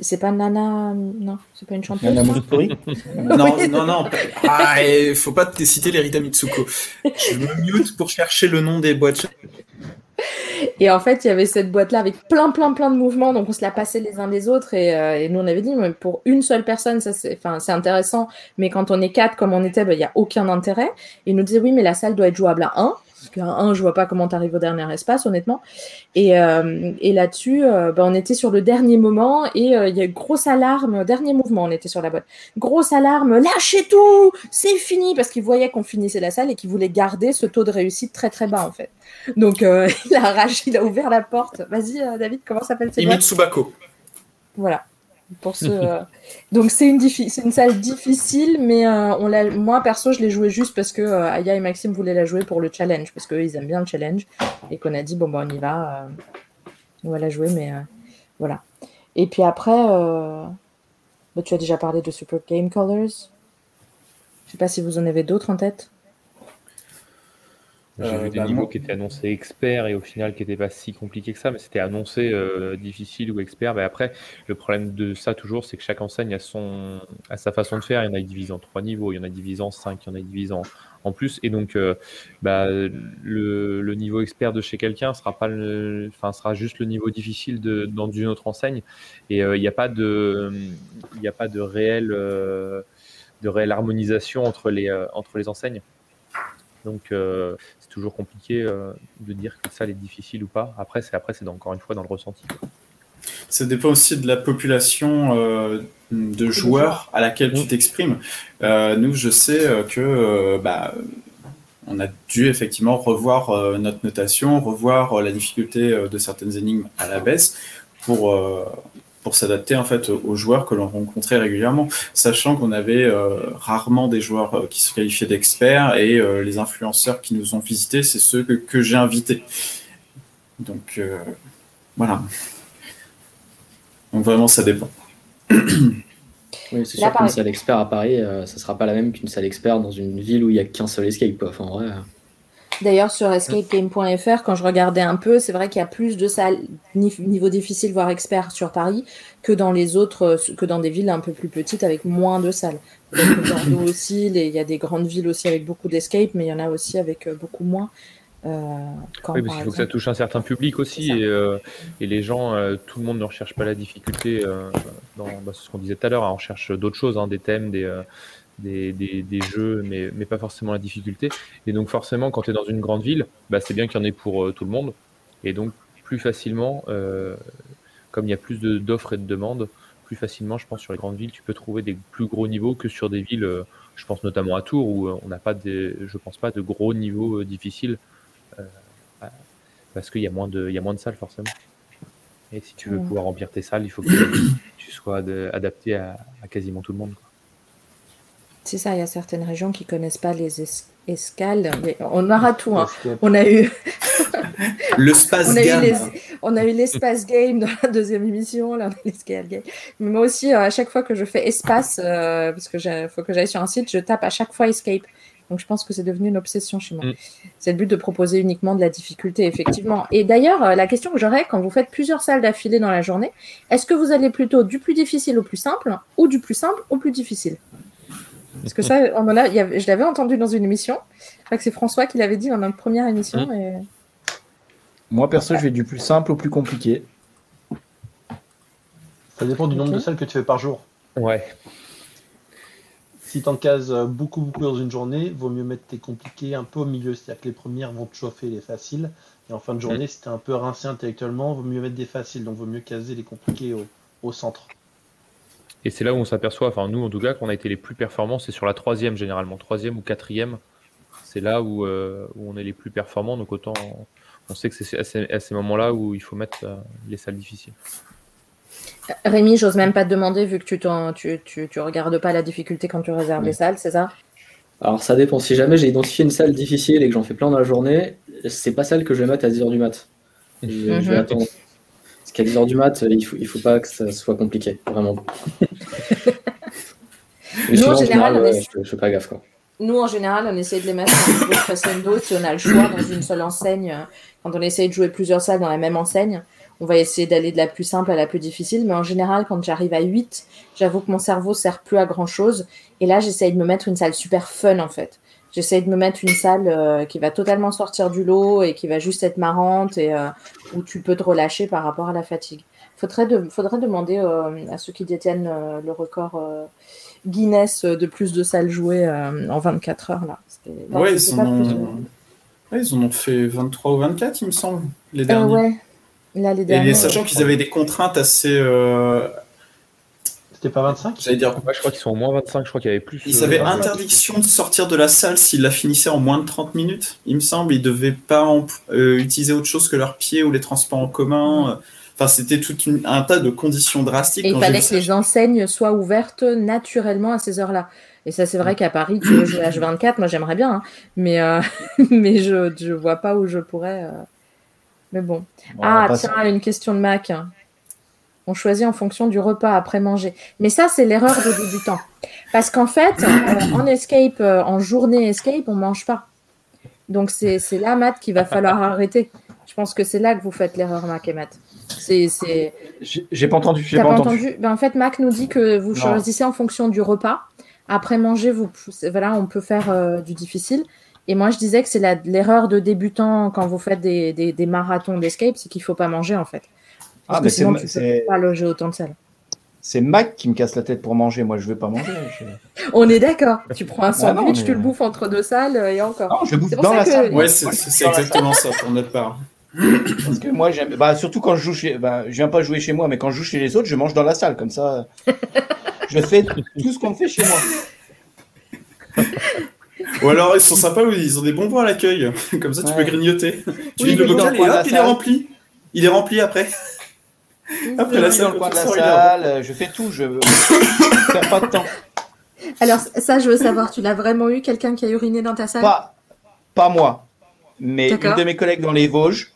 C'est pas Nana, non, c'est pas une chanteuse. Nana Non, non, non. Ah, faut pas te citer les Rita Mitsuko. Je me mute pour chercher le nom des boîtes. Et en fait, il y avait cette boîte-là avec plein, plein, plein de mouvements. Donc, on se la passait les uns des autres. Et, euh, et nous, on avait dit, mais pour une seule personne, ça c'est, enfin, c'est intéressant. Mais quand on est quatre, comme on était, ben, il n'y a aucun intérêt. Et nous disait, oui, mais la salle doit être jouable à 1. Parce 1, je vois pas comment tu arrives au dernier espace, honnêtement. Et, euh, et là-dessus, euh, ben, on était sur le dernier moment et il y a eu grosse alarme. Dernier mouvement, on était sur la boîte. Grosse alarme, lâchez tout, c'est fini. Parce qu'il voyait qu'on finissait la salle et qu'il voulait garder ce taux de réussite très, très bas, en fait. Donc, euh, il a arraché, il a ouvert la porte. Vas-y, euh, David, comment s'appelle cette Imitsubako. Voilà. Euh, Donc, c'est une, salle difficile, mais on l'a... moi, perso, je l'ai joué juste parce que Aya et Maxime voulaient la jouer pour le challenge, parce qu'eux, ils aiment bien le challenge, et qu'on a dit, bon, bah, on y va, on va la jouer, mais voilà. Et puis après, bah, tu as déjà parlé de Super Game Colors. Je sais pas si vous en avez d'autres en tête. J'ai vu des bah, niveaux qui étaient annoncés experts et au final qui n'étaient pas si compliqués que ça, mais c'était annoncé difficile ou expert. Mais après, le problème de ça toujours, c'est que chaque enseigne a, son, a sa façon de faire. Il y en a divisé en trois niveaux, il y en a divisé en cinq, il y en a divisé en, en plus. Et donc, euh, bah, le, niveau expert de chez quelqu'un sera pas, enfin, sera juste le niveau difficile de, dans une autre enseigne. Et euh, il n'y a pas de, il a pas de réelle, euh, de réelle harmonisation entre les, entre les enseignes. Donc, c'est toujours compliqué de dire que ça est difficile ou pas. Après, c'est après, c'est encore une fois dans le ressenti. Ça dépend aussi de la population euh, de joueurs à laquelle tu t'exprimes. Euh, nous, je sais euh, que bah, on a dû effectivement revoir notre notation, revoir la difficulté de certaines énigmes à la baisse pour pour s'adapter en fait aux joueurs que l'on rencontrait régulièrement, sachant qu'on avait rarement des joueurs qui se qualifiaient d'experts et les influenceurs qui nous ont visités, c'est ceux que, que j'ai invités. Donc voilà. Donc vraiment, ça dépend. oui, c'est sûr qu'une salle expert à Paris, euh, ça sera pas la même qu'une salle expert dans une ville où il n'y a qu'un seul escape. Enfin, en vrai. Euh. D'ailleurs, sur escapegame.fr, quand je regardais un peu, c'est vrai qu'il y a plus de salles niveau difficile, voire expert sur Paris, que dans les autres, euh, que dans des villes un peu plus petites avec moins de salles. Bordeaux aussi, il y a des grandes villes aussi avec beaucoup d'escape, mais il y en a aussi avec beaucoup moins. Euh, oui, parce qu'il faut que ça touche un certain public aussi, et, euh, et, les gens, euh, tout le monde ne recherche pas la difficulté. dans bah, ce qu'on disait tout à l'heure, hein, on cherche d'autres choses, hein, des thèmes, des, des, des, jeux, mais, mais, pas forcément la difficulté. Et donc forcément, quand tu es dans une grande ville, bah, c'est bien qu'il y en ait pour tout le monde. Et donc plus facilement, comme il y a plus d'offres et de demandes, plus facilement, je pense, sur les grandes villes, tu peux trouver des plus gros niveaux que sur des villes, je pense notamment à Tours, où on n'a pas, des, je pense pas, de gros niveaux difficiles. Euh, parce qu'il y, a moins de, il y a moins de salles forcément. Et si tu veux pouvoir remplir tes salles, il faut que tu sois adapté à, quasiment tout le monde. C'est ça, il y a certaines régions qui connaissent pas les escales. On aura tout. Hein. On a eu le space game. on a eu l'espace game dans la deuxième émission. Là, on game. Mais moi aussi, à chaque fois que je fais espace, euh, parce que faut que j'aille sur un site, je tape à chaque fois escape. Donc je pense que c'est devenu une obsession chez moi. Mm. C'est le but de proposer uniquement de la difficulté, effectivement. Et d'ailleurs, euh, la question que j'aurais, quand vous faites plusieurs salles d'affilée dans la journée, est-ce que vous allez plutôt du plus difficile au plus simple ou du plus simple au plus difficile? Parce que ça, on a, je l'avais entendu dans une émission. Je crois que c'est François qui l'avait dit dans notre première émission. Mm. Moi, perso, je vais du plus simple au plus compliqué. Ça dépend du nombre de salles que tu fais par jour. Ouais. Si tu en cases beaucoup, beaucoup dans une journée, vaut mieux mettre tes compliqués un peu au milieu. C'est-à-dire que les premières vont te chauffer les faciles. Et en fin de journée, mm. si tu es un peu rincé intellectuellement, vaut mieux mettre des faciles. Donc, vaut mieux caser les compliqués au, centre. Et c'est là où on s'aperçoit, enfin nous en tout cas, qu'on a été les plus performants, c'est sur la troisième généralement, troisième ou quatrième. C'est là où, euh, on est les plus performants, donc autant on sait que c'est à ces, moments-là où il faut mettre euh, les salles difficiles. Rémi, j'ose même pas te demander, vu que tu, tu, tu, regardes pas la difficulté quand tu réserves les salles, c'est ça? Alors ça dépend. Si jamais j'ai identifié une salle difficile et que j'en fais plein dans la journée, c'est pas celle que je vais mettre à 10h du mat. Je, vais mhm. attendre. Parce qu'à 10h du mat, il faut, il faut pas que ça soit compliqué, vraiment. Nous, en général, je, fais pas gaffe. Quoi. Nous, en général, on essaie de les mettre en crescendo si on a le choix dans une seule enseigne. Quand on essaie de jouer plusieurs salles dans la même enseigne, on va essayer d'aller de la plus simple à la plus difficile. Mais en général, quand j'arrive à 8, j'avoue que mon cerveau sert plus à grand chose. Et là, j'essaye de me mettre une salle super fun, en fait. J'essaye de me mettre une salle euh, qui va totalement sortir du lot et qui va juste être marrante et euh, où tu peux te relâcher par rapport à la fatigue. Faudrait, de, faudrait demander euh, à ceux qui détiennent le record Guinness de plus de salles jouées en 24 heures. Là. Oui, ils, ils en ont fait 23 ou 24, il me semble, les derniers. ouais. Et sachant qu'ils avaient des contraintes assez. Euh, C'était pas 25 dire... Je crois qu'ils sont au moins 25, je crois qu'il y avait plus. Ils avaient interdiction de sortir de la salle s'ils la finissaient en moins de 30 minutes, il me semble. Ils devaient pas euh, utiliser autre chose que leurs pieds ou les transports en commun. Enfin, c'était tout un tas de conditions drastiques. Et il fallait que les enseignes soient ouvertes naturellement à ces heures-là. Et ça, c'est vrai qu'à Paris, tu veux jouer H24, moi j'aimerais bien, hein. mais, euh, mais je ne vois pas où je pourrais. Mais bon. ah, tiens, une question de Mac. On choisit en fonction du repas après manger. Mais ça, c'est l'erreur de débutant. Parce qu'en fait, euh, en escape, euh, en journée escape, on mange pas. Donc c'est là, Matt, qu'il va falloir arrêter. Je pense que c'est là que vous faites l'erreur, Mac et Matt. C'est. J'ai pas entendu. J'ai pas, entendu. Ben, en fait, Mac nous dit que vous choisissez en fonction du repas. Après manger, vous, voilà, on peut faire euh, du difficile. Et moi, je disais que c'est l'erreur de débutant quand vous faites des, des, marathons d'escape, c'est qu'il ne faut pas manger en fait. Parce ah, que sinon, tu ne peux pas loger autant de salles. C'est Mac qui me casse la tête pour manger. Moi, je ne vais pas manger. On est d'accord. Tu prends un ah sandwich, tu le bouffes entre deux salles euh, et encore. Non, je bouffe dans la salle. Ouais, c'est exactement ça pour notre part. Parce que moi, j'aime. Bah, surtout quand je joue chez. Bah, je viens pas jouer chez moi, mais quand je joue chez les autres, je mange dans la salle. Comme ça, je fais tout ce qu'on fait chez moi. Ou alors ils sont sympas, ils ont des bonbons à l'accueil. Comme ça, tu peux grignoter. Tu oui, le bocal et hop, il est rempli. Il est rempli après. Après la salle, dans le de la salle, je fais tout, je perds pas de temps. Alors, ça, je veux savoir, tu l'as vraiment eu, quelqu'un qui a uriné dans ta salle? Pas, pas moi, mais une de mes collègues dans les Vosges.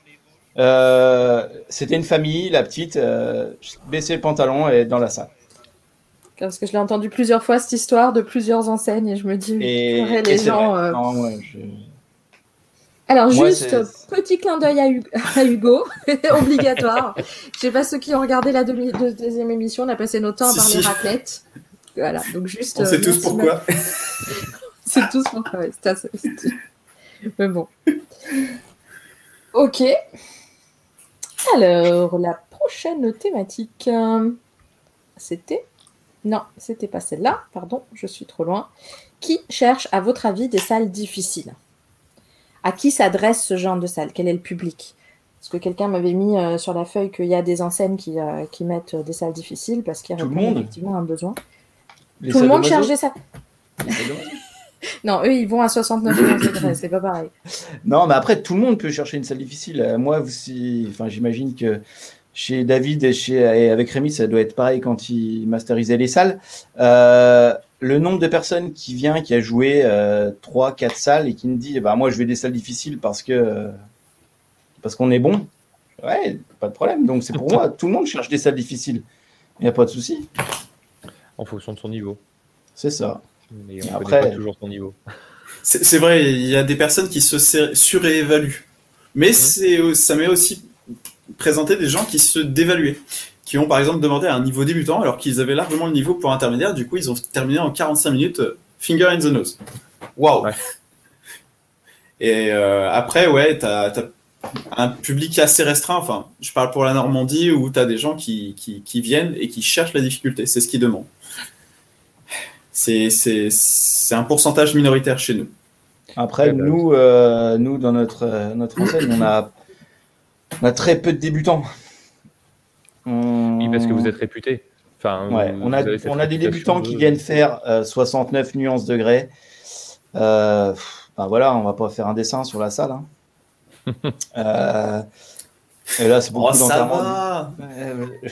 Euh, c'était une famille, la petite, euh, baissait le pantalon et dans la salle. Parce que je l'ai entendu plusieurs fois cette histoire de plusieurs enseignes et je me dis, et, les gens. Euh, Alors, juste petit clin d'œil à, Hugo, obligatoire. je sais pas ceux qui ont regardé la deuxième émission, on a passé notre temps à parler raclette. Voilà, donc juste. On sait tous pourquoi. C'est tous pourquoi, Mais bon. Ok. Alors, la prochaine thématique, euh, c'était non, c'était pas celle-là. Pardon, je suis trop loin. Qui cherche, à votre avis, des salles difficiles? À qui s'adresse ce genre de salle? Quel est le public? Parce que quelqu'un m'avait mis euh, sur la feuille qu'il y a des enseignes qui, euh, mettent des salles difficiles parce qu'il y a effectivement un besoin. Tout le monde cherche des salles. non, eux, ils vont à 69 degrés, c'est pas pareil. Non, mais après, tout le monde peut chercher une salle difficile. Euh, moi, aussi, enfin, j'imagine que chez David et, chez, avec Rémi, ça doit être pareil quand il masterisait les salles. Euh, le nombre de personnes qui vient, qui a joué euh, 3, 4 salles et qui me dit bah, Moi, je vais des salles difficiles parce que parce qu'on est bon. Ouais, pas de problème. Donc, c'est pour moi. Tout le monde cherche des salles difficiles. Il n'y a pas de souci. En fonction de son niveau. C'est ça. Mais on Après, pas toujours son niveau. C'est vrai, il y a des personnes qui se surévaluent. Mais mmh. c'est ça met aussi présenter des gens qui se dévaluaient, qui ont par exemple demandé un niveau débutant alors qu'ils avaient largement le niveau pour intermédiaire. Du coup, ils ont terminé en 45 minutes, euh, finger in the nose. Waouh! Et euh, après, ouais, t'as as un public assez restreint. Enfin, je parle pour la Normandie où tu as des gens qui, qui, viennent et qui cherchent la difficulté. C'est ce qu'ils demandent. C'est un pourcentage minoritaire chez nous. Après, bah nous, euh, nous, dans notre, notre enseigne, on a on a très peu de débutants. Oui, parce que vous êtes réputé. Enfin, on, a, on a des débutants qui viennent faire 69 euh, nuances degrés. Euh, ben voilà, on va pas faire un dessin sur la salle. Hein. Euh, et là, c'est beaucoup oh, ça va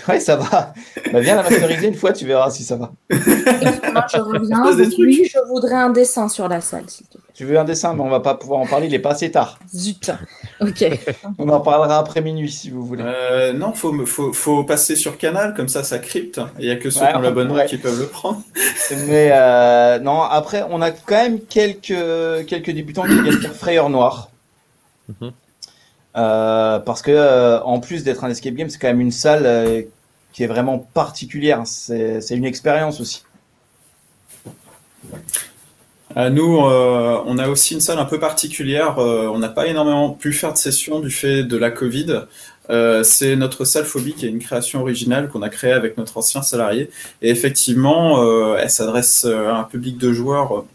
Ouais, ça va. Bah, viens la masteriser une fois, tu verras si ça va. je reviens. oui, je voudrais un dessin sur la salle, s'il te plaît. Tu veux un dessin, mais on va pas pouvoir en parler, il est pas assez tard. Zut. Ok. on en parlera après minuit si vous voulez. Euh, non, faut, faut, faut, passer sur Canal, comme ça, ça crypte. Il n'y a que ceux qui ont l'abonnement qui peuvent le prendre. mais euh, non, après, on a quand même quelques, quelques débutants qui viennent faire Frayeur Noir. Mhm. Euh, parce que en plus d'être un escape game, c'est quand même une salle qui est vraiment particulière. C'est une expérience aussi. Euh, nous, euh, on a aussi une salle un peu particulière. Euh, on n'a pas énormément pu faire de sessions du fait de la Covid. c'est notre salle phobie qui est une création originale qu'on a créée avec notre ancien salarié. Et effectivement, elle s'adresse à un public de joueurs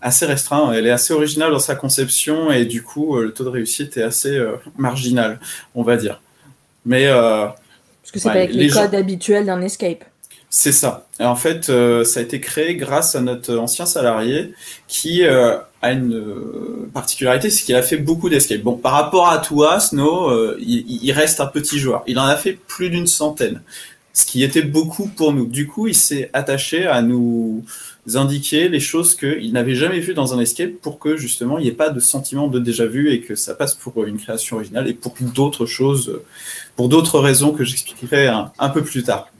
assez restreint. Elle est assez originale dans sa conception et du coup, le taux de réussite est assez marginal, on va dire. Mais parce que c'est pas avec les, codes habituels d'un escape. C'est ça. en fait, euh, ça a été créé grâce à notre ancien salarié qui euh, a une euh, particularité, c'est qu'il a fait beaucoup d'escape. Bon, par rapport à toi, Snow, il, reste un petit joueur. Il en a fait plus d'une centaine, ce qui était beaucoup pour nous. Du coup, il s'est attaché à nous indiquer les choses qu'il n'avait jamais vues dans un escape pour que justement il n'y ait pas de sentiment de déjà vu et que ça passe pour une création originale et pour d'autres choses, pour d'autres raisons que j'expliquerai un peu plus tard.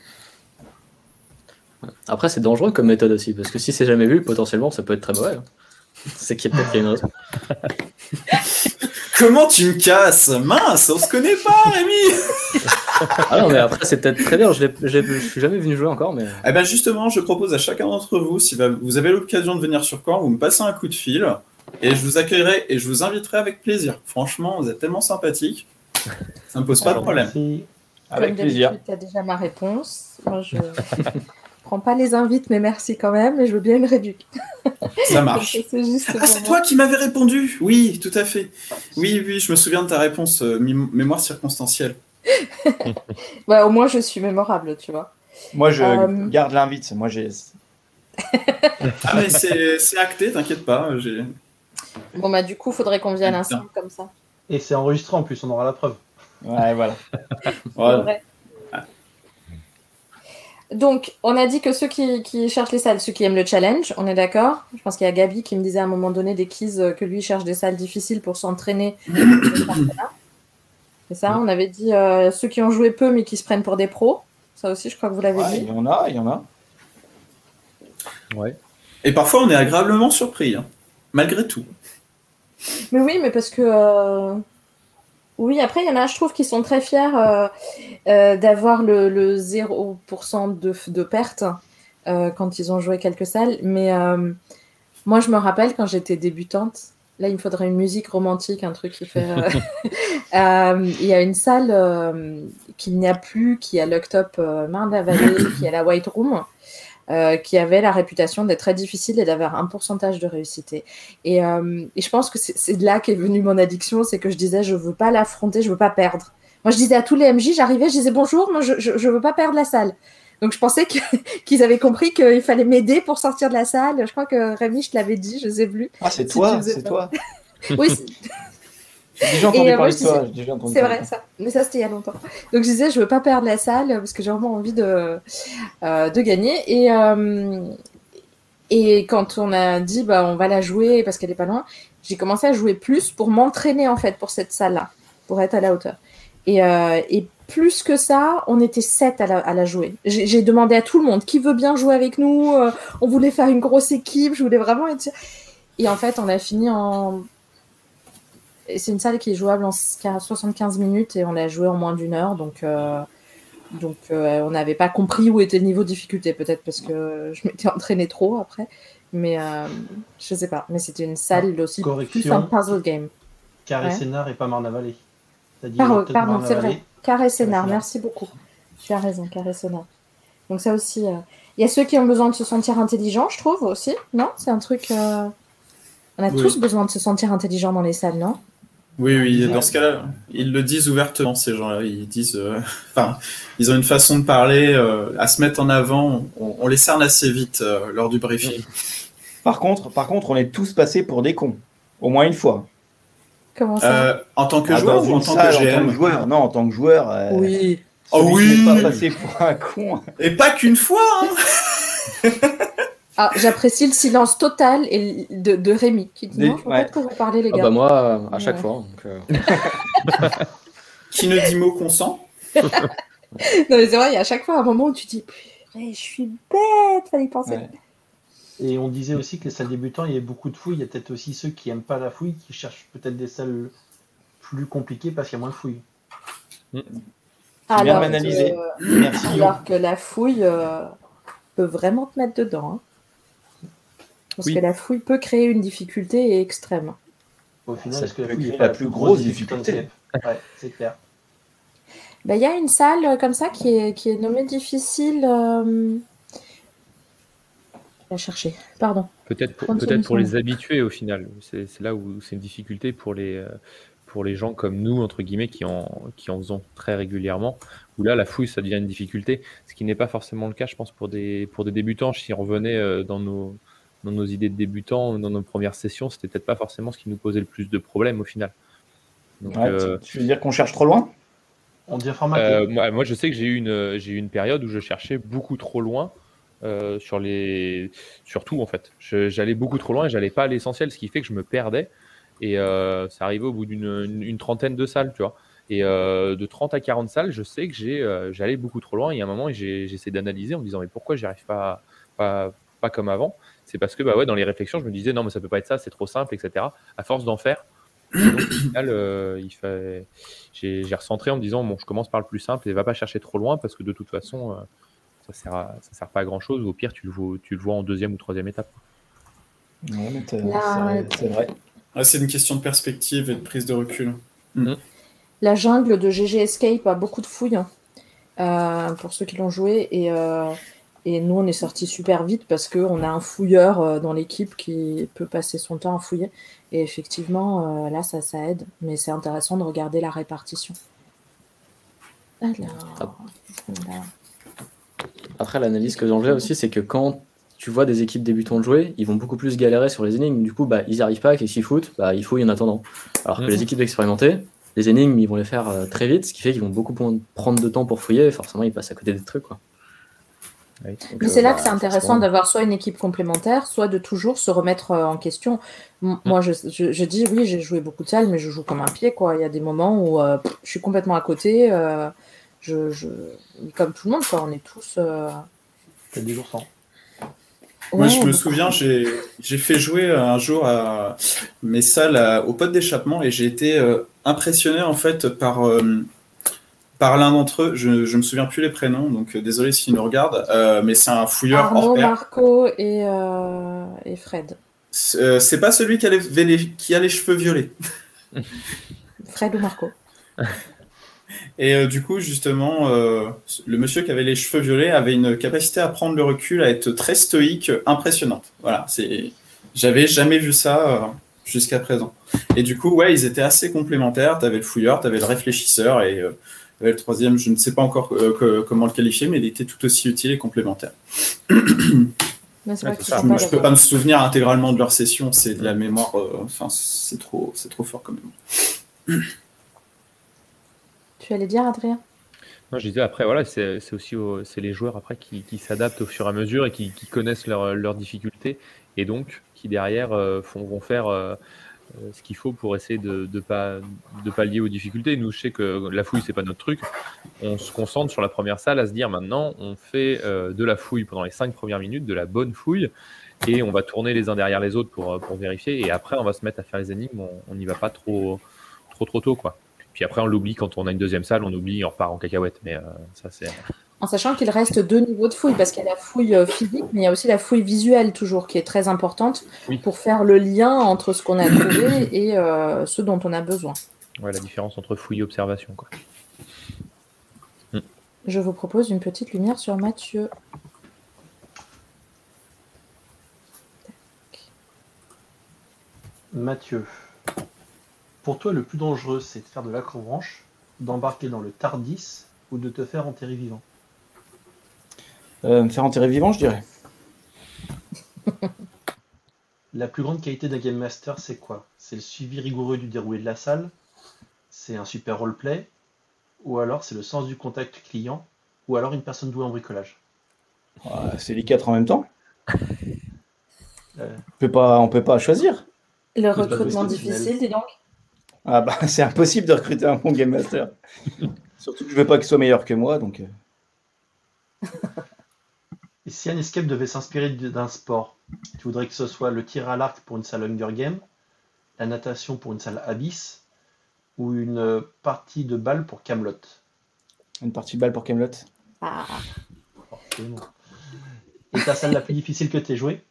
Après, c'est dangereux comme méthode aussi, parce que si c'est jamais vu, potentiellement, ça peut être très mauvais. Hein. C'est qu'il y a peut-être une raison. Comment tu me casses? Mince, on se connaît pas, Rémi Ah non, mais après, c'est peut-être très bien. Je ne suis jamais venu jouer encore. mais... Eh ben justement, je propose à chacun d'entre vous, si vous avez l'occasion de venir sur Caen, vous me passez un coup de fil et je vous accueillerai et je vous inviterai avec plaisir. Franchement, vous êtes tellement sympathique. Ça me pose pas de problème. Avec plaisir. Tu as déjà ma réponse. Moi, je prends pas les invites, mais merci quand même. Et je veux bien une réduction. Ça marche. ah, c'est toi qui m'avais répondu. Oui, tout à fait. Oui, oui, je me souviens de ta réponse. Euh, mémoire circonstancielle. bah, au moins, je suis mémorable, tu vois. Moi, je euh, garde l'invite. Moi, j'ai. ah, mais c'est acté, t'inquiète pas. Bon, bah, du coup, faudrait qu'on vienne ensemble comme ça. Et c'est enregistré en plus, on aura la preuve. Ouais, voilà. Donc, on a dit que ceux qui, cherchent les salles, ceux qui aiment le challenge, on est d'accord Je pense qu'il y a Gabi qui me disait à un moment donné des keys euh, que lui cherche des salles difficiles pour s'entraîner. C'est ça, on avait dit euh, ceux qui ont joué peu mais qui se prennent pour des pros. Ça aussi, je crois que vous l'avez dit. Il y en a, il y en a. Ouais. Et parfois, on est agréablement surpris, hein, malgré tout. Mais oui, mais parce que. Euh, oui, après, il y en a, je trouve, qui sont très fiers euh, euh, d'avoir le, 0% de, de perte quand ils ont joué quelques salles. Mais moi, je me rappelle quand j'étais débutante, là, il me faudrait une musique romantique, un truc qui fait. Il y a une salle qu'il n'y a plus, qui est à l'Octop Marne-la-Vallée, qui est à la White Room. Euh, qui avait la réputation d'être très difficile et d'avoir un pourcentage de réussite. Et, euh, et je pense que c'est de là qu'est venue mon addiction, c'est que je disais je veux pas l'affronter, je veux pas perdre. Moi je disais à tous les MJ, j'arrivais, je disais bonjour, moi je, je, veux pas perdre la salle. Donc je pensais qu'ils avaient compris qu'il fallait m'aider pour sortir de la salle. Je crois que Rémi, je te l'avais dit, je sais plus. Ah c'est toi, c'est toi. oui, déjà entendu euh, parler de toi. C'est vrai, ça. Mais ça, c'était il y a longtemps. Donc, je disais, je veux pas perdre la salle parce que j'ai vraiment envie de, euh, de gagner. Et, euh, et quand on a dit, bah, on va la jouer parce qu'elle est pas loin, j'ai commencé à jouer plus pour m'entraîner, en fait, pour cette salle-là, pour être à la hauteur. Et, et plus que ça, on était sept à la, à la jouer. J'ai demandé à tout le monde qui veut bien jouer avec nous. on voulait faire une grosse équipe. Je voulais vraiment être. Et en fait, on a fini en c'est une salle qui est jouable en 75 minutes et on l'a joué en moins d'une heure. Donc, euh, donc euh, on n'avait pas compris où était le niveau de difficulté, peut-être parce que je m'étais entraîné trop après. Mais euh, je sais pas. Mais c'était une salle aussi plus un puzzle game. Carré Sénard et pas Marne-la-Vallée. pardon, c'est vrai. Carré Sénard, merci beaucoup. Tu as raison, Carré Sénard. Donc ça aussi. Il y a ceux qui ont besoin de se sentir intelligents, je trouve aussi. Non? C'est un truc. On a tous besoin de se sentir intelligents dans les salles, non? Oui, oui, dans ce cas-là, ils le disent ouvertement, ces gens-là. Ils disent, euh, enfin, ils ont une façon de parler euh, à se mettre en avant. On, les cerne assez vite euh, lors du briefing. Par contre, par contre, on est tous passés pour des cons, au moins une fois. Comment ça En tant que ah, joueur ou en tant que GM joueur Non, en tant que joueur. oui. Oh oui. Pas passé pour un con. Et pas qu'une fois. Hein Ah, j'apprécie le silence total et de, de Rémi qui dit non, je de quoi vous parlez, les ah gars. bah moi, à chaque fois. Donc, euh. qui ne dit mot consent? Non, mais c'est vrai, il y a à chaque fois un moment où tu dis je suis bête, fallait y penser. Et on disait aussi que les salles débutants, il y a beaucoup de fouilles. Il y a peut-être aussi ceux qui n'aiment pas la fouille, qui cherchent peut-être des salles plus compliquées parce qu'il y a moins de fouilles. Alors, bien analysé. Merci. Alors que la fouille euh, peut vraiment te mettre dedans. Hein. Parce que la fouille peut créer une difficulté extrême. Au final, est-ce que la fouille est la plus grosse difficulté Ouais, c'est clair. Ben, il y a une salle euh, comme ça qui est, qui est nommée difficile. Euh... À chercher, pardon. Peut-être pour, peut pour les habitués au final. C'est là où c'est une difficulté pour les, euh, pour les gens comme nous, entre guillemets, qui en, qui en faisons très régulièrement. Où là, la fouille, ça devient une difficulté. Ce qui n'est pas forcément le cas, je pense, pour des, pour des débutants. Si on revenait dans nos, dans nos idées de débutants, dans nos premières sessions, c'était peut-être pas forcément ce qui nous posait le plus de problèmes au final. Euh, tu veux dire qu'on cherche trop loin? On dit euh, moi, je sais que j'ai eu une, j'ai eu une période où je cherchais beaucoup trop loin. Euh, sur les surtout en fait. J'allais beaucoup trop loin et j'allais pas à l'essentiel ce qui fait que je me perdais. Et ça arrivait au bout d'une trentaine de salles tu vois. Et de 30 à 40 salles je sais que j'ai j'allais beaucoup trop loin. Et à un moment j'ai j'essaie d'analyser en me disant mais pourquoi j'y arrive pas, pas pas comme avant? C'est parce que bah ouais, dans les réflexions, je me disais non, mais ça peut pas être ça, c'est trop simple, etc. À force d'en faire, donc, au final, euh, il fait... j'ai, recentré en me disant bon, je commence par le plus simple et va pas chercher trop loin parce que de toute façon, euh, ça sert ça sert pas à grand chose. Au pire, tu le vois, tu le vois en deuxième ou troisième étape. c'est, vrai. c'est une question de perspective et de prise de recul. Mm. La jungle de GG Escape a beaucoup de fouilles hein, euh, pour ceux qui l'ont joué et et nous, on est sorti super vite parce qu'on a un fouilleur euh, dans l'équipe qui peut passer son temps à fouiller. Et effectivement, euh, là, ça, ça aide. Mais c'est intéressant de regarder la répartition. Après, l'analyse que j'en fais aussi, c'est que quand tu vois des équipes débutantes jouer, ils vont beaucoup plus galérer sur les énigmes. Du coup, bah, ils n'y arrivent pas, qu'est-ce qu'ils foutent? Bah, Ils fouillent en attendant. Alors que les mhm. équipes expérimentées, les énigmes, ils vont les faire euh, très vite, ce qui fait qu'ils vont beaucoup prendre de temps pour fouiller, et forcément, ils passent à côté des trucs. Quoi. Mais c'est là que c'est intéressant d'avoir soit une équipe complémentaire, soit de toujours se remettre euh, en question. Mm. Moi, je, je, dis oui, j'ai joué beaucoup de salles, mais je joue comme un pied. Quoi. Il y a des moments où euh, je suis complètement à côté. Euh, je, je, Comme tout le monde, quoi. on est tous. Euh... des jours sans. Moi, je me souviens, j'ai fait jouer un jour à mes salles au pot d'échappement et j'ai été impressionné en fait par par l'un d'entre eux, je ne me souviens plus les prénoms, donc euh, désolé s'ils nous regardent, euh, mais c'est un fouilleur Arnaud, Marco et, euh, et Fred. C'est pas celui qui a, les, qui a les cheveux violets. Fred ou Marco. Et du coup, justement, le monsieur qui avait les cheveux violets avait une capacité à prendre le recul, à être très stoïque, impressionnante. Voilà, c'est, j'avais jamais vu ça jusqu'à présent. Et du coup, ouais, ils étaient assez complémentaires. T'avais le fouilleur, t'avais le réfléchisseur, et le troisième, je ne sais pas encore euh, comment le qualifier, mais il était tout aussi utile et complémentaire. je ne peux pas me souvenir intégralement de leur session, c'est de la mémoire, euh, enfin, c'est trop, c'est trop fort quand même. Tu allais dire, Adrien? Non, je disais après, voilà, c'est aussi c'est les joueurs après qui, s'adaptent au fur et à mesure et qui, connaissent leurs difficultés et donc qui derrière euh, font, vont faire euh, ce qu'il faut pour essayer de ne pas, de pas lier aux difficultés. Nous, je sais que la fouille, c'est pas notre truc. On se concentre sur la première salle à se dire maintenant, on fait euh, de la fouille pendant les cinq premières minutes, de la bonne fouille, et on va tourner les uns derrière les autres pour, pour vérifier. Et après, on va se mettre à faire les énigmes. On n'y va pas trop, trop, trop tôt, quoi. Puis après, on l'oublie quand on a une deuxième salle, on oublie, on repart en cacahuète. Mais euh, ça, c'est en sachant qu'il reste deux niveaux de fouille, parce qu'il y a la fouille euh, physique, mais il y a aussi la fouille visuelle toujours, qui est très importante pour faire le lien entre ce qu'on a trouvé et euh, ce dont on a besoin. Ouais, la différence entre fouille et observation. Quoi. Hmm. Je vous propose une petite lumière sur Mathieu. Mathieu, pour toi, le plus dangereux, c'est de faire de l'acrobranche, d'embarquer dans le Tardis ou de te faire enterrer vivant? Me faire enterrer vivant, je dirais. La plus grande qualité d'un Game Master, c'est quoi? C'est le suivi rigoureux du déroulé de la salle? C'est un super roleplay? Ou alors c'est le sens du contact client? Ou alors une personne douée en bricolage? C'est les quatre en même temps euh. on peut pas, on peut pas choisir. Le recrutement difficile, dis donc. Ah bah c'est impossible de recruter un bon game master. Surtout que je veux pas qu'il soit meilleur que moi, donc. Et si un escape devait s'inspirer d'un sport, tu voudrais que ce soit le tir à l'arc pour une salle Hunger Game, la natation pour une salle Abyss, ou une partie de balle pour Camelot? Une partie de balle pour Camelot Ah. Et ta salle la plus difficile que tu aies jouée?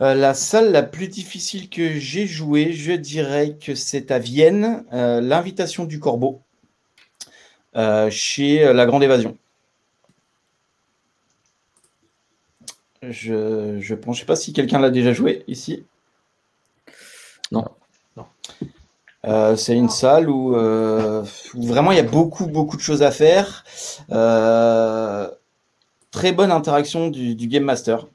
Euh, la salle la plus difficile que j'ai jouée, je dirais que c'est à Vienne, euh, l'invitation du corbeau, euh, chez La Grande Évasion. Je, je pense, je sais pas si quelqu'un l'a déjà joué ici. Non. non. Euh, c'est une salle euh, où, vraiment il y a beaucoup beaucoup de choses à faire. Euh, très bonne interaction du, game master.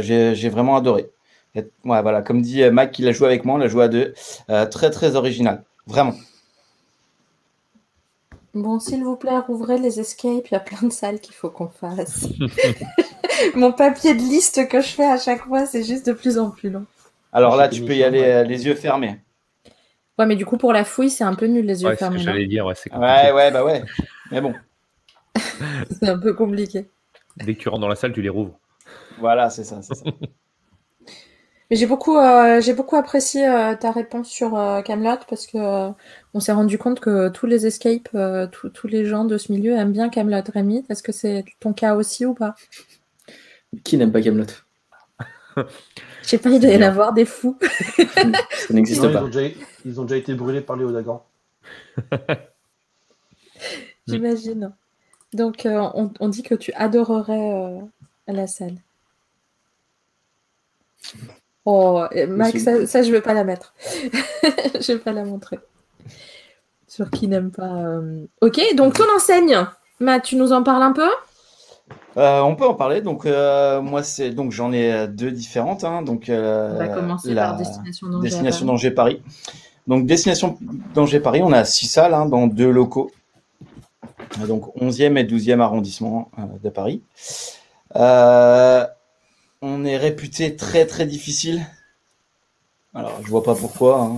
J'ai vraiment adoré. ouais, voilà, comme dit Mac qui l'a joué avec moi, on l'a joué à deux. très très original, vraiment. Bon, s'il vous plaît, rouvrez les escapes. Il y a plein de salles qu'il faut qu'on fasse. Mon papier de liste que je fais à chaque fois, c'est juste de plus en plus long. Alors là, tu peux y aller euh, les yeux fermés. Ouais, mais du coup, pour la fouille, c'est un peu nul les yeux fermés. J'allais dire, ouais, c'est Ouais, ouais, bah ouais. Mais bon. c'est un peu compliqué. Dès que tu rentres dans la salle, tu les rouvres. Voilà, c'est ça, c'est ça. Mais j'ai beaucoup, euh, j'ai beaucoup apprécié euh, ta réponse sur euh, Camelot parce que euh, on s'est rendu compte que tous les escapes, euh, tous- tous les gens de ce milieu aiment bien Camelot. Rémi, est-ce que c'est ton cas aussi ou pas? Qui n'aime pas Camelot? Je sais pas, il doit y en avoir des fous. Ça n'existe ils, pas. ont déjà, ils ont déjà été brûlés par les Odagan. J'imagine. Donc, euh, on, on dit que tu adorerais euh, la salle. Oh, Max, ça, ça, je vais pas la mettre. je vais pas la montrer. Sur qui n'aime pas. euh. Ok, donc ton enseigne, Matt, tu nous en parles un peu? Euh, on peut en parler. Donc, euh, moi, c'est donc j'en ai euh, deux différentes. hein. donc, euh, On va commencer la par Destination Danger. Destination à Danger Paris. Donc, Destination Danger Paris, on a six salles hein, dans deux locaux. Donc, 11e et 12e arrondissement de Paris. On est réputé très très difficile. Alors, je vois pas pourquoi. hein.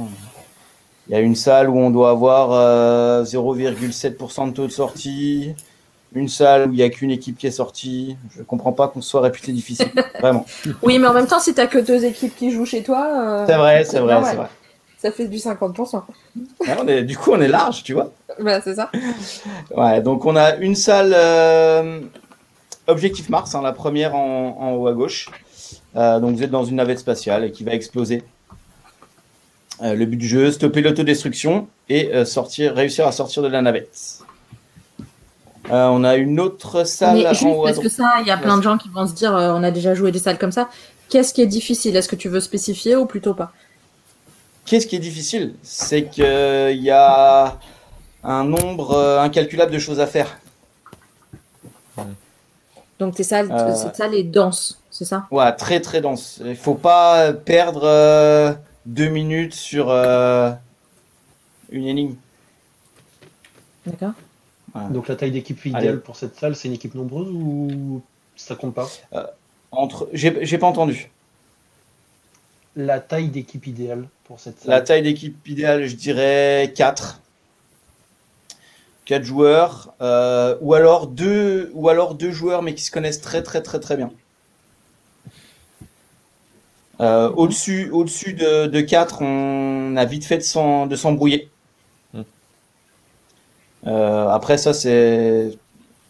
Il y a une salle où on doit avoir euh, 0,7% de taux de sortie. Une salle où il n'y a qu'une équipe qui est sortie. Je comprends pas qu'on soit réputé difficile. Vraiment. Oui, mais en même temps, si t'as que deux équipes qui jouent chez toi, euh, C'est vrai, c'est vrai, c'est vrai. ça fait du 50%. Ouais, on est- du coup, on est large, tu vois. Bah, c'est ça. Ouais, donc on a une salle euh, Objectif Mars, hein, la première en, en haut à gauche. Euh, donc vous êtes dans une navette spatiale et qui va exploser. Euh, le but du jeu, stopper l'autodestruction et sortir, réussir à sortir de la navette. Euh, on a une autre salle Mais en juste haut parce que ça, il y a plein de gens qui vont se dire euh, on a déjà joué des salles comme ça. Qu'est-ce qui est difficile? Est-ce que tu veux spécifier ou plutôt pas? Qu'est-ce qui est difficile? C'est qu'il y a un nombre euh, incalculable de choses à faire. Donc tes salles, Euh. cette salle est dense, c'est ça? Ouais, très très dense. Il faut pas perdre euh, deux minutes sur euh, une énigme. D'accord. Donc la taille d'équipe Allez. idéale pour cette salle, c'est une équipe nombreuse ou ça compte pas Entre, j'ai pas entendu. La taille d'équipe idéale pour cette salle. La taille d'équipe idéale, je dirais 4. 4 joueurs, euh, ou alors deux, ou alors deux joueurs, mais qui se connaissent très très très très bien. Euh, au-dessus, au-dessus de, de 4, on a vite fait de s'embrouiller. Euh, après ça, c'est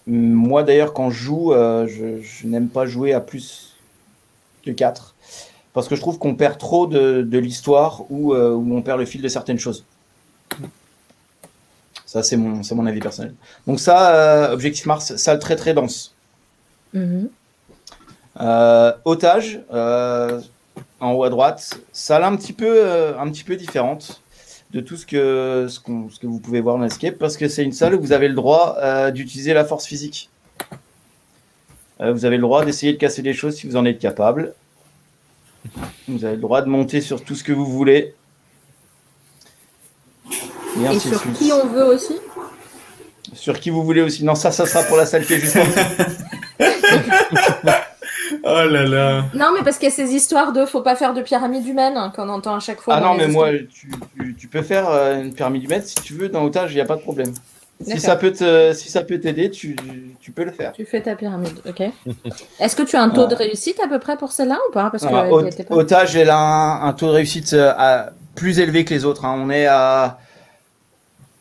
moi d'ailleurs quand je joue, euh, je, je n'aime pas jouer à plus que 4 parce que je trouve qu'on perd trop de, de l'histoire ou euh, où on perd le fil de certaines choses. Ça, c'est mon, avis personnel. Donc ça, euh, Objectif Mars, salle très très dense. Mhm. Euh, otage, euh, en haut à droite, salle un petit peu, un petit peu différente de tout ce que, ce, ce que vous pouvez voir dans Escape, parce que c'est une salle où vous avez le droit euh, d'utiliser la force physique. Euh, vous avez le droit d'essayer de casser des choses si vous en êtes capable. Vous avez le droit de monter sur tout ce que vous voulez. Et sur suite. qui on veut aussi? Sur qui vous voulez aussi. Non, ça, ça sera pour la salle qui est juste en dessous. Oh là là. Non, mais parce qu'il y a ces histoires de faut pas faire de pyramide humaine hein, qu'on entend à chaque fois. Ah non, mais moi, tu, tu- tu peux faire euh, une pyramide du mètre si tu veux dans Otage, il n'y a pas de problème. Si ça peut te, si ça peut t'aider, tu, tu peux le faire. Tu fais ta pyramide, ok. Est-ce que tu as un taux de réussite à peu près pour celle-là ou pas? Parce que Alors, pas. Otage, elle a un, un taux de réussite euh, à- plus élevé que les autres. hein. On est à,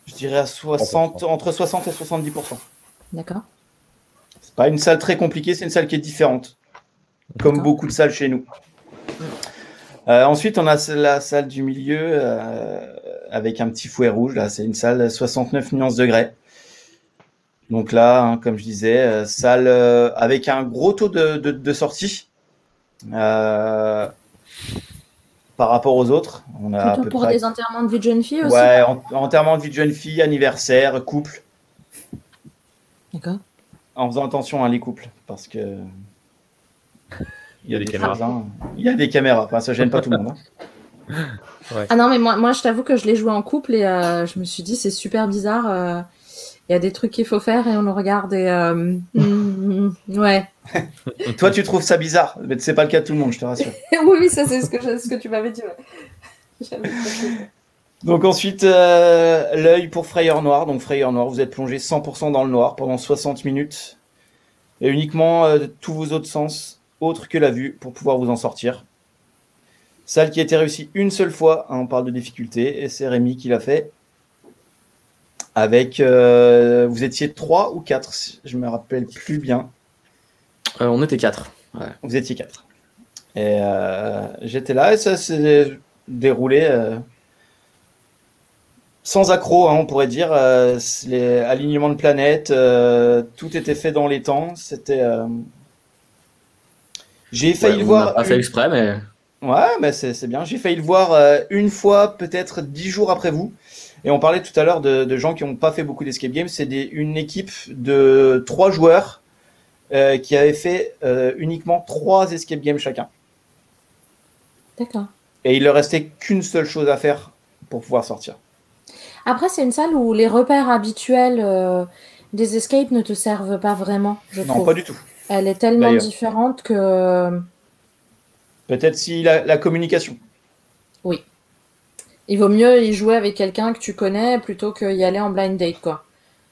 je dirais à 60, entre 60 et 70% D'accord. C'est pas une salle très compliquée, c'est une salle qui est différente, comme beaucoup de salles chez nous. Euh, ensuite, on a la salle du milieu euh, avec un petit fouet rouge. Là, c'est une salle 69 nuances degrés. Donc là, hein, comme je disais, euh, salle avec un gros taux de, de, de sortie par rapport aux autres. On a à Plutôt peu pour près des enterrements de vie de jeune fille aussi? Ouais, en- enterrement de vie de jeune fille, anniversaire, couple. D'accord. En faisant attention à les couples, parce que Il y a des caméras. Il y a des caméras. Enfin, ça gêne pas tout le monde. hein. Ah non, mais moi, moi je t'avoue que je l'ai joué en couple et euh, je me suis dit c'est super bizarre. euh, Il y a des trucs qu'il faut faire et on le regarde et. euh, mm, mm, ouais. Toi, tu trouves ça bizarre, mais c'est pas le cas de tout le monde, je te rassure. oui, oui, ça c'est ce que, je- ce que tu m'avais dit. Donc ensuite, euh, l'œil pour frayeur noir. Donc frayeur noir, vous êtes plongé 100% dans le noir pendant 60 minutes. Et uniquement euh, tous vos autres sens autre que la vue pour pouvoir vous en sortir. Salle qui a été réussie une seule fois, hein, on parle de difficulté, et c'est Rémi qui l'a fait. Avec, euh, vous étiez trois ou quatre, je me rappelle plus bien. Euh, on était quatre. Vous étiez quatre. Et euh, j'étais là et ça s'est déroulé sans accro, hein, on pourrait dire. les alignements de planètes, tout était fait dans les temps. C'était. J'ai failli le voir. Pas fait exprès, mais. Ouais, mais c'est bien. J'ai failli le voir euh, une fois, peut-être dix jours après vous. Et on parlait tout à l'heure de, gens qui n'ont pas fait beaucoup d'escape games. C'est une équipe de trois joueurs euh, qui avaient fait euh, uniquement trois escape games chacun. D'accord. Et il leur restait qu'une seule chose à faire pour pouvoir sortir. Après, c'est une salle où les repères habituels des escapes ne te servent pas vraiment, je non, pas du tout. Elle est tellement différente que Peut-être si la, communication. Oui. Il vaut mieux y jouer avec quelqu'un que tu connais plutôt qu'y aller en blind date, quoi.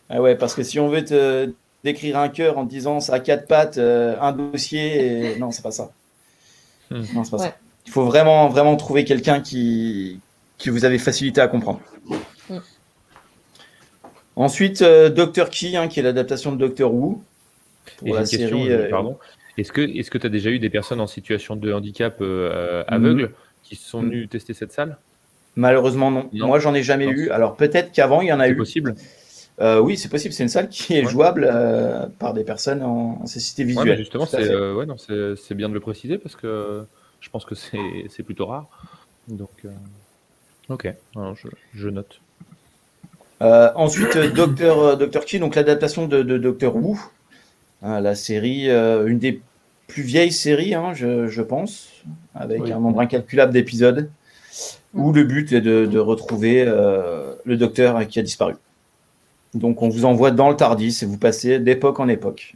Ah ouais, parce que si on veut te décrire un cœur en disant ça a quatre pattes, euh, un dossier, et... non, c'est pas ça. Hmm. Non, c'est pas ça. Il faut vraiment, vraiment trouver quelqu'un qui, qui vous avez facilité à comprendre. Hmm. Ensuite, euh, Doctor Key, hein, qui est l'adaptation de Doctor Who. Pour la série. Euh, pardon. Est-ce que tu as déjà eu des personnes en situation de handicap euh, aveugle qui sont mm. venues tester cette salle? Malheureusement non. Moi j'en ai jamais eu. Alors peut-être qu'avant il y en a eu. C'est possible. Euh, oui, c'est possible. C'est une salle qui est jouable euh, par des personnes en, cécité visuelle. justement, c'est bien de le préciser parce que je pense que c'est plutôt rare. Donc, ok, je, note. ensuite, Docteur Docteur Key, donc l'adaptation de, de Docteur Who, Hein, la série, euh, une des plus vieilles séries, hein, je, pense, avec un nombre incalculable d'épisodes, où le but est de, retrouver euh, le docteur qui a disparu. Donc on vous envoie dans le Tardis et vous passez d'époque en époque.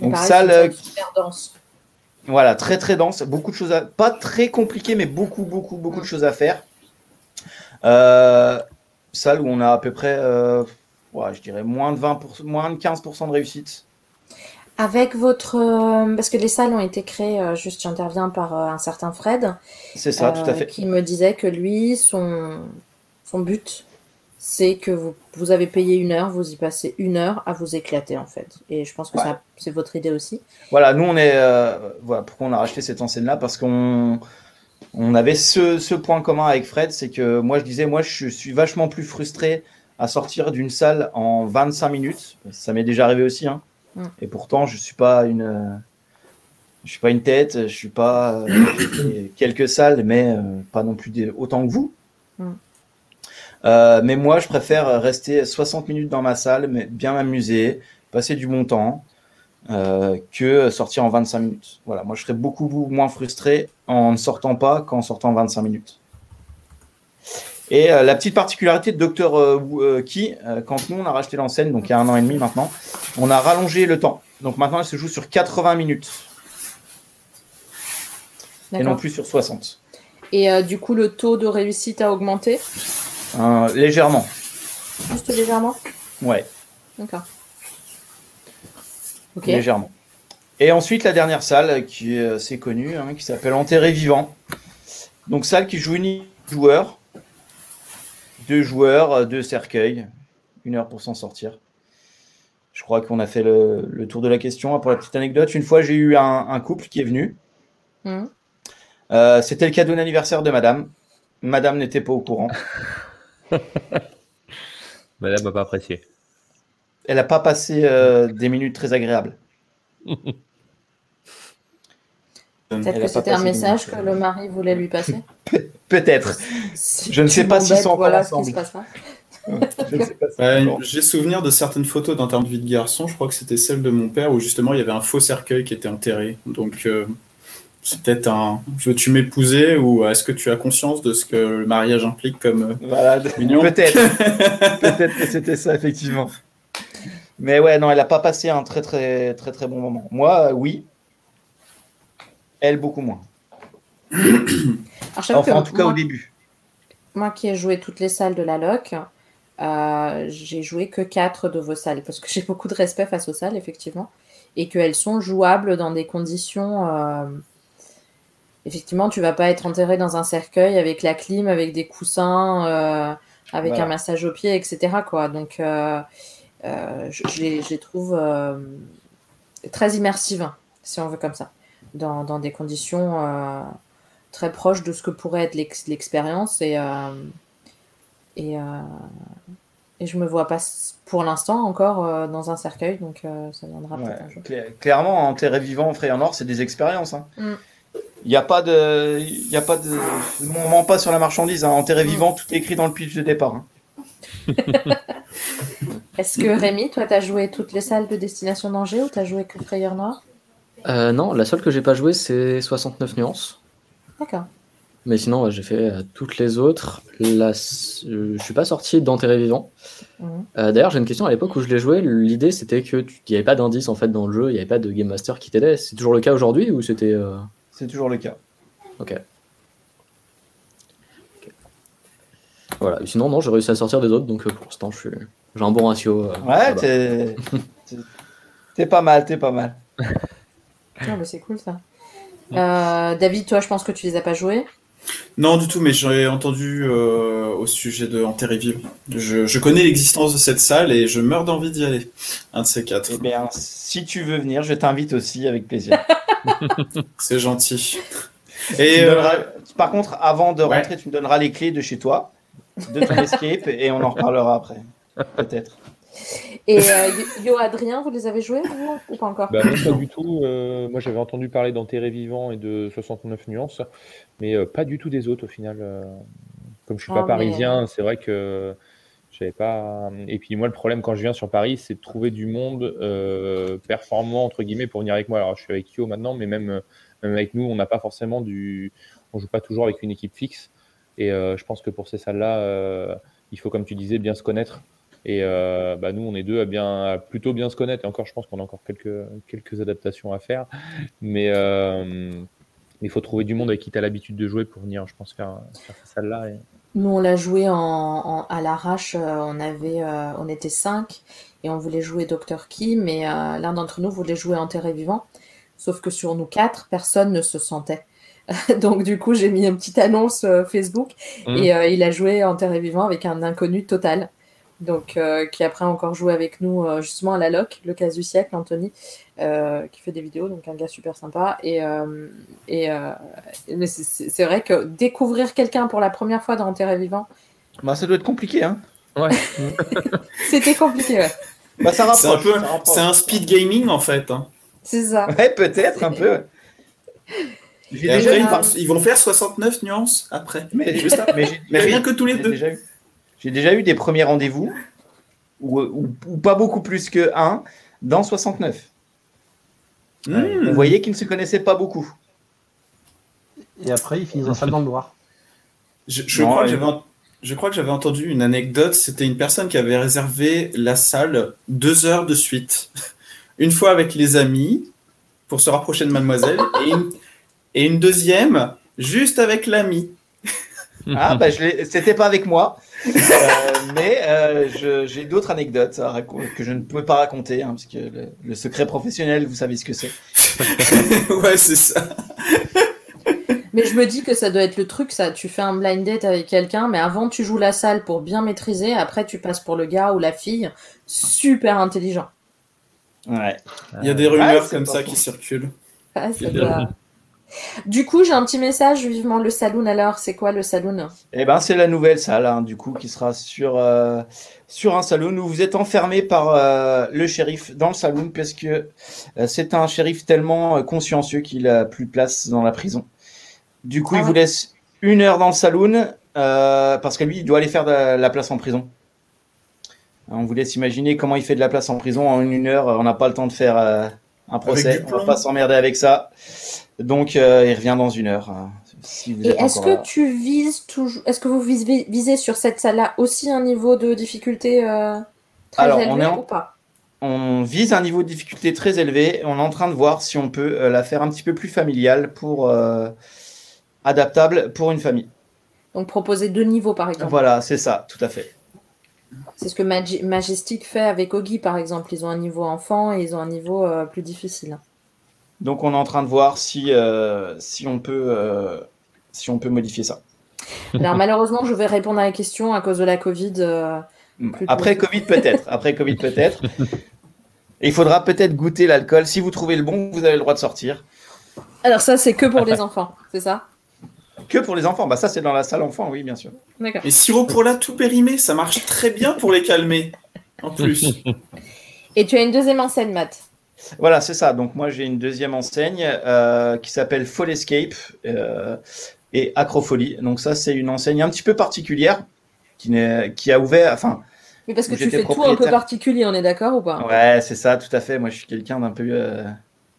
Donc salle euh, dense. Voilà, très très dense, beaucoup de choses à... pas très compliqué, mais beaucoup beaucoup beaucoup de choses à faire. salle où on a à peu près je dirais moins de 20 moins de 15% de réussite. Avec votre. Euh, parce que les salles ont été créées, euh, juste j'interviens par euh, un certain Fred. C'est ça, tout à fait. Qui me disait que lui, son, son but, c'est que vous, vous, avez payé une heure, vous y passez une heure à vous éclater en fait. Et je pense que ça, c'est votre idée aussi. Voilà, nous on est. voilà, pourquoi on a racheté cette enseigne-là? Parce qu'on on avait ce, ce, point commun avec Fred, c'est que moi je disais, moi je suis vachement plus frustré à sortir d'une salle en 25 minutes. Ça m'est déjà arrivé aussi. Hein. Mm. Et pourtant, je suis pas une, je suis pas une tête. Je suis pas euh, quelques salles, mais euh, pas non plus autant que vous. Mm. Euh, mais moi, je préfère rester 60 minutes dans ma salle, mais bien m'amuser, passer du bon temps, que sortir en 25 minutes. Voilà, moi, je serais beaucoup moins frustré en ne sortant pas qu'en sortant en 25 minutes. Et euh, la petite particularité de Docteur euh, Key, euh, quand nous on a racheté l'enseigne, donc il y a un an et demi maintenant, on a rallongé le temps. Donc maintenant elle se joue sur 80 minutes. Et non plus sur 60. Et du coup, le taux de réussite a augmenté? Légèrement. Juste légèrement? Ouais. D'accord. Légèrement. Et ensuite, la dernière salle qui est assez connue, hein, qui s'appelle Enterré Vivant. Donc, salle qui joue une joueur deux joueurs, euh, deux cercueils, une heure pour s'en sortir. Je crois qu'on a fait le, tour de la question. Pour la petite anecdote, une fois j'ai eu un, couple qui est venu. Mmh. Euh, c'était le cadeau d'anniversaire de madame. Madame n'était pas au courant. madame n'a pas apprécié. Elle n'a pas passé euh, des minutes très agréables. Peut-être que c'était un message que le mari voulait lui passer. Peut-être. Je ne sais pas s'ils sont voilà ensemble. J'ai souvenir de certaines photos d'un de vie de garçon. Je crois que c'était celle de mon père où justement il y avait un faux cercueil qui était enterré. Donc euh, c'est peut-être un. Veux-tu m'épouser ou est-ce que tu as conscience de ce que le mariage implique comme voilà, Peut-être. peut-être que c'était ça effectivement. Mais ouais, non, elle n'a pas passé un très très très très bon moment. Moi, oui, elle, beaucoup moins. enfin, en tout cas, au début. Moi qui ai joué toutes les salles de la LOC, euh, j'ai joué que quatre de vos salles parce que j'ai beaucoup de respect face aux salles, effectivement. et qu'elles sont jouables dans des conditions. Effectivement, tu vas pas être enterré dans un cercueil avec la clim, avec des coussins, avec un massage au pied, etc. Quoi. Donc, je, je, les, trouve très immersives, si on veut comme ça, dans, dans des conditions très proches de ce que pourrait être l'expérience. Et, et, et je me vois pas pour l'instant encore euh, dans un cercueil, donc euh, ça viendra peut-être un jour. clairement, enterré vivant en Frayeur Nord, c'est des expériences. Hein. Mm. Il n'y a pas de, il y a pas de, on ment pas sur la marchandise. Hein. Enterré mm. vivant, tout est écrit dans le pitch de départ. Hein. Est-ce que Rémi, toi, tu as joué toutes les salles de Destination Danger ou tu as joué que Frayeur Noir? Euh, Non, la seule que j'ai pas joué, c'est 69 nuances. D'accord. Mais sinon, j'ai fait euh, toutes les autres. Là, euh, je suis pas sorti d'enterré vivant. Mhm. Euh, d'ailleurs, j'ai une question. À l'époque où je l'ai joué, l'idée c'était que il n'y avait pas d'indice en fait dans le jeu, il n'y avait pas de game master qui t'aidait. C'est toujours le cas aujourd'hui ou c'était C'est toujours le cas. Ok. Voilà. Sinon, non, j'ai réussi à sortir des autres, donc pour l'instant, je suis... j'ai un bon ratio. ouais, t'es... t'es pas mal, t'es pas mal. Ah, bah, c'est cool ça. David, toi, je pense que tu les as pas joués. Non, du tout, mais j'ai entendu euh, au sujet de Enterré Je, je connais l'existence de cette salle et je meurs d'envie d'y aller. Un de ces quatre. Eh bien, si tu veux venir, je t'invite aussi avec plaisir. C'est gentil. Et euh, Par contre, avant de rentrer, tu me donneras les clés de chez toi, de ton escape, et on en reparlera après. Peut-être. Et euh, Yo Adrien, vous les avez joués ou pas encore? Bah, Pas du tout. Euh, moi j'avais entendu parler d'Enterré Vivant et de 69 nuances, mais euh, pas du tout des autres au final. comme je suis pas ah, parisien, c'est vrai que j'avais pas. Et puis moi le problème quand je viens sur Paris, c'est de trouver du monde performant entre guillemets pour venir avec moi. Alors je suis avec Yo maintenant, mais même, même avec nous, on n'a pas forcément du. On joue pas toujours avec une équipe fixe. Et je pense que pour ces salles-là, il faut, comme tu disais, bien se connaître. Et euh, bah, nous, on est deux à, bien, plutôt bien se connaître. Et encore, je pense qu'on a encore quelques, quelques adaptations à faire. Mais euh, il faut trouver du monde avec qui tu as l'habitude de jouer pour venir, je pense, faire, faire cette salle-là. Nous, on l'a joué en, à l'arrache. Euh, on, avait, on était cinq et on voulait jouer Dr. Key, mais l'un d'entre nous voulait jouer Enterré Vivant. Sauf que sur nous quatre, personne ne se sentait. Donc du coup, j'ai mis une petite annonce Facebook mmh. et il a joué Enterré Vivant avec un inconnu total donc euh, qui après encore joué avec nous euh, justement à la LOC, le cas du siècle, Anthony, euh, qui fait des vidéos, donc un gars super sympa. Et, et c'est vrai que découvrir quelqu'un pour la première fois dans Terre Vivant. Bah, ça doit être compliqué, hein. Ouais. C'était compliqué, ouais. Bah, ça c'est un, peu, c'est un speed gaming en fait. Hein. C'est ça. Ouais, peut-être un peu. ils, vont faire 69 nuances après. Mais, juste mais, rien que tous les deux. J'ai déjà eu des premiers rendez-vous, ou, pas beaucoup plus que un, dans 69. Hmm. Vous voyez qu'ils ne se connaissaient pas beaucoup. Et après, ils finissent en salle dans le noir. Je, crois que j'avais entendu une anecdote. C'était une personne qui avait réservé la salle deux heures de suite. Une fois avec les amis, pour se rapprocher de mademoiselle, et une, deuxième, juste avec l'ami. Ah, bah, c'était pas avec moi. Euh, mais euh, j'ai d'autres anecdotes que je ne peux pas raconter, hein, parce que le, secret professionnel, vous savez ce que c'est. ouais, c'est ça. Mais je me dis que ça doit être le truc, ça. Tu fais un blind date avec quelqu'un, mais avant tu joues la salle pour bien maîtriser, après tu passes pour le gars ou la fille super intelligent. Ouais. Il y a des rumeurs comme ça qui circulent. Ah, ça doit... Du coup, j'ai un petit message, vivement le saloon alors. C'est quoi le saloon? Eh ben, c'est la nouvelle salle, hein, du coup, qui sera sur, euh, sur un saloon où vous êtes enfermé par euh, le shérif dans le saloon parce que euh, c'est un shérif tellement consciencieux qu'il a plus de place dans la prison. Du coup, il ah vous laisse une heure dans le saloon parce que lui, il doit aller faire de la place en prison. On vous laisse imaginer comment il fait de la place en prison en une heure. On n'a pas le temps de faire un procès. On va pas s'emmerder avec ça. Donc, euh, il revient dans une heure. Hein, et est-ce que tu vises toujours, est-ce que vous visez, sur cette salle-là aussi un niveau de difficulté euh, très Alors, élevé on ou pas? On vise un niveau de difficulté très élevé. On est en train de voir si on peut euh, la faire un petit peu plus familiale pour adaptable pour une famille. Donc proposer deux niveaux par exemple. Voilà, c'est ça, tout à fait. C'est ce que Majestic fait avec Ogi, par exemple. Ils ont un niveau enfant et ils ont un niveau plus difficile. Donc on est en train de voir si, si, on, peut, si on peut modifier ça. Alors malheureusement, je vais répondre à la question à cause de la Covid. Après Covid peut-être. Après Covid peut-être. il faudra peut-être goûter l'alcool. Si vous trouvez le bon, vous avez le droit de sortir. Alors ça, c'est que pour les enfants, c'est ça? Que pour les enfants. Bah ça, c'est dans la salle enfant, oui, bien sûr. Et sirop pour la tout périmé, ça marche très bien pour les calmer. En plus. Et tu as une deuxième enseigne, Matt. Voilà, c'est ça. Donc moi, j'ai une deuxième enseigne euh, qui s'appelle Fall Escape euh, et Acrofolie. Donc ça, c'est une enseigne un petit peu particulière qui, qui a ouvert, enfin, mais parce que tu fais tout un peu particulier, on est d'accord ou pas? Ouais, c'est ça, tout à fait. Moi, je suis quelqu'un d'un peu, euh,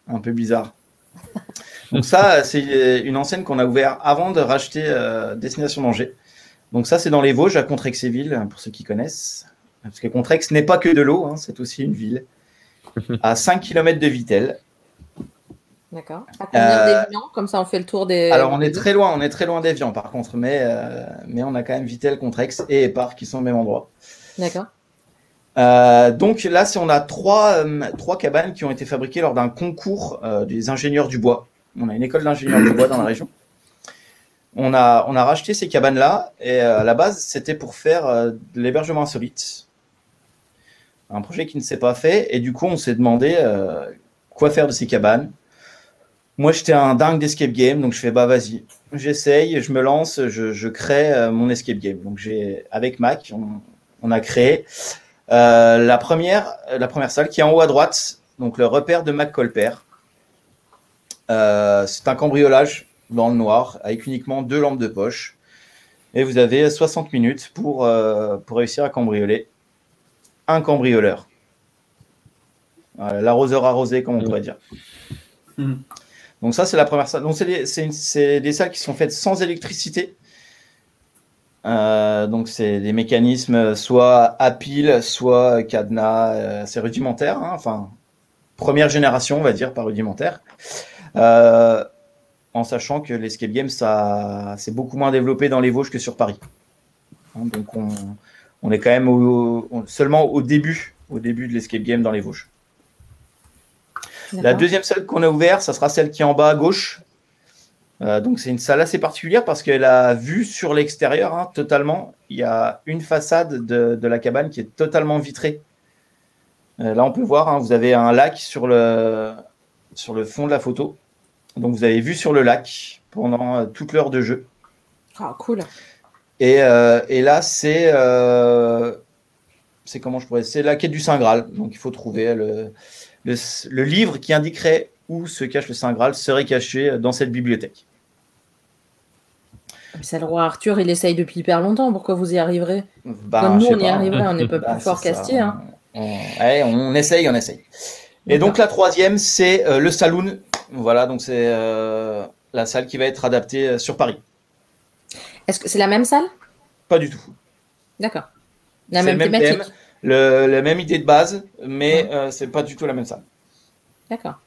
un peu bizarre. Donc ça, c'est une enseigne qu'on a ouvert avant de racheter Destination Danger. Donc ça, c'est dans les Vosges, à Contrexéville, pour ceux qui connaissent. Parce que Contrex n'est pas que de l'eau, hein, c'est aussi une ville. À 5 km de Vittel. D'accord. À combien euh, d'Evian Comme ça, on fait le tour des. Alors, on est très loin, on est très loin d'Evian, par contre, mais, mais on a quand même Vittel, Contrex et Épar qui sont au même endroit. D'accord. Euh, donc là, on a trois, euh, trois cabanes qui ont été fabriquées lors d'un concours euh, des ingénieurs du bois. On a une école d'ingénieurs du bois dans la région. On a, on a racheté ces cabanes-là et à la base, c'était pour faire de l'hébergement insolite. Un projet qui ne s'est pas fait et du coup, on s'est demandé quoi faire de ces cabanes. Moi, j'étais un dingue d'escape game, donc je fais bah vas-y, j'essaye, je me lance, je, crée mon escape game. Donc j'ai avec Mac, on, a créé euh, la, première, salle qui est en haut à droite, donc le repère de McColper. Euh, c'est un cambriolage dans le noir avec uniquement deux lampes de poche. Et vous avez 60 minutes euh, pour réussir à cambrioler un cambrioleur. L'arroseur arrosé, comme on pourrait dire. Mmh. Donc ça, c'est la première salle. Donc c'est des salles qui sont faites sans électricité. Euh, donc c'est des mécanismes soit à pile, soit cadenas, euh, c'est rudimentaire, hein, enfin première génération on va dire, pas rudimentaire. Euh, en sachant que l'escape game ça c'est beaucoup moins développé dans les Vosges que sur Paris. Hein, donc on, on, est quand même seulement au début, au début de l'escape game dans les Vosges. La deuxième salle qu'on a ouverte, ça sera celle qui est en bas à gauche, euh, donc c'est une salle assez particulière parce qu'elle a vue sur l'extérieur hein, totalement. Il y a une façade de, la cabane qui est totalement vitrée. Euh, là on peut voir, hein, vous avez un lac sur le, sur le fond de la photo. Donc vous avez vu sur le lac pendant euh, toute l'heure de jeu. Ah cool. Et, et là c'est c'est comment je pourrais c'est la quête du Saint Graal. Donc il faut trouver le, le, le livre qui indiquerait où se cache le Saint Graal serait caché dans cette bibliothèque. C'est le roi Arthur, il essaye depuis hyper longtemps. Pourquoi vous y arriverez? Bah, Comme nous, on y arriverait, on n'est pas bah, plus fort qu'Astier. Hein. On, essaye, on essaye. Et donc la troisième, c'est euh, le saloon. Voilà, donc c'est euh, la salle qui va être adaptée euh, sur Paris. Est-ce que c'est la même salle? Pas du tout. D'accord. La même, thématique. la même idée de base, mais c'est pas du tout la même salle. D'accord.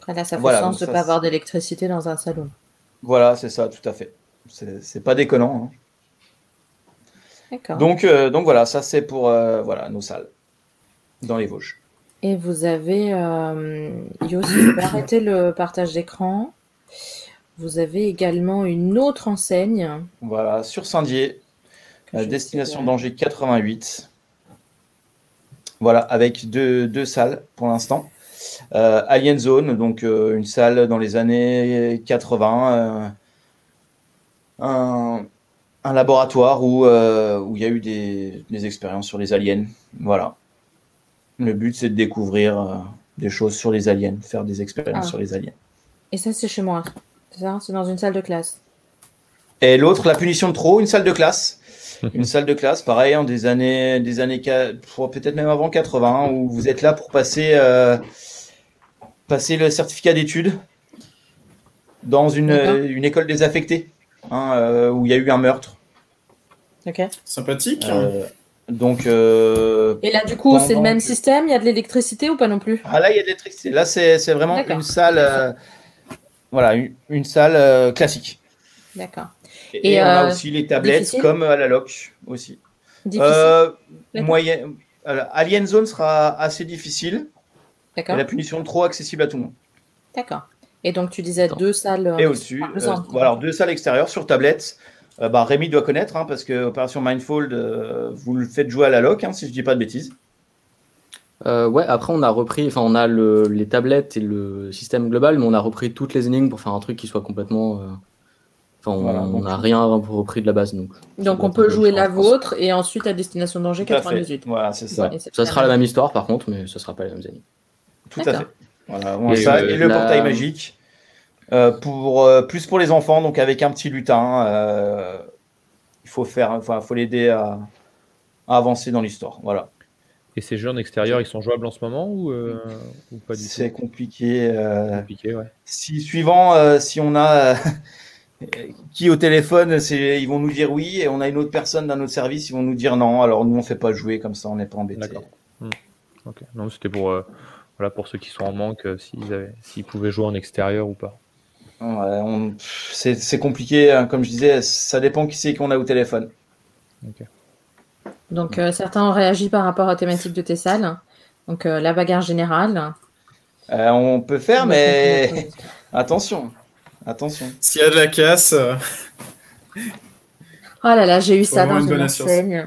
Après là, ça fait sens de ne pas avoir d'électricité dans un salon. Voilà, c'est ça, tout à fait. C'est pas déconnant. Hein. Donc, euh, donc voilà, ça c'est pour euh, voilà, nos salles dans les Vosges. Et vous avez, euh, Yo, si vous arrêter le partage d'écran, vous avez également une autre enseigne. Voilà, sur Saint-Dié, destination d'Angers 88. Voilà, avec deux, deux salles pour l'instant. Euh, Alien Zone, donc euh, une salle dans les années 80, euh, un, laboratoire où où il y a eu des, expériences sur les aliens. Voilà. Le but c'est de découvrir des choses sur les aliens, faire des expériences ah. sur les aliens. Et ça c'est chez moi, c'est ça C'est dans une salle de classe. Et l'autre, la punition de trop, une salle de classe. une salle de classe, pareil, en des années, des années, peut-être même avant 80, où vous êtes là pour passer passer le certificat d'études dans une, une, école désaffectée hein, euh, où il y a eu un meurtre. Ok. Sympathique. Euh, donc. Euh, Et là, du coup, c'est le même système Il y a de l'électricité ou pas non plus? Ah, là, il y a de l'électricité. Là, c'est vraiment une salle. Voilà, une, salle classique. D'accord. Et, on a aussi les tablettes comme à la loc aussi. Difficile. moyen... Alien Zone sera assez difficile. D'accord. Et la punition trop accessible à tout le monde. D'accord. Et donc tu disais deux salles. Et au-dessus. voilà, deux salles extérieures sur tablette. bah, Rémi doit connaître, hein, parce que Opération Mindfold, vous le faites jouer à la loc, hein, si je dis pas de bêtises. Euh, ouais, après on a repris, enfin on a le, les tablettes et le système global, mais on a repris toutes les énigmes pour faire un truc qui soit complètement. Euh, enfin, on n'a rien repris de la base. Donc, donc on peut jouer la vôtre et ensuite à Destination Danger 98. Voilà, c'est ça. ça sera la même histoire par contre, mais ce sera pas les mêmes énigmes. Tout à fait. Voilà, et, ça, et, le portail magique. Euh, pour, plus pour les enfants, donc avec un petit lutin. il faut faire, enfin, faut l'aider à, à avancer dans l'histoire. Voilà. Et ces jeux en extérieur, ils sont jouables en ce moment ou, euh, pas du tout C'est compliqué. Euh, compliqué ouais. Si suivant, euh, si on a qui au téléphone, c'est ils vont nous dire oui, et on a une autre personne d'un autre service, ils vont nous dire non. Alors nous, on fait pas jouer comme ça, on n'est pas embêté. D'accord. Non, c'était pour voilà pour ceux qui sont en manque, s'ils avaient, s'ils pouvaient jouer en extérieur ou pas. Ouais, c'est compliqué, hein, comme je disais, ça dépend qui c'est qu'on a au téléphone. Ok. Donc euh, certains ont réagi par rapport aux thématiques de tes salles. Donc euh, la bagarre générale. Euh, on peut faire, mais attention, attention. S'il y a de la casse. Oh là là, j'ai eu ça dans une, enseigne.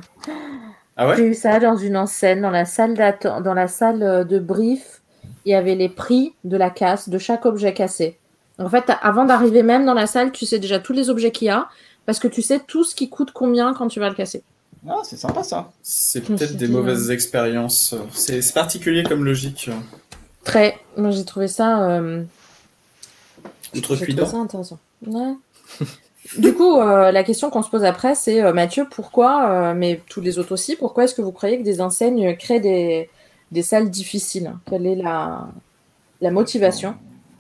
Ah ouais j'ai eu ça dans une enseigne, dans la salle dans la salle de brief. Il y avait les prix de la casse de chaque objet cassé. En fait, avant d'arriver même dans la salle, tu sais déjà tous les objets qu'il y a parce que tu sais tout ce qui coûte combien quand tu vas le casser. Ah, c'est sympa ça. C'est peut-être des mauvaises euh, expériences. C'est particulier comme logique. Très. Moi, j'ai trouvé ça. Euh... Outre ça intéressant. du coup, euh, la question qu'on se pose après, c'est euh, Mathieu, pourquoi, mais tous les autres aussi, pourquoi est-ce que vous croyez que des enseignes créent des, des salles difficiles? Quelle est la, la motivation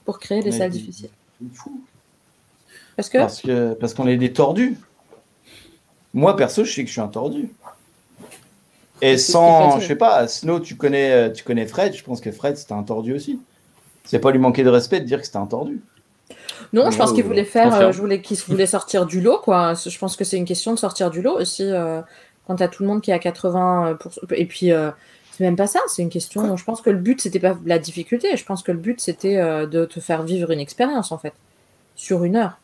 pour créer des salles difficiles? fou. Parce que parce que parce qu'on est des tordus. Moi, perso, je sais que je suis un tordu. Et sans, je sais pas, Snow, tu connais, euh, tu connais Fred, je pense que Fred, c'était un tordu aussi. C'est pas lui manquer de respect de dire que c'était un tordu. Non, je pense qu'il voulait faire, euh, je voulais qu'il voulait sortir du lot, quoi. Je pense que c'est une question de sortir du lot aussi. Euh, quand t'as tout le monde qui est à 80% et puis c'est même pas ça, c'est une question. je pense que le but c'était pas la difficulté. Je pense que le but c'était de te faire vivre une expérience en fait sur une heure.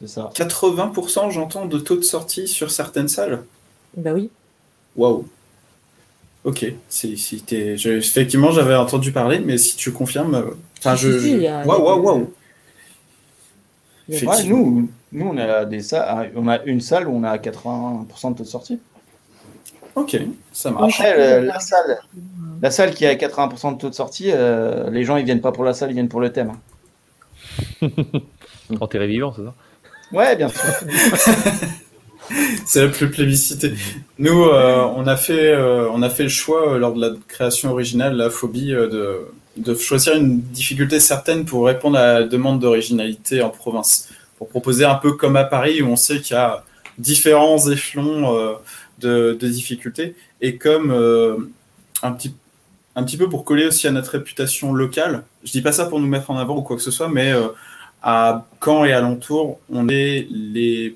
C'est ça. 80% j'entends de taux de sortie sur certaines salles. Bah oui. Waouh. Ok. Si, si effectivement, j'avais entendu parler, mais si tu confirmes. Euh, enfin, je. Waouh, waouh, waouh. nous, nous, on a des salles, on a une salle où on a 80% de taux de sortie. Ok, ça marche. Après, la, salle, la salle qui a 80% de taux de sortie, euh, les gens ils viennent pas pour la salle, ils viennent pour le thème. Quand t'es vivant, c'est ça? Ouais, bien sûr. c'est la plus plébiscitée. Nous, euh, on, a fait, euh, on a fait le choix euh, lors de la création originale, la phobie, de, de, choisir une difficulté certaine pour répondre à la demande d'originalité en province. Pour proposer un peu comme à Paris, où on sait qu'il y a différents échelons de, de difficultés, et comme un petit un petit peu pour coller aussi à notre réputation locale. Je dis pas ça pour nous mettre en avant ou quoi que ce soit, mais à Caen et alentour, on est les,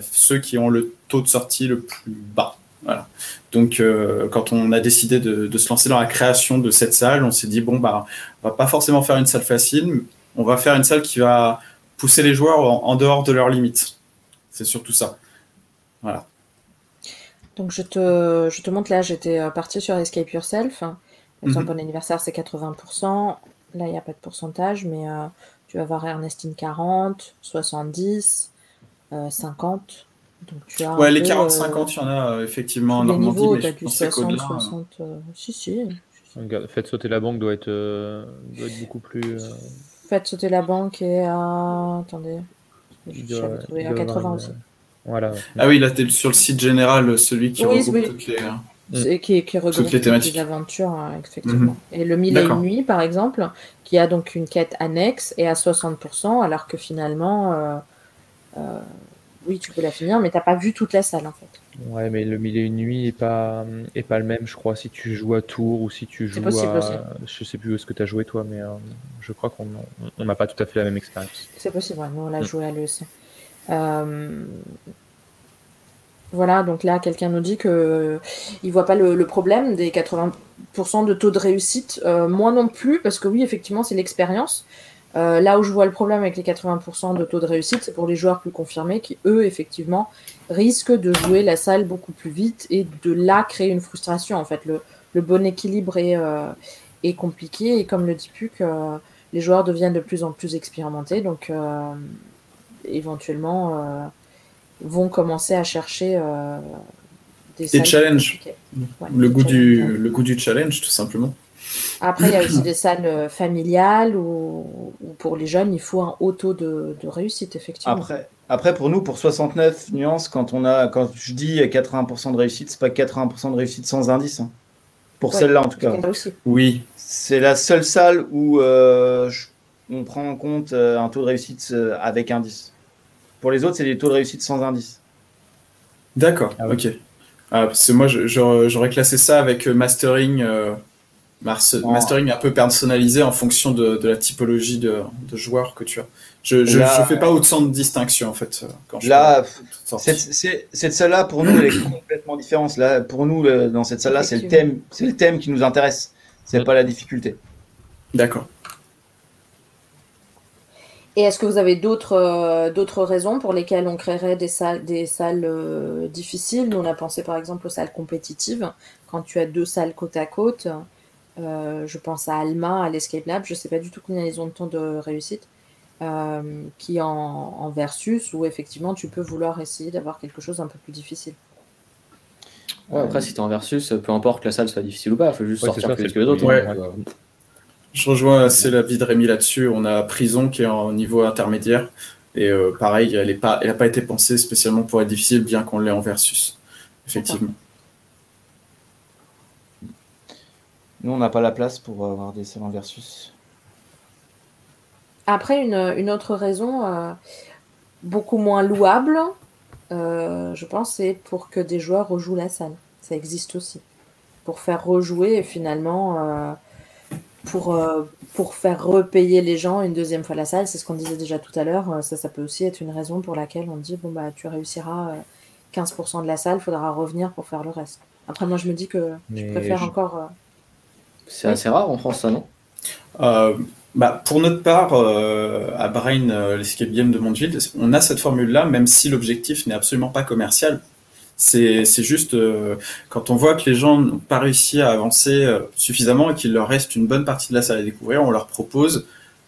ceux qui ont le taux de sortie le plus bas. Voilà. Donc, euh, quand on a décidé de, se lancer dans la création de cette salle, on s'est dit bon bah, on va pas forcément faire une salle facile, on va faire une salle qui va pousser les joueurs en, dehors de leurs limites. C'est surtout ça. Voilà. Donc, je te, je te montre là, j'étais euh, parti sur Escape Yourself. Exemple, mm anniversaire, c'est 80%. Là, il n'y a pas de pourcentage, mais euh, tu vas voir Ernestine 40, 70, 50. Donc tu as ouais, les 40-50, euh, il y en a euh, effectivement en Normandie, mais je 60, 60, euh, si, si. Faites sauter la banque doit être, doit être beaucoup plus. Faites sauter la banque et à. Attendez. Je trouvé à 80 aussi. Voilà. Ah oui, là, tu es sur le site général, celui qui oui, regroupe oui. toutes les. Mm. Qui, qui regroupe toutes les, aventures, effectivement. Mm-hmm. Et le Mille et une nuits, par exemple, qui a donc une quête annexe et à 60%, alors que finalement, euh, euh, oui, tu peux la finir, mais tu n'as pas vu toute la salle en fait. Ouais, mais le mille et une nuits n'est pas, est pas le même, je crois, si tu joues à Tours ou si tu joues possible, à. Je sais plus où est-ce que tu as joué toi, mais euh, je crois qu'on n'a pas tout à fait la même expérience. C'est possible, nous on l'a mm. joué à l'EC. Voilà, donc là, quelqu'un nous dit que il voit pas le, problème des 80% de taux de réussite. moi non plus, parce que oui, effectivement, c'est l'expérience. là où je vois le problème avec les 80% de taux de réussite, c'est pour les joueurs plus confirmés qui, eux, effectivement, risquent de jouer la salle beaucoup plus vite et de là créer une frustration. En fait, le, bon équilibre est, est compliqué. Et comme le dit Puc, euh, les joueurs deviennent de plus en plus expérimentés, donc euh, éventuellement euh, vont commencer à chercher des, des challenges. le, goût du, le goût du challenge, tout simplement. Après, il y a aussi des salles familiales où, pour les jeunes, il faut un haut taux de, de réussite, effectivement. Après, après, pour nous, pour 69 nuances, quand, on a, quand je dis 80% de réussite, c'est pas 80% de réussite sans indice. Hein. Pour celle-là, en tout cas. Oui. C'est la seule salle où euh, on prend en compte euh, un taux de réussite euh, avec indice. Pour les autres, c'est des taux de réussite sans indice. D'accord, ah ok. Ah, parce que moi, j'aurais classé ça avec mastering, mastering un peu personnalisé en fonction de, la typologie de, de joueurs que tu as. Je ne fais pas autant de distinction en fait. Quand là, cette salle-là pour nous elle est complètement différente. Là, pour nous dans cette salle-là, c'est le thème, c'est le thème qui nous intéresse. C'est pas la difficulté. D'accord. Et est-ce que vous avez d'autres euh, d'autres raisons pour lesquelles on créerait des salles des salles euh, difficiles? Nous on a pensé par exemple aux salles compétitives. Quand tu as deux salles côte à côte, euh, je pense à Alma, à l'Escape Lab. Je sais pas du tout combien ils ont de temps de réussite. Euh, qui en, en, versus, où effectivement tu peux vouloir essayer d'avoir quelque chose un peu plus difficile. après, si tu es en versus, peu importe que la salle soit difficile ou pas, il faut juste sortir plus que les autres. Je rejoins assez l'avis de Rémi là-dessus. On a Prison qui est en niveau intermédiaire. Et euh, pareil, elle n'a pas, pas été pensée spécialement pour être difficile, bien qu'on l'ait en versus. Effectivement. Nous, on n'a pas la place pour avoir des salles en versus. Après, une, autre raison euh, beaucoup moins louable, euh, je pense, c'est pour que des joueurs rejouent la salle. Ça existe aussi. Pour faire rejouer et finalement, euh, pour, pour faire repayer les gens une deuxième fois la salle, c'est ce qu'on disait déjà tout à l'heure. Ça, ça peut aussi être une raison pour laquelle on dit bon, bah, tu réussiras 15% de la salle, il faudra revenir pour faire le reste. Après, moi, je me dis que je préfère encore. C'est assez rare en France, ça, non? Bah, pour notre part, euh, à Brain, euh, l'escape game de Mondeville, on a cette formule-là, même si l'objectif n'est absolument pas commercial. C'est juste euh, quand on voit que les gens n'ont pas réussi à avancer euh, suffisamment et qu'il leur reste une bonne partie de la salle à découvrir, on leur propose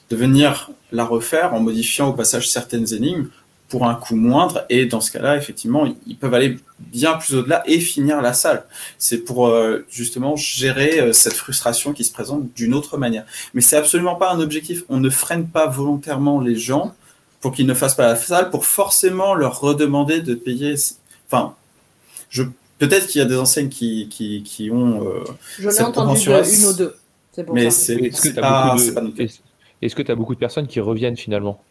de venir la refaire en modifiant au passage certaines énigmes pour un coût moindre. Et dans ce cas-là, effectivement, ils peuvent aller bien plus au-delà et finir la salle. C'est pour euh, justement gérer euh, cette frustration qui se présente d'une autre manière. Mais c'est absolument pas un objectif. On ne freine pas volontairement les gens pour qu'ils ne fassent pas la salle, pour forcément leur redemander de payer. Enfin, je peut-être qu'il y a des enseignes qui, qui, qui ont. Euh, je l'ai entendu une ou deux. Mais c'est pas, Est-ce que tu as beaucoup de personnes qui reviennent finalement?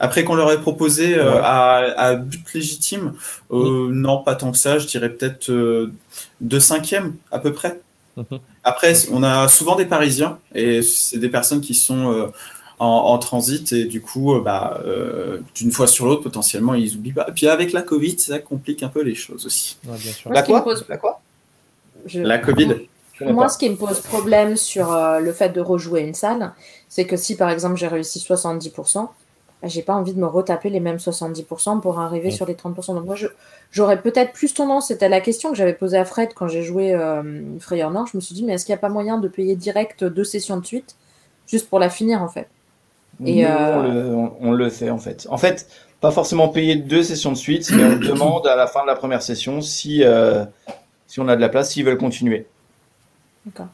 Après qu'on leur ait proposé euh, à, but légitime, euh, non, pas tant que ça. Je dirais peut-être euh, deux cinquièmes à peu près. Mhm. Après, on a souvent des Parisiens et c'est des personnes qui sont en, transit et du coup, bah, d'une fois sur l'autre, potentiellement, ils oublient pas. Puis avec la Covid, ça complique un peu les choses aussi. La quoi, la quoi La Covid. Moi, ce qui me pose problème sur le fait de rejouer une salle, c'est que si par exemple j'ai réussi 70%, j'ai pas envie de me retaper les mêmes 70% pour arriver sur les 30%. Donc moi, j'aurais peut-être plus tendance, c'était la question que j'avais posée à Fred quand j'ai joué euh, Frayeur Nord, je me suis dit, mais est-ce qu'il n'y a pas moyen de payer direct deux sessions de suite, juste pour la finir en fait? Et, euh, on, le, fait en fait. En fait, pas forcément payer deux sessions de suite, mais on demande à la fin de la première session si, euh, si on a de la place, s'ils veulent continuer. D'accord.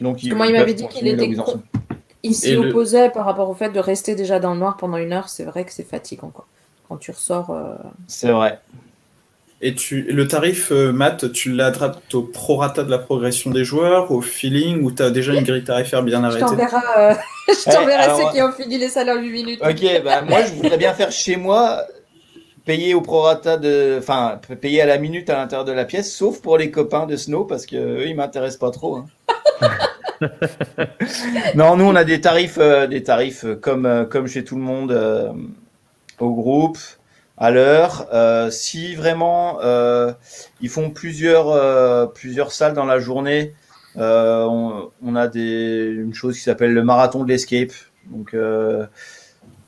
Donc, il, moi, il m'avait dit qu'il était, il s'y opposait par rapport au fait de rester déjà dans le noir pendant une heure. C'est vrai que c'est fatigant quoi. quand tu ressors. Euh, c'est vrai. Et tu, le tarif, euh, Matt, tu l'adaptes au prorata de la progression des joueurs, au feeling, ou tu as déjà une grille tarifaire bien arrêtée euh, Je t'enverrai ceux qui ont fini les salaires 8 minutes. Ok, bah, moi je voudrais bien faire chez moi, payer au prorata de. Enfin, payer à la minute à l'intérieur de la pièce, sauf pour les copains de Snow, parce qu'eux, ils m'intéressent pas trop. Hein. non, nous on a des tarifs, euh, des tarifs euh, comme, euh, comme chez tout le monde au groupe. À l'heure. Euh, si vraiment euh, ils font plusieurs, euh, plusieurs salles dans la journée, on, on, a des, une chose qui s'appelle le marathon de l'escape. Donc,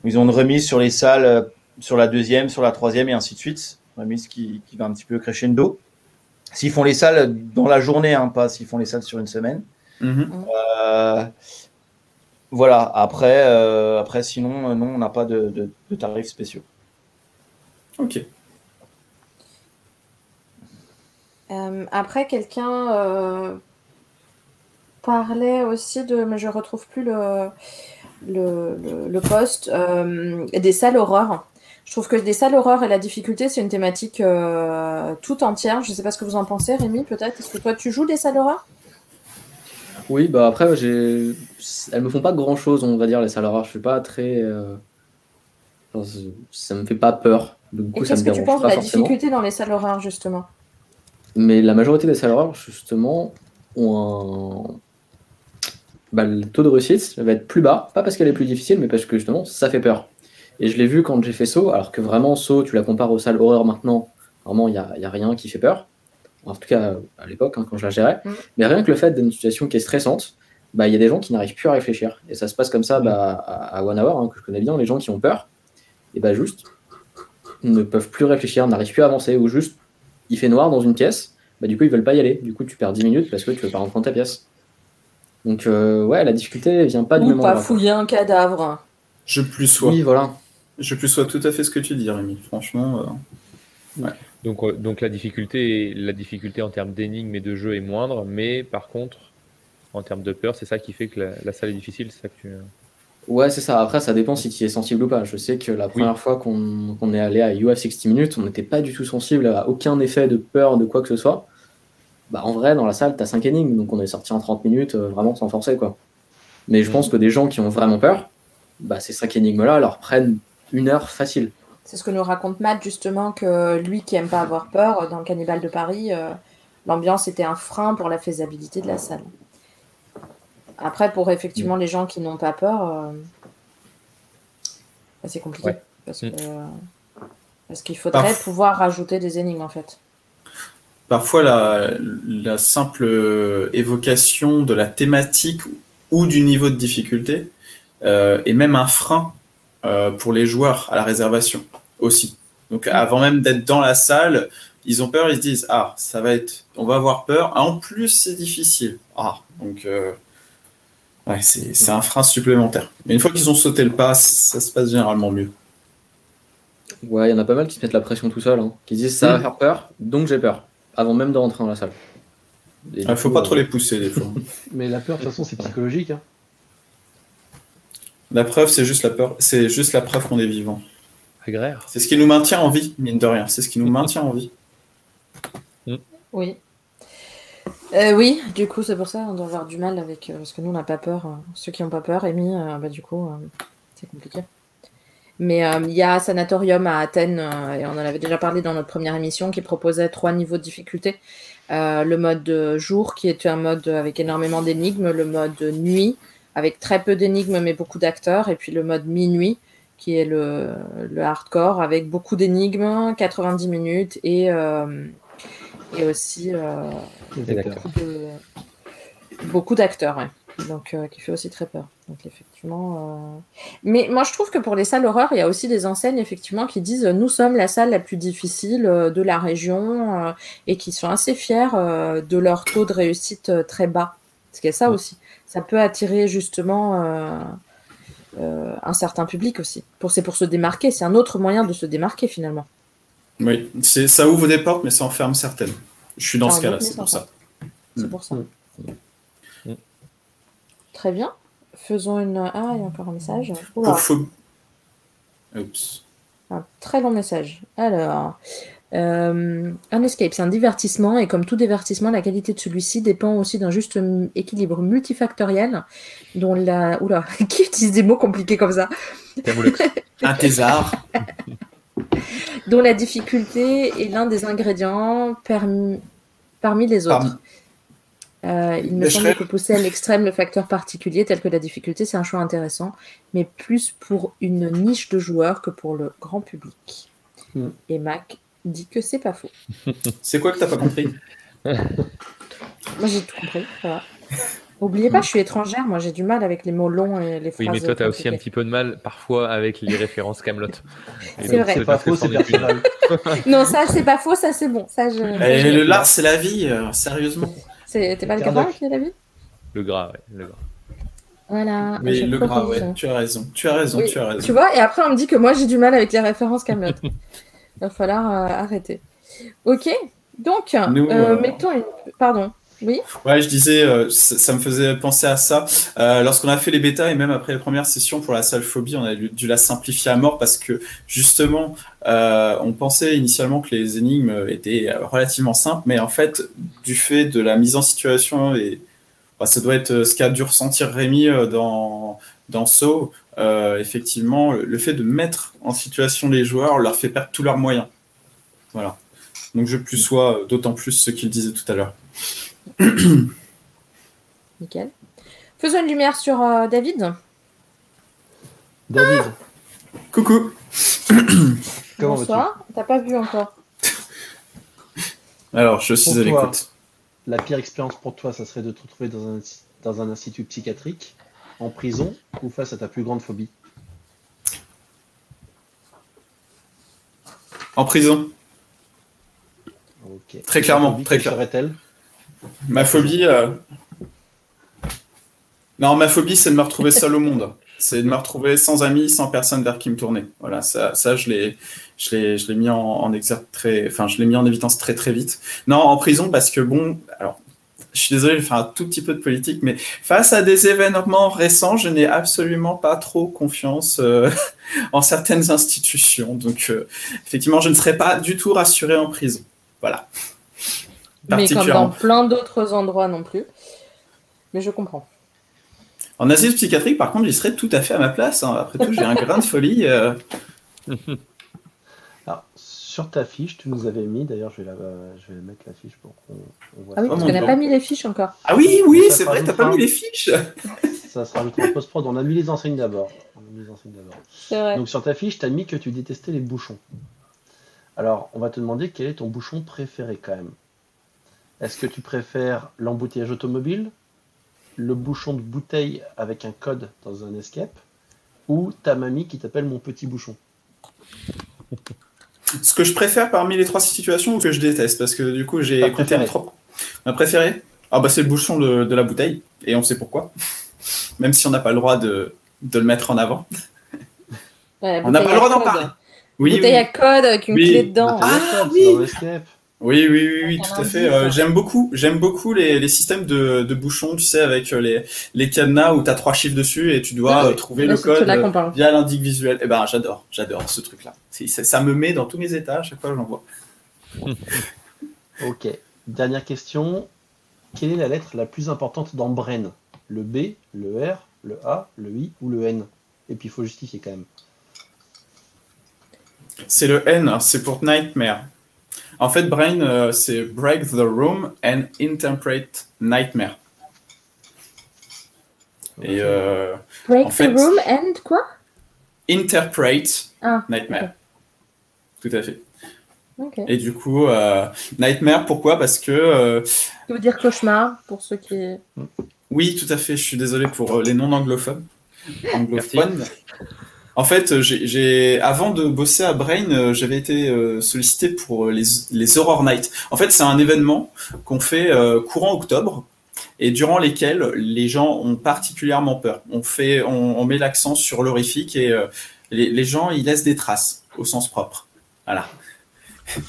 ils ont une remise sur les salles, sur la deuxième, sur la troisième et ainsi de suite. Remise qui, qui va un petit peu crescendo. S'ils font les salles dans la journée, hein, pas s'ils font les salles sur une semaine. Euh, voilà, après, euh, après sinon, non, on n'a pas de, de, de, tarifs spéciaux. Ok. Euh, après, quelqu'un euh, parlait aussi de, mais je retrouve plus le, le, le, le poste, euh, des salles horreurs. Je trouve que des salles horreurs et la difficulté, c'est une thématique euh, tout entière. Je ne sais pas ce que vous en pensez, Rémi, peut-être. Est-ce que toi, tu joues des salles horreurs? Oui, bah après, elles me font pas grand-chose, on va dire, les salles horreurs. Je suis pas très... Euh... Ça me fait pas peur. Qu'est-ce que tu penses de la forcément. difficulté dans les salles horreurs, justement? Mais la majorité des salles horreurs, justement, ont un... Bah, le taux de réussite va être plus bas, pas parce qu'elle est plus difficile, mais parce que justement, ça fait peur. Et je l'ai vu quand j'ai fait Saut, alors que vraiment Saut, tu la compares aux salles horreur maintenant, vraiment il n'y a, y a, rien qui fait peur. En tout cas, à l'époque, hein, quand je la gérais. Mm. Mais rien que le fait d'une situation qui est stressante, bah, il y a des gens qui n'arrivent plus à réfléchir. Et ça se passe comme ça bah, à, à One Hour, hein, que je connais bien, les gens qui ont peur, et bah juste ne peuvent plus réfléchir, n'arrivent plus à avancer, ou juste il fait noir dans une pièce, bah, du coup ils veulent pas y aller. Du coup tu perds 10 minutes parce que tu veux pas rentrer dans ta pièce. Donc euh, ouais, la difficulté vient pas ou du même pas fouiller un cadavre. Je plus sois. Oui, voilà. Je plus sois tout à fait ce que tu dis, Rémi. Franchement. Euh... Ouais. Donc, euh, donc la difficulté, la difficulté en termes d'énigmes et de jeu est moindre, mais par contre, en termes de peur, c'est ça qui fait que la, la salle est difficile, c'est ça que tu. Ouais, c'est ça. Après, ça dépend si tu es sensible ou pas. Je sais que la première oui. fois qu'on qu est allé à UF 60 minutes, on n'était pas du tout sensible à aucun effet de peur de quoi que ce soit. Bah, en vrai, dans la salle, tu as 5 énigmes, donc on est sorti en 30 minutes, euh, vraiment sans forcer, quoi. Mais je pense que des gens qui ont vraiment peur, bah, ces 5 énigmes-là leur prennent une heure facile. C'est ce que nous raconte Matt, justement, que lui qui aime pas avoir peur, dans le Cannibal de Paris, euh, l'ambiance était un frein pour la faisabilité de la salle. Après, pour effectivement les gens qui n'ont pas peur, euh, bah, c'est compliqué. Ouais. Parce que, parce qu'il faudrait Parf pouvoir rajouter des énigmes, en fait. Parfois, la, la, simple évocation de la thématique ou du niveau de difficulté euh, est même un frein euh, pour les joueurs à la réservation aussi. Donc, avant même d'être dans la salle, ils ont peur, ils se disent Ah, ça va être, on va avoir peur. Ah, en plus, c'est difficile. Ah, donc. Euh, Ouais, c'est un frein supplémentaire. Mais une fois qu'ils ont sauté le pas, ça se passe généralement mieux. Ouais, il y en a pas mal qui se mettent la pression tout seul, hein, qui disent ça va faire peur, donc j'ai peur, avant même de rentrer dans la salle. Il ah, faut coup, pas euh... trop les pousser des fois. Mais la peur, de toute façon, c'est psychologique. Hein. La preuve, c'est juste la peur, c'est juste la preuve qu'on est vivant. Agraire. C'est ce qui nous maintient en vie, mine de rien. C'est ce qui nous maintient en vie. Oui. Euh, oui, du coup, c'est pour ça on doit avoir du mal avec. Euh, parce que nous, on n'a pas peur. Euh, ceux qui n'ont pas peur, Amy, euh, bah, du coup, c'est compliqué. Mais il y a Sanatorium à Athènes, et on en avait déjà parlé dans notre première émission, qui proposait trois niveaux de difficulté. le mode jour, qui était un mode avec énormément d'énigmes, le mode nuit, avec très peu d'énigmes mais beaucoup d'acteurs, et puis le mode minuit, qui est le, le hardcore, avec beaucoup d'énigmes, 90 minutes, et, et aussi beaucoup d'acteurs, ouais. donc euh, qui fait aussi très peur. Donc effectivement, euh... mais moi je trouve que pour les salles horreur, il y a aussi des enseignes effectivement qui disent nous sommes la salle la plus difficile euh, de la région euh, et qui sont assez fiers euh, de leur taux de réussite euh, très bas. Parce qu'il y a ça ouais. aussi. Ça peut attirer justement un certain public aussi. Pour c'est pour se démarquer. C'est un autre moyen de se démarquer finalement. Oui, c'est ça ouvre des portes, mais ça enferme certaines. Je suis dans Ah, ce cas-là, c'est pour ça. C'est pour ça. Très bien. Faisons une. Ah, il y a encore un message. Oups. Un très long message. Alors, euh, un escape, c'est un divertissement et comme tout divertissement, la qualité de celui-ci dépend aussi d'un juste équilibre multifactoriel dont la. Oula, qui utilise des mots compliqués comme ça Un thésard. dont la difficulté est l'un des ingrédients permis- parmi les autres. Euh, il me Mais semble que pousser à l'extrême le facteur particulier tel que la difficulté, c'est un choix intéressant, mais plus pour une niche de joueurs que pour le grand public. Mm. Et Mac dit que c'est pas faux. c'est quoi que t'as pas compris? Moi j'ai tout compris. Ça Oubliez pas, je suis étrangère, moi j'ai du mal avec les mots longs et les phrases. Oui, mais toi, tu as aussi un petit peu de mal parfois avec les références Camelot. C'est vrai. C'est pas faux, c'est personnel. non, ça c'est pas faux, ça c'est bon. Ça, je... Et le lard, c'est la vie, euh, sérieusement. T'es pas le gras qui est la vie? Le gras, oui. Le gras. Voilà. Mais le gras, ouais, tu as raison. Tu as raison, tu as raison. Tu vois, et après on me dit que moi j'ai du mal avec les références Camelot. Il va falloir euh, arrêter. Ok, donc, Nous, euh, euh, mettons une. Pardon. Oui. Ouais, je disais, euh, ça, me faisait penser à ça. Euh, Lorsqu'on a fait les bêtas et même après les premières sessions pour la salle phobie, on a dû, la simplifier à mort parce que justement, euh, on pensait initialement que les énigmes étaient relativement simples, mais en fait, du fait de la mise en situation et bah, ça doit être ce qu'a dû ressentir Rémi dans dans euh, effectivement, le fait de mettre en situation les joueurs leur fait perdre tous leurs moyens. Voilà. Donc je plus sois d'autant plus ce qu'il disait tout à l'heure. Nickel. Faisons une lumière sur euh, David. David, Coucou. comment vas-tu Bonsoir. T'as pas vu encore. Alors, je suis Pour à l'écoute. La pire expérience pour toi, ça serait de te retrouver dans un, dans un institut psychiatrique, en prison ou face à ta plus grande phobie En prison. Ok. Très clairement, très quelle clair. serait-elle? Ma phobie. euh, Non, ma phobie, c'est de me retrouver seul au monde. C'est de me retrouver sans amis, sans personne vers qui me tourner. Voilà, ça, je l'ai, je l'ai, je l'ai mis en, en très, enfin, je l'ai mis en évidence très très vite. Non, en prison parce que bon, alors, je suis désolé, je vais faire un tout petit peu de politique, mais face à des événements récents, je n'ai absolument pas trop confiance euh, en certaines institutions. Donc, euh, effectivement, je ne serais pas du tout rassuré en prison. Voilà. Mais comme dans plein d'autres endroits non plus. Mais je comprends. En asile psychiatrique, par contre, j'y serais tout à fait à ma place. hein. Après tout, j'ai un grain de folie. euh. Alors, sur ta fiche, tu nous avais mis, d'ailleurs, je vais, la, je vais mettre la fiche pour qu'on on voit Ah oui, parce qu'on n'a pas mis les fiches encore. Ah oui, oui, c'est vrai, t'as pas mis les fiches. Ça sera en post-prod. On a mis les enseignes d'abord. On a mis les enseignes d'abord. C'est vrai. Donc sur ta fiche, tu as mis que tu détestais les bouchons. Alors, on va te demander quel est ton bouchon préféré quand même. Est-ce que tu préfères l'embouteillage automobile, le bouchon de bouteille avec un code dans un escape, ou ta mamie qui t'appelle mon petit bouchon? Ce que je préfère parmi les trois situations ou que je déteste, parce que du coup, j'ai préférée. les trois. Ma préférée? Ah bah c'est le bouchon de, de la bouteille, et on sait pourquoi. Même si on n'a pas le droit de, de le mettre en avant. Ouais, On n'a pas le droit d'en parler. Oui, bouteille oui. à code avec une Oui. clé dedans. Ah, oui. dans. Oui, oui, oui, oui, tout à fait. Euh, j'aime beaucoup, j'aime beaucoup les, les systèmes de, de bouchons, tu sais, avec euh, les, les cadenas où tu as trois chiffres dessus et tu dois Ouais, euh, trouver le code via l'indice visuel. Eh ben, j'adore, j'adore ce truc-là. Ça, ça me met dans tous mes états à chaque fois que j'en vois. Ok. Dernière question. Quelle est la lettre la plus importante dans Brain? Le B, le R, le A, le I ou le N? Et puis il faut justifier quand même. C'est le N, hein, c'est pour Nightmare. En fait, Brain, euh, c'est Break the Room and Interpret Nightmare. Et euh, Break En the fait- room and quoi? Interpret Ah, Nightmare. Tout à fait. Et du coup, euh, Nightmare, pourquoi? Parce que, euh, Ça veut dire cauchemar pour ceux qui. oui, tout à fait, je suis désolé pour euh, les non-anglophones. Anglophones. En fait, euh, j'ai, avant de bosser à Brain, euh, j'avais été euh, sollicité pour les, les Horror Nights. En fait, c'est un événement qu'on fait courant octobre et durant lesquels les gens ont particulièrement peur. On, fait, on, on met l'accent sur l'horrifique et les, gens, ils laissent des traces au sens propre. Voilà.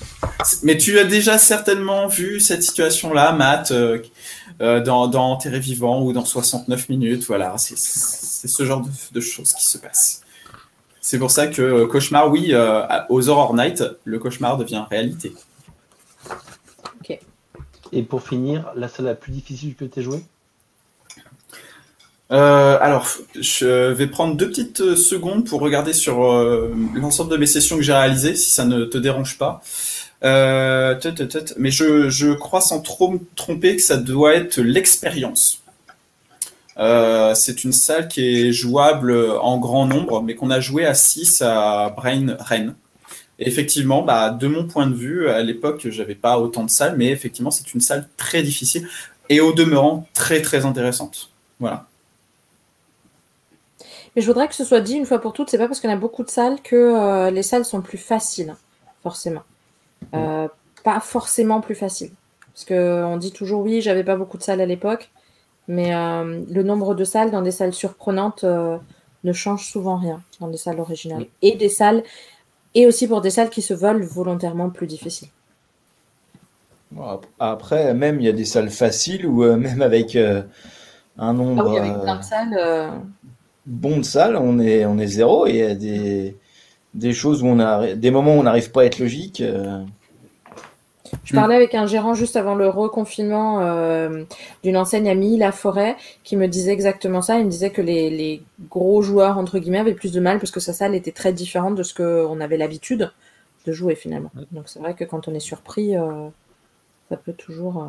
Mais tu as déjà certainement vu cette situation-là, Matt, euh, dans, dans Vivant ou dans 69 minutes. Voilà, c'est c'est ce genre de, de choses qui se passent. C'est pour ça que euh, Cauchemar, oui, euh, aux Horror Night, le cauchemar devient réalité. Et pour finir, la salle la plus difficile que tu aies joué Euh, alors, je vais prendre deux petites secondes pour regarder sur euh, l'ensemble de mes sessions que j'ai réalisées, si ça ne te dérange pas. Euh, tut, tut, tut. mais je, je crois sans trop me tromper que ça doit être l'expérience. Euh, c'est une salle qui est jouable en grand nombre, mais qu'on a joué à 6 à Brain Rennes. effectivement, bah, de mon point de vue, à l'époque, j'avais pas autant de salles, mais effectivement, c'est une salle très difficile et au demeurant très très intéressante. Voilà. Mais je voudrais que ce soit dit une fois pour toutes, c'est pas parce qu'on a beaucoup de salles que euh, les salles sont plus faciles, forcément. Euh, pas forcément plus faciles. Parce qu'on dit toujours oui, j'avais pas beaucoup de salles à l'époque, mais euh, le nombre de salles dans des salles surprenantes ne change souvent rien dans des salles originales. Et des salles, et aussi pour des salles qui se veulent volontairement plus difficiles. Après, même il y a des salles faciles ou même avec un nombre. Ah oui, avec plein de salles bon de salle, on est, on est zéro. Et il y a des, des choses où on a des moments où on n'arrive pas à être logique. Euh. Je parlais avec un gérant juste avant le reconfinement euh, d'une enseigne à la forêt qui me disait exactement ça. Il me disait que les, les, gros joueurs, entre guillemets, avaient plus de mal parce que sa salle était très différente de ce qu'on avait l'habitude de jouer finalement. Donc c'est vrai que quand on est surpris, euh, ça peut toujours.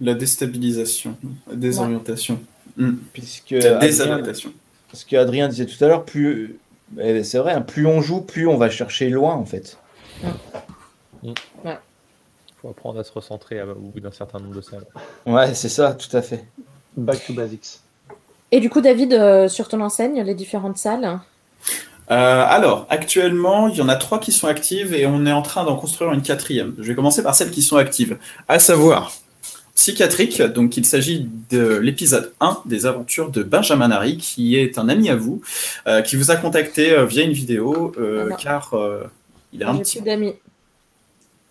La déstabilisation, la désorientation. Hmm. Puisque la désorientation ce qu'Adrien disait tout à l'heure, plus eh, c'est vrai, hein, plus on joue, plus on va chercher loin en fait. Il faut apprendre à se recentrer au bout d'un certain nombre de salles. Ouais, c'est ça, tout à fait. Back to basics. Et du coup, David, euh, sur ton enseigne, les différentes salles euh, alors, actuellement, il y en a trois qui sont actives et on est en train d'en construire une quatrième. Je vais commencer par celles qui sont actives, à savoir psychiatrique. Donc, il s'agit de l'épisode 1 des aventures de Benjamin Harry, qui est un ami à vous, euh, qui vous a contacté euh, via une vidéo, euh, car il a un petit. plus d'amis.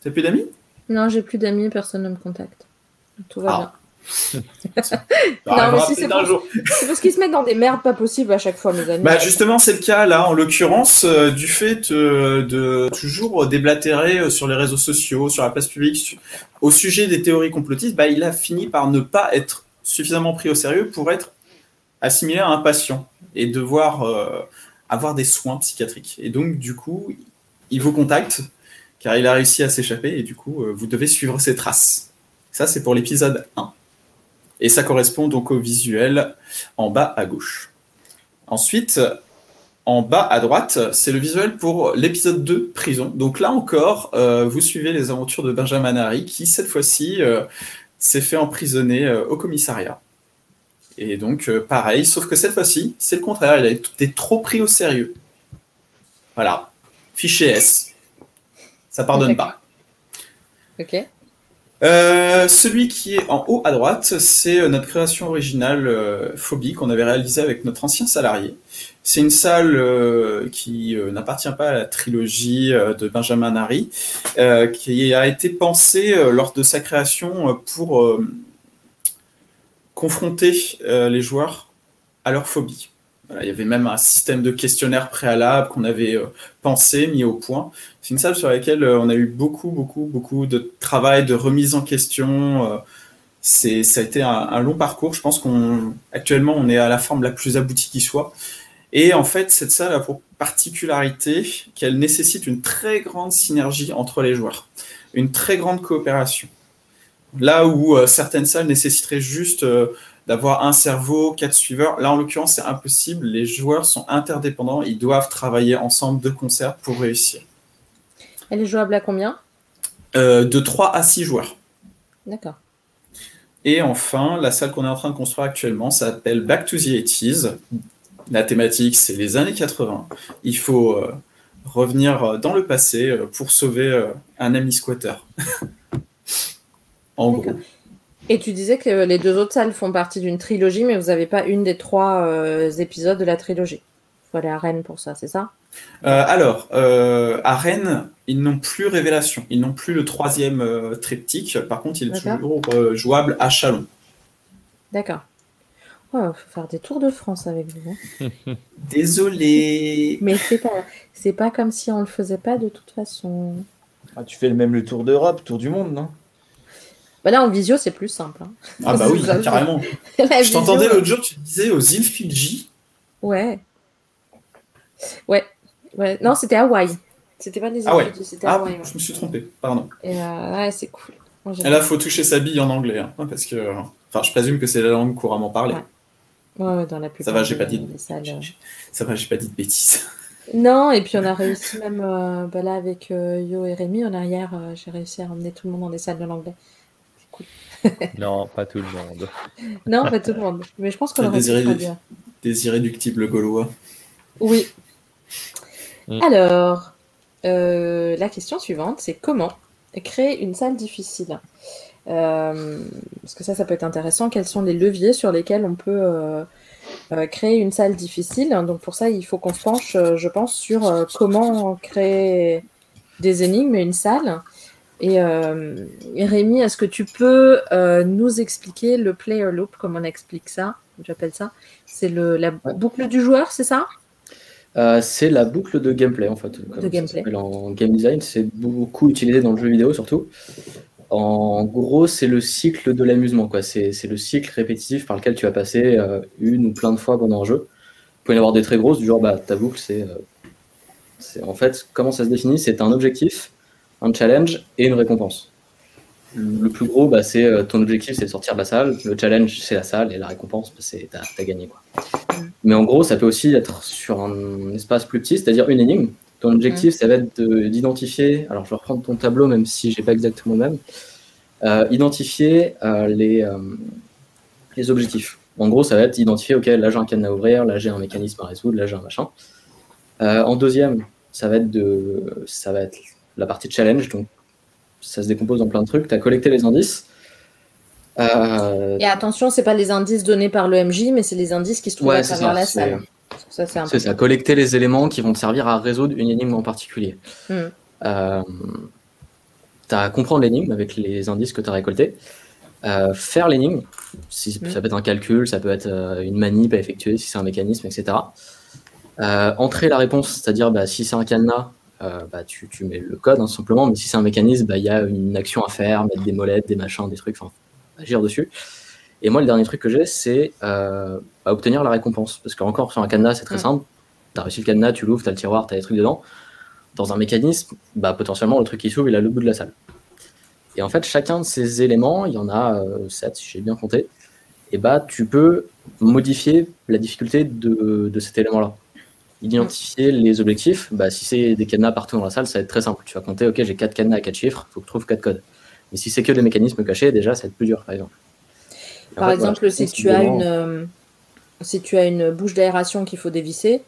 T'as plus d'amis? Non, j'ai plus d'amis, personne ne me contacte. Tout va ah. bien. non, mais si c'est parce qu'ils se mettent dans des merdes pas possibles à chaque fois, mes amis. Bah justement, c'est le cas là, en l'occurrence, euh, du fait euh, de toujours déblatérer euh, sur les réseaux sociaux, sur la place publique, au sujet des théories complotistes, bah, il a fini par ne pas être suffisamment pris au sérieux pour être assimilé à un patient et devoir avoir des soins psychiatriques. Et donc, du coup, il vous contacte car il a réussi à s'échapper et du coup, vous devez suivre ses traces. Ça, c'est pour l'épisode 1. Et ça correspond donc au visuel en bas à gauche. Ensuite, en bas à droite, c'est le visuel pour l'épisode 2, Prison. Donc là encore, euh, vous suivez les aventures de Benjamin Harry qui, cette fois-ci, euh, s'est fait emprisonner euh, au commissariat. Et donc, pareil, sauf que cette fois-ci, c'est le contraire. Il a été trop pris au sérieux. Voilà. Fichier S. Ça pardonne pas. Ok. Euh, celui qui est en haut à droite, c'est euh, notre création originale euh, Phobie qu'on avait réalisée avec notre ancien salarié. C'est une salle qui n'appartient pas à la trilogie de Benjamin Harry, qui a été pensée lors de sa création pour confronter les joueurs à leur phobie il y avait même un système de questionnaire préalable qu'on avait euh, pensé, mis au point. C'est une salle sur laquelle euh, on a eu beaucoup, beaucoup, beaucoup de travail, de remise en question. Euh, ça a été un, long parcours. Je pense qu'on actuellement on est à la forme la plus aboutie qui soit. Et en fait, cette salle a pour particularité qu'elle nécessite une très grande synergie entre les joueurs, une très grande coopération. Là où certaines salles nécessiteraient juste d'avoir un cerveau, quatre suiveurs. Là, en l'occurrence, c'est impossible. Les joueurs sont interdépendants. Ils doivent travailler ensemble de concert pour réussir. Elle est jouable à combien? Euh, De 3 à 6 joueurs. D'accord. Et enfin, la salle qu'on est en train de construire actuellement s'appelle Back to the 80s. La thématique, c'est les années 80. Il faut euh, revenir dans le passé euh, pour sauver un ami squatter. en gros. Et tu disais que les deux autres salles font partie d'une trilogie, mais vous n'avez pas une des trois euh, épisodes de la trilogie. Il faut aller à Rennes pour ça, c'est ça? Euh, Alors, euh, à Rennes, ils n'ont plus Révélation. Ils n'ont plus le troisième triptyque. Par contre, il est toujours jouable à Chalon. D'accord. Il faut faire des tours de France avec vous. Hein. Désolé. Mais c'est pas, c'est pas comme si on le faisait pas de toute façon. Ah, tu fais le même le tour d'Europe, tour du monde, non? Bah là, en visio, c'est plus simple. Hein. Ah bah oui, carrément. Je t'entendais l'autre jour, tu disais aux îles Fidji. Ouais. Ouais. ouais. Non, c'était Hawaï. C'était pas des îles ah ouais. c'était ah, Hawaï. Je me suis trompé, pardon. Et euh, ouais, c'est cool. Et là, faut toucher sa bille en anglais, hein, parce que, enfin, je présume que c'est la langue couramment parlée. Ouais. ouais dans la Ça va, j'ai pas dit. De... Euh. Ça va, j'ai pas dit de bêtises. Non, et puis on a réussi même euh, bah là avec euh, Yo et Rémi en arrière, euh, j'ai réussi à emmener tout le monde dans des salles de l'anglais. Cool. non, pas tout le monde. non, pas tout le monde. Mais je pense qu'on aurait. Des irréductibles gaulois. Oui. Mm. Alors, la question suivante, c'est comment créer une salle difficile? Parce que ça, ça peut être intéressant. Quels sont les leviers sur lesquels on peut euh, créer une salle difficile? Donc pour ça, il faut qu'on se penche, euh, je pense, sur euh, comment créer des énigmes et une salle. Et, Rémi, est-ce que tu peux nous expliquer le player loop, comment on explique ça J'appelle ça? C'est la boucle du joueur, c'est ça? C'est la boucle de gameplay en fait. de gameplay. En game design, c'est beaucoup utilisé dans le jeu vidéo surtout. En gros, c'est le cycle de l'amusement. quoi. C'est le cycle répétitif par lequel tu vas passer euh, une ou plein de fois pendant un jeu. Il peut y en avoir des très grosses, du genre bah, ta boucle, c'est. Euh, en fait, comment ça se définit? C'est un objectif, un challenge et une récompense. Le plus gros, bah, c'est euh, ton objectif, c'est de sortir de la salle. Le challenge, c'est la salle. Et la récompense, bah, c'est t'as as gagné. Quoi. Mais en gros, ça peut aussi être sur un espace plus petit, c'est-à-dire une énigme. Ton objectif, ça va être d'identifier, alors je vais reprendre ton tableau même si j'ai pas exactement le même, euh, identifier euh, les, les objectifs. En gros, ça va être identifier, ok, là j'ai un cadenas à ouvrir, là j'ai un mécanisme à résoudre, là j'ai un machin. en deuxième, ça va, être de, ça va être la partie challenge, donc ça se décompose en plein de trucs. Tu as collecté les indices. Et attention, c'est pas les indices donnés par le MJ, mais c'est les indices qui se trouvent à travers la salle. C'est ça, collecter les éléments qui vont te servir à résoudre une énigme en particulier. Hmm. Euh, tu as à comprendre l'énigme avec les indices que tu as récoltés. Euh, faire l'énigme, si, hmm. ça peut être un calcul, ça peut être euh, une manip à effectuer, si c'est un mécanisme, etc. entrer la réponse, c'est-à-dire bah, si c'est un cadenas, bah, tu, mets le code hein, simplement, mais si c'est un mécanisme, bah, il y a une action à faire, mettre des molettes, des machins, des trucs, enfin, agir dessus. Et moi, le dernier truc que j'ai, c'est euh, bah, obtenir la récompense. Parce qu'encore sur un cadenas, c'est très simple. Tu as réussi le cadenas, tu l'ouvres, tu as le tiroir, tu as des trucs dedans. Dans un mécanisme, bah, potentiellement, le truc qui s'ouvre, il a le bout de la salle. Et en fait, chacun de ces éléments, il y en a 7 euh, si j'ai bien compté, et bah, tu peux modifier la difficulté de, de cet élément-là. Identifier les objectifs, bah, si c'est des cadenas partout dans la salle, ça va être très simple. Tu vas compter, ok, j'ai 4 cadenas à 4 chiffres, il faut que je trouve 4 codes. Mais si c'est que des mécanismes cachés, déjà, ça va être plus dur, par exemple. Par exemple, si, tu as une, euh, si tu as une bouche d'aération qu'il faut dévisser,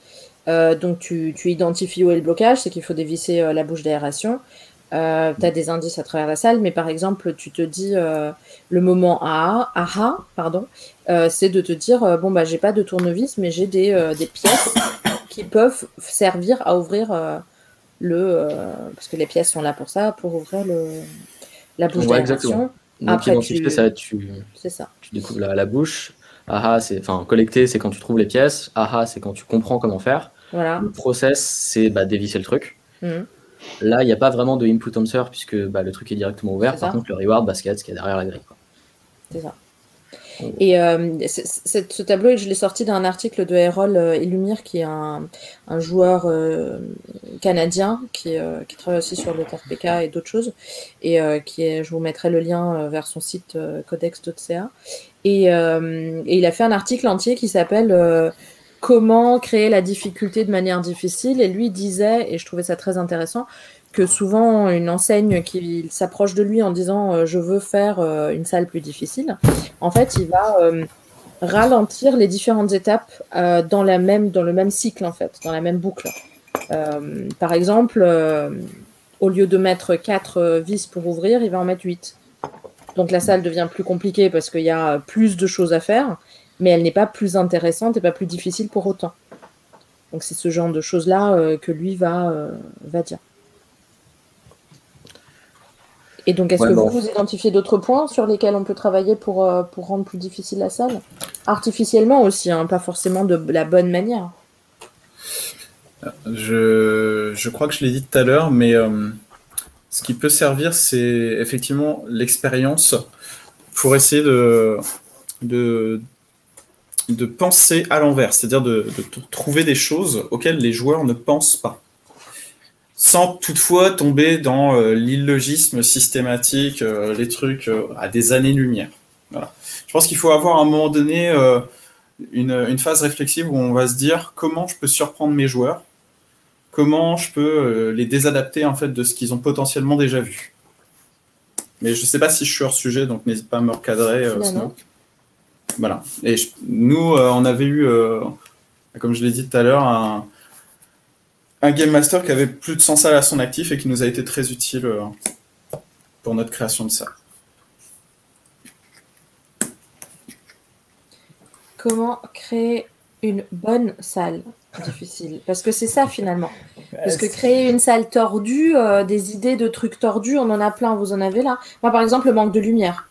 euh, donc tu, tu, identifies où est le blocage, c'est qu'il faut dévisser euh, la bouche d'aération. tu as des indices à travers la salle, mais par exemple, tu te dis le moment aha, aha pardon, c'est de te dire bon bah j'ai pas de tournevis, mais j'ai des, des, pièces qui peuvent servir à ouvrir le parce que les pièces sont là pour ça, pour ouvrir le la bouche d'aération. Donc identifier, ça tu, ça. tu découvres la, bouche. Aha, c'est enfin collecter, c'est quand tu trouves les pièces. Aha, c'est quand tu comprends comment faire. Voilà. Le process, c'est bah, dévisser le truc. Mhm. Là, il n'y a pas vraiment de input answer puisque bah, le truc est directement ouvert. Par contre, le reward basket, ce qui est derrière la grille. C'est ça. Et euh, ce tableau, je l'ai sorti d'un article de Errol Illumir, euh, qui est un, joueur euh, canadien qui, qui, travaille aussi sur le TRPK et d'autres choses. Et qui est, je vous mettrai le lien vers son site codex.ca. Et, et, il a fait un article entier qui s'appelle Comment créer la difficulté de manière difficile. Et lui disait, et je trouvais ça très intéressant, que souvent une enseigne qui s'approche de lui en disant euh, je veux faire euh, une salle plus difficile, en fait, il va euh, ralentir les différentes étapes dans, la même, dans le même cycle, en fait, dans la même boucle. par exemple, au lieu de mettre 4 vis pour ouvrir, il va en mettre 8. Donc la salle devient plus compliquée parce qu'il y a plus de choses à faire, mais elle n'est pas plus intéressante et pas plus difficile pour autant. Donc c'est ce genre de choses-là que lui va, va dire. Et donc, est-ce que vous, vous identifiez d'autres points sur lesquels on peut travailler pour, euh, pour rendre plus difficile la salle? Artificiellement aussi, hein, pas forcément de la bonne manière. Je, je crois que je l'ai dit tout à l'heure, mais euh, ce qui peut servir, c'est effectivement l'expérience pour essayer de, de, de penser à l'envers, c'est-à-dire de, de trouver des choses auxquelles les joueurs ne pensent pas sans toutefois tomber dans euh, l'illogisme systématique, euh, les trucs euh, à des années-lumière. Voilà. Je pense qu'il faut avoir à un moment donné une, une, phase réflexive où on va se dire comment je peux surprendre mes joueurs comment je peux les désadapter en fait de ce qu'ils ont potentiellement déjà vu. Mais je ne sais pas si je suis hors sujet, donc n'hésite pas à me recadrer. Voilà. Et nous, on avait eu, comme je l'ai dit tout à l'heure, un, un Game Master qui avait plus de 100 salles à son actif et qui nous a été très utile pour notre création de ça. Comment créer une bonne salle difficile? Parce que c'est ça finalement. Parce que créer une salle tordue, euh, des idées de trucs tordus, on en a plein, vous en avez là. Moi par exemple, le manque de lumière.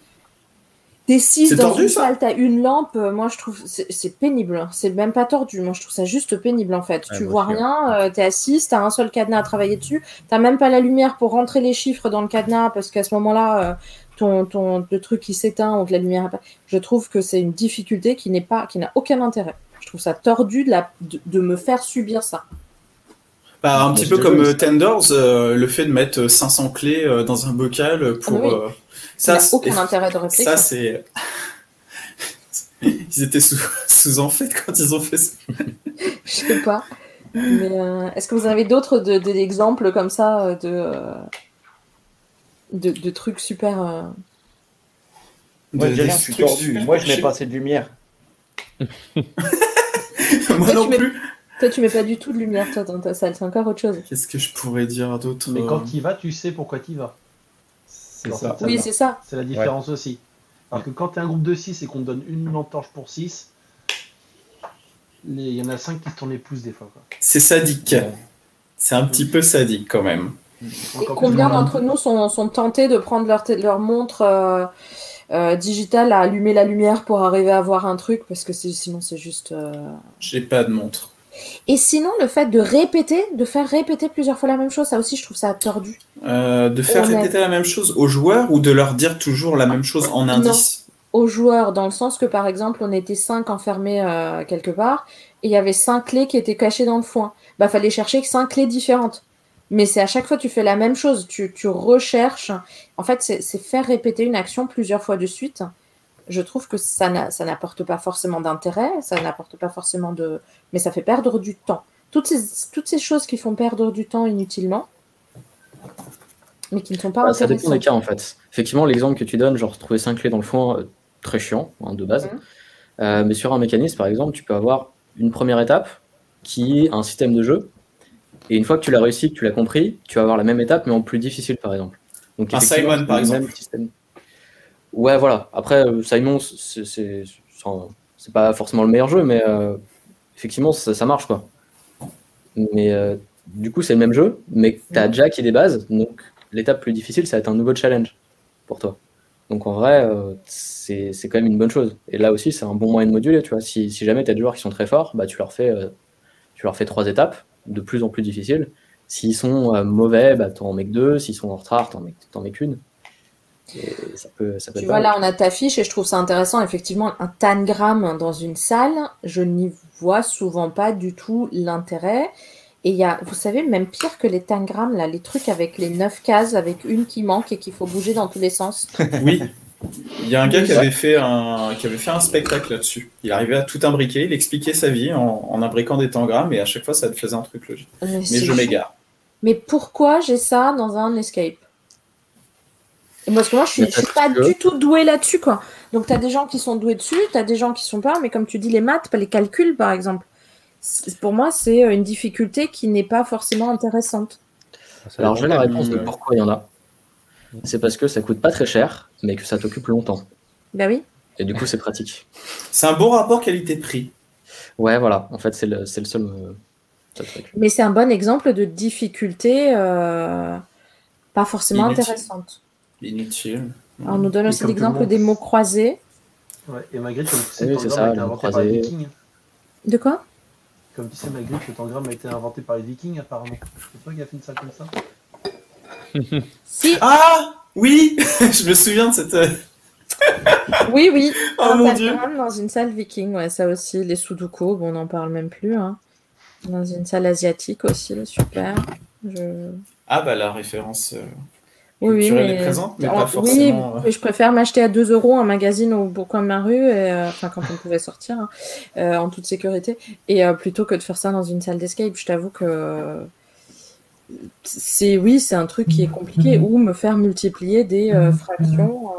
T'es 6 dans une salle, t'as une lampe, euh, moi je trouve c'est pénible. Hein. C'est même pas tordu, moi je trouve ça juste pénible en fait. tu vois rien, euh, t'es assis, t'as un seul cadenas à travailler dessus, t'as même pas la lumière pour rentrer les chiffres dans le cadenas parce qu'à ce moment-là, ton, ton, le truc qui s'éteint ou que la lumière. Je trouve que c'est une difficulté qui n'est pas, qui n'a aucun intérêt. Je trouve ça tordu de, la, de, me faire subir ça. Bah, un petit peu comme euh, Tenders, euh, le fait de mettre 500 euh, clés dans un bocal pour. Ah ça n'a aucun intérêt de réfléchir. Ça, c'est. ils étaient sous, sous en fait quand ils ont fait ça. Je sais pas. Mais est-ce que vous avez d'autres exemples comme ça de de, trucs super. Euh, Moi, je suis tordu. Moi, je mets pas assez de lumière. Moi non plus. Toi, tu mets pas du tout de lumière toi, dans ta salle, c'est encore autre chose. Qu'est-ce que je pourrais dire d'autre Mais quand tu y vas, tu sais pourquoi tu y vas. Ça. Oui, c'est ça. C'est la différence aussi. Alors que quand tu es un groupe de 6 et qu'on te donne une lampe torche pour 6, il y en a 5 qui se tournent les pouces des fois. C'est sadique. C'est un petit peu sadique quand même. Et combien d'entre nous sont, sont, tentés de prendre leur, leur montre euh, euh, digitale à allumer la lumière pour arriver à voir un truc? Parce que sinon, c'est juste. Euh, J'ai pas de montre. Et sinon, le fait de répéter, de faire répéter plusieurs fois la même chose, ça aussi, je trouve ça tordu. de faire répéter la même chose aux joueurs ou de leur dire toujours la même chose en indice? Aux joueurs, dans le sens que par exemple, on était cinq enfermés quelque part et il y avait cinq clés qui étaient cachées dans le foin. Bah, fallait chercher cinq clés différentes. Mais c'est à chaque fois tu fais la même chose, tu, tu recherches. En fait, c'est faire répéter une action plusieurs fois de suite. Je trouve que ça n'apporte pas forcément d'intérêt, ça n'apporte pas forcément de. Mais ça fait perdre du temps. Toutes ces, toutes ces choses qui font perdre du temps inutilement, mais qui ne sont pas bah, Ça dépend des cas en fait. Effectivement, l'exemple que tu donnes, genre trouver 5 clés dans le fond, euh, très chiant, hein, de base. Mhm. Euh, mais sur un mécanisme, par exemple, tu peux avoir une première étape qui est un système de jeu et une fois que tu l'as réussi, que tu l'as compris, tu vas avoir la même étape, mais en plus difficile, par exemple. Donc, un Simon, par exemple. Système. Ouais, voilà. Après, euh, Simon, c'est pas forcément le meilleur jeu, mais euh, effectivement, ça, marche, quoi. Mais euh, du coup, c'est le même jeu, mais tu as déjà qui des bases, donc l'étape plus difficile, ça va être un nouveau challenge pour toi. Donc en vrai, c'est quand même une bonne chose. Et là aussi, c'est un bon moyen de moduler, tu vois. Si, si jamais tu as des joueurs qui sont très forts, bah, tu leur fais, tu leur fais trois étapes de plus en plus difficile. S'ils sont mauvais, bah, tu en mets que deux. S'ils sont en retard, tu en mets, qu'une. Ça peut, ça peut tu vois, là, on a ta fiche et je trouve ça intéressant. Effectivement, un tangram dans une salle, je n'y vois souvent pas du tout l'intérêt. Et il y a, vous savez, même pire que les tangrammes, là, les trucs avec les neuf cases, avec une qui manque et qu'il faut bouger dans tous les sens. Oui, il y a un gars qui avait fait un, qui avait fait un spectacle là-dessus. Il arrivait à tout imbriquer, il expliquait sa vie en, imbriquant des tangrammes et à chaque fois ça faisait un truc logique. Mais, je m'égare. Mais pourquoi j'ai ça dans un escape? Parce que moi je suis, suis pas du tout doué là-dessus quoi. Donc tu as des gens qui sont doués dessus, tu as des gens qui sont pas, mais comme tu dis les maths, pas les calculs par exemple. Pour moi c'est une difficulté qui n'est pas forcément intéressante. Alors j'ai la réponse de pourquoi il y en a c'est parce que ça coûte pas très cher, mais que ça t'occupe longtemps. Bah oui. Et du coup, c'est pratique. C'est un bon rapport qualité-prix. Ouais, voilà. En fait, c'est le, seul, euh, truc. Mais c'est un bon exemple de difficulté euh, pas forcément intéressante. Inutile. on nous donne aussi l'exemple des mots croisés. Ouais, et malgré comme tu sais, oui, c'est ça, a été inventé par les Vikings. De quoi? Comme tu sais, malgré que le tangram a été inventé par les Vikings, apparemment. C'est toi qui a fait une salle comme ça? Si. Ah oui, je me souviens de cette. Euh, oui, oui. Oh mon dieu. Dans une salle viking, ouais, ça aussi. Les Sudoku, bon, on n'en parle même plus. Hein. Dans une salle asiatique aussi, super. Ah bah la référence. Euh, oui, mais... est mais pas forcément. Oui, euh. je préfère m'acheter à 2 euros un magazine au, coin de ma rue, enfin quand on pouvait sortir, hein, en toute sécurité, et plutôt que de faire ça dans une salle d'escape. Je t'avoue que c'est oui, c'est un truc qui est compliqué. Ou me faire multiplier des euh, fractions.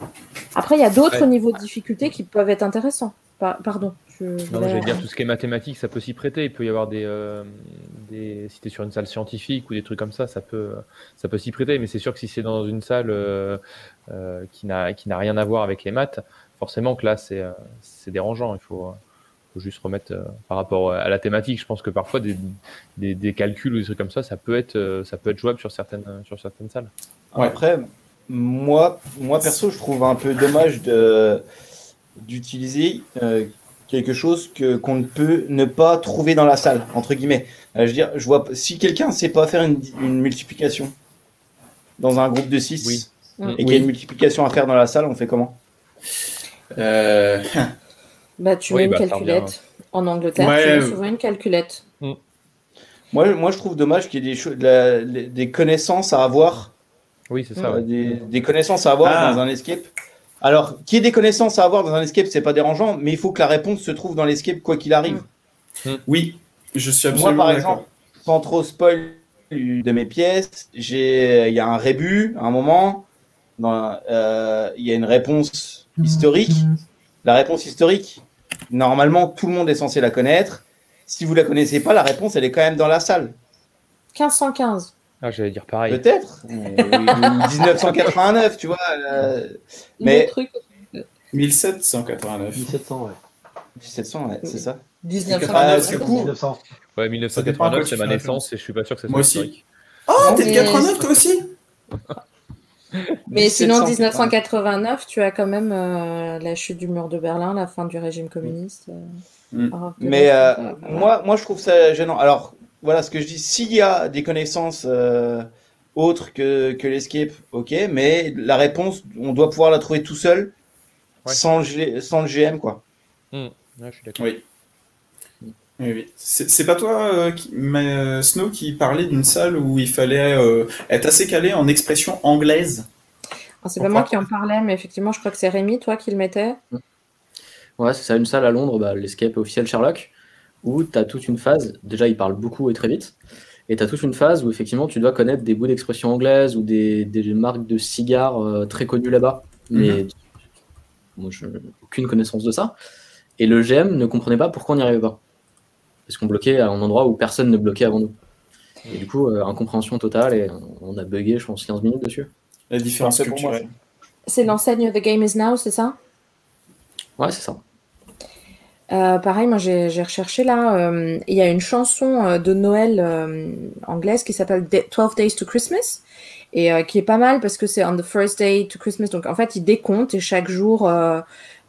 euh. Après, il y a d'autres Ouais. niveaux de difficulté qui peuvent être intéressants. Pa- pardon. je Non, vais dire tout ce qui est mathématique, ça peut s'y prêter. Il peut y avoir des, euh, des si tu es sur une salle scientifique ou des trucs comme ça, ça peut, ça peut s'y prêter. Mais c'est sûr que si c'est dans une salle euh, euh, qui n'a qui n'a rien à voir avec les maths, forcément que là c'est euh, c'est dérangeant. Il faut, faut juste remettre euh, par rapport à la thématique. Je pense que parfois des, des, des calculs ou des trucs comme ça, ça peut être euh, ça peut être jouable sur certaines sur certaines salles. Ouais. Après, moi, moi perso, je trouve un peu dommage de d'utiliser euh, quelque chose que qu'on ne peut ne pas trouver dans la salle entre guillemets. Euh, je veux dire, je vois si quelqu'un sait pas faire une, une multiplication dans un groupe de 6 Oui. Mm. et qu'il y a une multiplication à faire dans la salle, on fait comment? Euh, Bah, tu Oui, mets une bah, calculette. En Angleterre, Ouais. tu mets souvent une calculette. Moi, moi, je trouve dommage qu'il y ait des, de la- des connaissances à avoir Oui, c'est ça. Euh, ouais. des, des connaissances à avoir Ah. dans un escape. Alors, qu'il y ait des connaissances à avoir dans un escape, c'est pas dérangeant, mais il faut que la réponse se trouve dans l'escape quoi qu'il arrive. oui, je suis Moi, absolument par d'accord. exemple, sans trop spoil de mes pièces, j'ai, il y a un rébut à un moment. Dans, euh, il y a une réponse historique. La réponse historique, normalement, tout le monde est censé la connaître. Si vous la connaissez pas, la réponse, elle est quand même dans la salle. 1515. Ah, j'allais dire pareil. Peut-être. Ou 1989, tu vois. euh, Mais- Le truc. 1789. 1700, ouais. 1700, ouais, c'est ça. 1989. Ah, du coup, 1900. Ouais, dépend à quoi 1989, tu c'est ma naissance et je suis pas sûr que ça soit Moi aussi. historique. Oh, t'es de Mais- 89 toi aussi Mais sinon, 1789. 1989, tu as quand même euh, la chute du mur de Berlin, la fin du régime communiste. euh, Mm. Mais euh, moi, moi, je trouve ça gênant. Alors, voilà ce que je dis. S'il y a des connaissances euh, autres que, que l'escape, ok, mais la réponse, on doit pouvoir la trouver tout seul, Ouais. sans, le G- sans le GM, quoi. Ouais, je suis d'accord. Oui. Oui, oui. C'est c'est pas toi, euh, qui- mais, euh, Snow, qui parlait d'une salle où il fallait euh, être assez calé en expression anglaise? Alors, C'est pas moi qui en parlais, mais effectivement, je crois que c'est Rémi, toi, qui le mettais. Ouais, c'est ça, une salle à Londres, bah, l'escape officiel Sherlock, où tu as toute une phase, déjà il parle beaucoup et très vite, et tu as toute une phase où effectivement tu dois connaître des bouts d'expression anglaise ou des, des marques de cigares euh, très connues là-bas, mais moi je aucune connaissance de ça. Et le GM ne comprenait pas pourquoi on n'y arrivait pas. Parce qu'on bloquait à un endroit où personne ne bloquait avant nous. Et du coup, euh, incompréhension totale, et on a bugué, je pense, 15 minutes dessus. La différence culturelle. C'est l'enseigne The Game is Now, c'est ça? Ouais, c'est ça. Euh, pareil, moi j'ai recherché là, euh, il y a une chanson euh, de Noël euh, anglaise qui s'appelle Da- 12 Days to Christmas et qui est pas mal parce que c'est on the first day to Christmas. Donc en fait, il décompte et chaque jour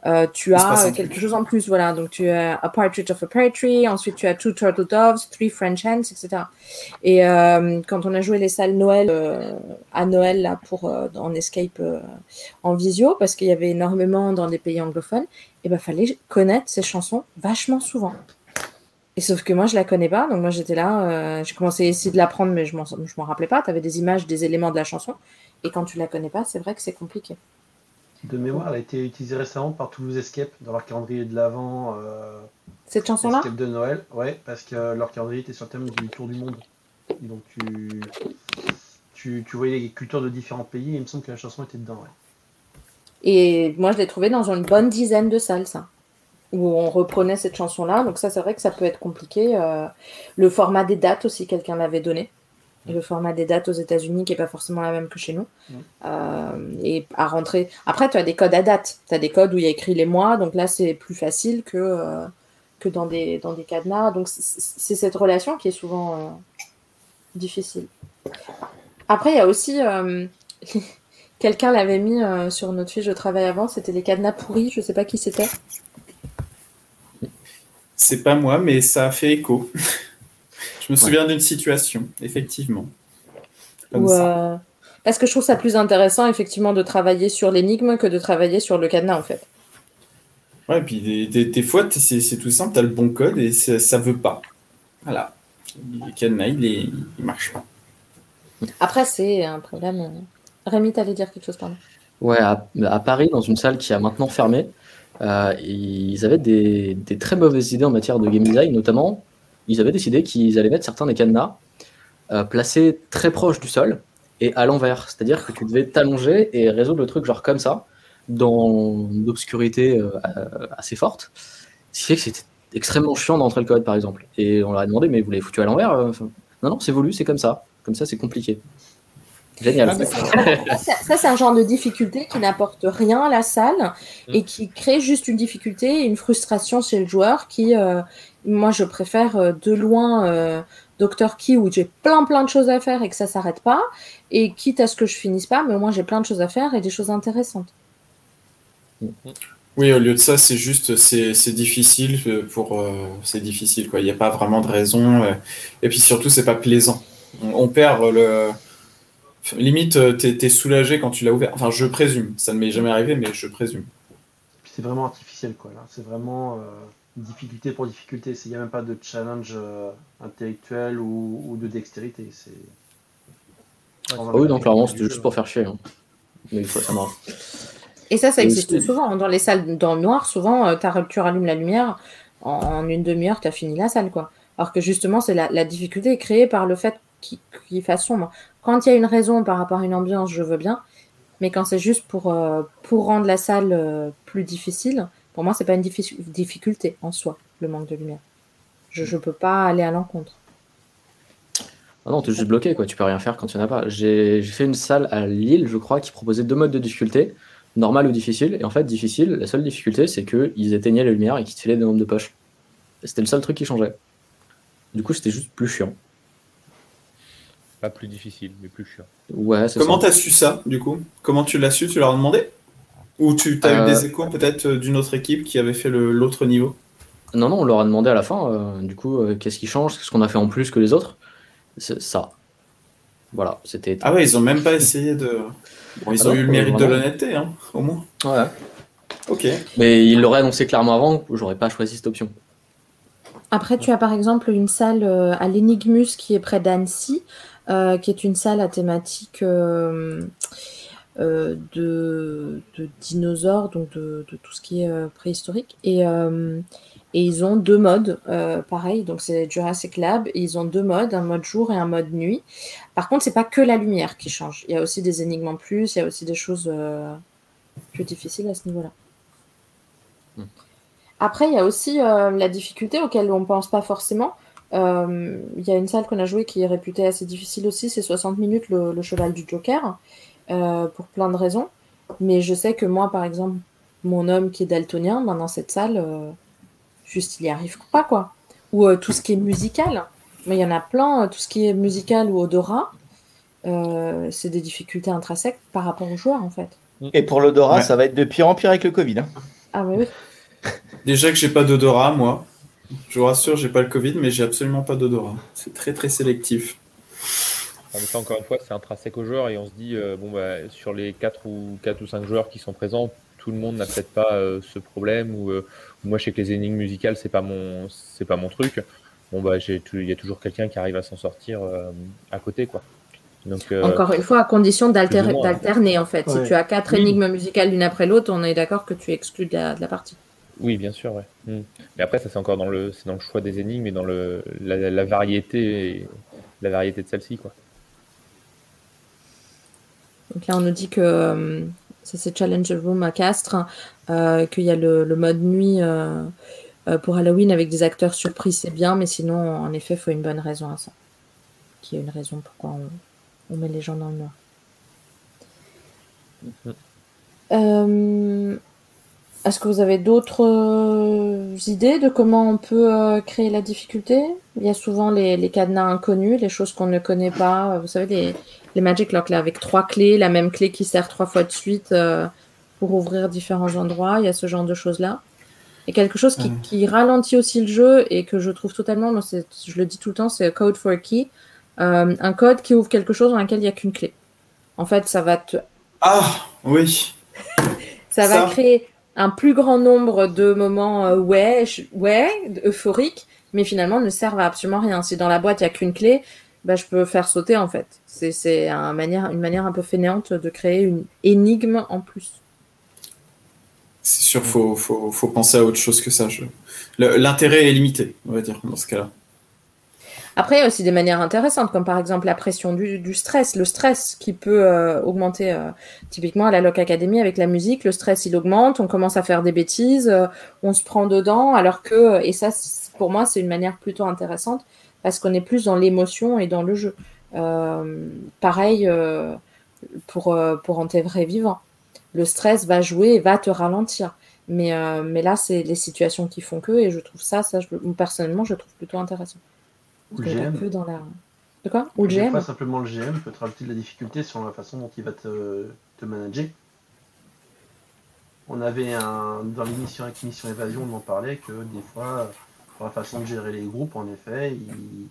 euh, tu as quelque chose en plus. Voilà, donc tu as A Partridge of a Tree, ensuite tu as Two Turtle Doves, Three French Hens, etc. Et euh, quand on a joué les salles Noël euh, à Noël là pour en escape en visio parce qu'il y avait énormément dans des pays anglophones et ben fallait connaître ces chansons vachement souvent. Et sauf que moi je la connais pas, donc moi j'étais là, j'ai commencé à essayer de l'apprendre, mais je m'en rappelais pas. Tu avais des images, des éléments de la chanson, et quand tu la connais pas, c'est vrai que c'est compliqué. De mémoire, elle a été utilisée récemment par Toulouse Escape dans leur calendrier de l'avant euh, Cette chanson-là Escape de Noël. Ouais, parce que leur calendrier était sur le thème du tour du monde. Et donc tu, tu, tu voyais les cultures de différents pays et il me semble que la chanson était dedans. Ouais. Et moi je l'ai trouvée dans une bonne dizaine de salles, ça, où on reprenait cette chanson-là. Donc ça, c'est vrai que ça peut être compliqué. euh, le format des dates aussi, quelqu'un l'avait donné. Et le format des dates aux États-Unis qui est pas forcément la même que chez nous. Euh, et à rentrer. Après, tu as des codes à date. Tu as des codes où il y a écrit les mois. Donc là, c'est plus facile que, euh, que dans, des, dans des cadenas. Donc c'est- cette relation qui est souvent euh, difficile. Après, il y a aussi. euh, Quelqu'un l'avait mis euh, sur notre fiche de travail avant, c'était les cadenas pourris, je sais pas qui c'était. C'est pas moi, mais ça a fait écho. Je me souviens d'une situation, effectivement. Comme Ou, ça. euh, Parce que je trouve ça plus intéressant, effectivement, de travailler sur l'énigme que de travailler sur le cadenas, en fait. Ouais, et puis des, des- des fois, t'es- c'est c'est tout simple, tu as le bon code et ça, veut pas. Voilà. Le cadenas, il, est, il marche pas. Après, c'est un problème. Rémi, t'allais dire quelque chose, pardon. Ouais, à, à Paris, dans une salle qui a maintenant fermé, euh, ils avaient des, des très mauvaises idées en matière de game design, notamment, ils avaient décidé qu'ils allaient mettre certains des cadenas placé très proche du sol et à l'envers. C'est-à-dire que tu devais t'allonger et résoudre le truc genre comme ça, dans une obscurité assez forte. Ce qui fait que c'était extrêmement chiant d'entrer le code, par exemple. Et on leur a demandé, mais vous l'avez foutu à l'envers Non, non, c'est voulu, c'est comme ça. Comme ça, c'est compliqué. Génial. Ah, ça, c'est un genre de difficulté qui n'apporte rien à la salle et qui crée juste une difficulté, une frustration chez le joueur qui, euh, moi, je préfère euh, de loin euh, Dr. Key où j'ai plein plein de choses à faire et que ça s'arrête pas. Et quitte à ce que je finisse pas, mais au moins j'ai plein de choses à faire et des choses intéressantes. Oui, au lieu de ça, c'est juste, c'est difficile pour, c'est difficile quoi. Il n'y a pas vraiment de raison. Et puis surtout, c'est pas plaisant. on perd le Limite, euh, t'es es soulagé quand tu l'as ouvert. Enfin, je présume. Ça ne m'est jamais arrivé, mais je présume. C'est vraiment artificiel, quoi. C'est vraiment euh, difficulté pour difficulté. Il n'y a même pas de challenge euh, intellectuel ou, de dextérité. C'est. Ah oui, donc clairement, c'était juste pour faire chier. Hein. Mais ça marche. Et ça, ça existe souvent. Dans les salles dans le noir, souvent, tu rallumes la lumière, en, une demi-heure, tu as fini la salle. quoi. Alors que justement, c'est la, la, difficulté est créée par le fait qu'il fasse sombre. Quand il y a une raison par rapport à une ambiance, je veux bien. Mais quand c'est juste pour, euh, pour rendre la salle euh, plus difficile, pour moi, c'est pas une difficulté en soi, le manque de lumière. Je ne peux pas aller à l'encontre. Ah non, tu es juste bloqué, quoi. Tu peux rien faire quand tu en as pas. J'ai fait une salle à Lille, je crois, qui proposait deux modes de difficulté, normal ou difficile. Et en fait, difficile, la seule difficulté, c'est qu'ils éteignaient la lumière et qu'ils te filaient des nombres de poches. C'était le seul truc qui changeait. Du coup, c'était juste plus chiant. Pas plus difficile, mais plus chiant. Ouais, Comment t'as su ça, du coup? Comment tu l'as su? Tu leur as demandé? Ou tu as eu des euh, échos peut-être euh, d'une autre équipe qui avait fait l'autre niveau? Non, non, on leur a demandé à la fin, euh, du coup, qu'est-ce qui change Qu'est-ce qu'on a fait en plus que les autres? C'est ça. Voilà, c'était. Ah ouais, ils ont même pas essayé de. Bon, ils ah ont eu le mérite de l'honnêteté, hein, au moins. Ouais. Ok. Mais ils l'auraient annoncé clairement avant, j'aurais pas choisi cette option. Après, tu as par exemple une salle à l'Enigmus qui est près d'Annecy, euh, qui est une salle à thématique euh, euh, de, dinosaures, donc de, tout ce qui est préhistorique. Et, et, ils ont deux modes, pareil, donc c'est Jurassic Lab, et ils ont deux modes, un mode jour et un mode nuit. Par contre, c'est pas que la lumière qui change. Il y a aussi des énigmes en plus, il y a aussi des choses plus difficiles à ce niveau-là. Hmm. Après, il y a aussi la difficulté auquel on ne pense pas forcément. Euh, il y a une salle qu'on a jouée qui est réputée assez difficile aussi, c'est 60 minutes le, cheval du Joker, euh, pour plein de raisons. Mais je sais que moi, par exemple, mon homme qui est daltonien, ben, dans cette salle, euh, juste il n'y arrive pas, quoi. Ou tout ce qui est musical. Mais il y en a plein, tout ce qui est musical ou odorat, c'est des difficultés intrinsèques par rapport aux joueurs, en fait. Et pour l'odorat, ça va être de pire en pire avec le Covid. Hein. Ah oui. Déjà que j'ai pas d'odorat, moi. Je vous rassure, j'ai pas le Covid, mais j'ai absolument pas d'odorat. C'est très très sélectif. Encore une fois, c'est intrinsèque aux joueurs et on se dit, euh, bon, bah, sur les 4 ou, 4 ou 5 joueurs qui sont présents, tout le monde n'a peut-être pas euh, ce problème. Ou euh, moi, je sais que les énigmes musicales, c'est pas mon, c'est pas mon truc. Bon, bah, il y a toujours quelqu'un qui arrive à s'en sortir à côté, quoi. Donc, Encore une fois, à condition d'alterner, en fait. Si tu as quatre énigmes musicales l'une après l'autre, on est d'accord que tu exclus de la partie. Oui, bien sûr, ouais. Hmm. Mais après, ça c'est encore dans le, c'est dans le choix des énigmes et dans le, la, variété, la variété de celle-ci, quoi. Donc là, on nous dit que euh, ça c'est Challenge Room à Castres, euh, qu'il y a le, mode nuit euh, pour Halloween avec des acteurs surpris, c'est bien, mais sinon, en effet, il faut une bonne raison à ça. Qu'il y a une raison pourquoi on, met les gens dans le noir. Mm-hmm. Est-ce que vous avez d'autres euh, idées de comment on peut euh, créer la difficulté? Il y a souvent les, cadenas inconnus, les choses qu'on ne connaît pas. Vous savez, les, les Magic Lock, là, avec trois clés, la même clé qui sert trois fois de suite euh, pour ouvrir différents endroits. Il y a ce genre de choses-là. Et quelque chose qui, ralentit aussi le jeu et que je trouve totalement, je le dis tout le temps, c'est Code for a Key. un code qui ouvre quelque chose dans lequel il n'y a qu'une clé. En fait, ça va te... Ah, oui. ça, ça, va créer un plus grand nombre de moments euh, ouais, ouais, euphoriques, mais finalement ne servent à absolument rien. Si dans la boîte il n'y a qu'une clé, bah, je peux faire sauter en fait. C'est un manière, une manière un peu fainéante de créer une énigme en plus. C'est sûr, faut, faut, faut, penser à autre chose que ça. L'intérêt est limité, on va dire, dans ce cas-là. Après, il y a aussi des manières intéressantes, comme par exemple la pression du, stress, le stress qui peut euh, augmenter. Euh, typiquement, à la Loc Academy, avec la musique, le stress, il augmente, on commence à faire des bêtises, euh, on se prend dedans, alors que, et ça, pour moi, c'est une manière plutôt intéressante, parce qu'on est plus dans l'émotion et dans le jeu. pareil pour, pour vrai vivant. Le stress va jouer et va te ralentir. Mais, mais là, c'est les situations qui font que, et je trouve ça, ça je, personnellement, je trouve plutôt intéressant. Ou le GM. dans la... De quoi Ou le GM Pas simplement le GM peut te rajouter de la difficulté sur la façon dont il va te, te manager. On avait un. Dans l'émission avec Mission Évasion, on en parlait que des fois, pour la façon de gérer les groupes, en effet, il,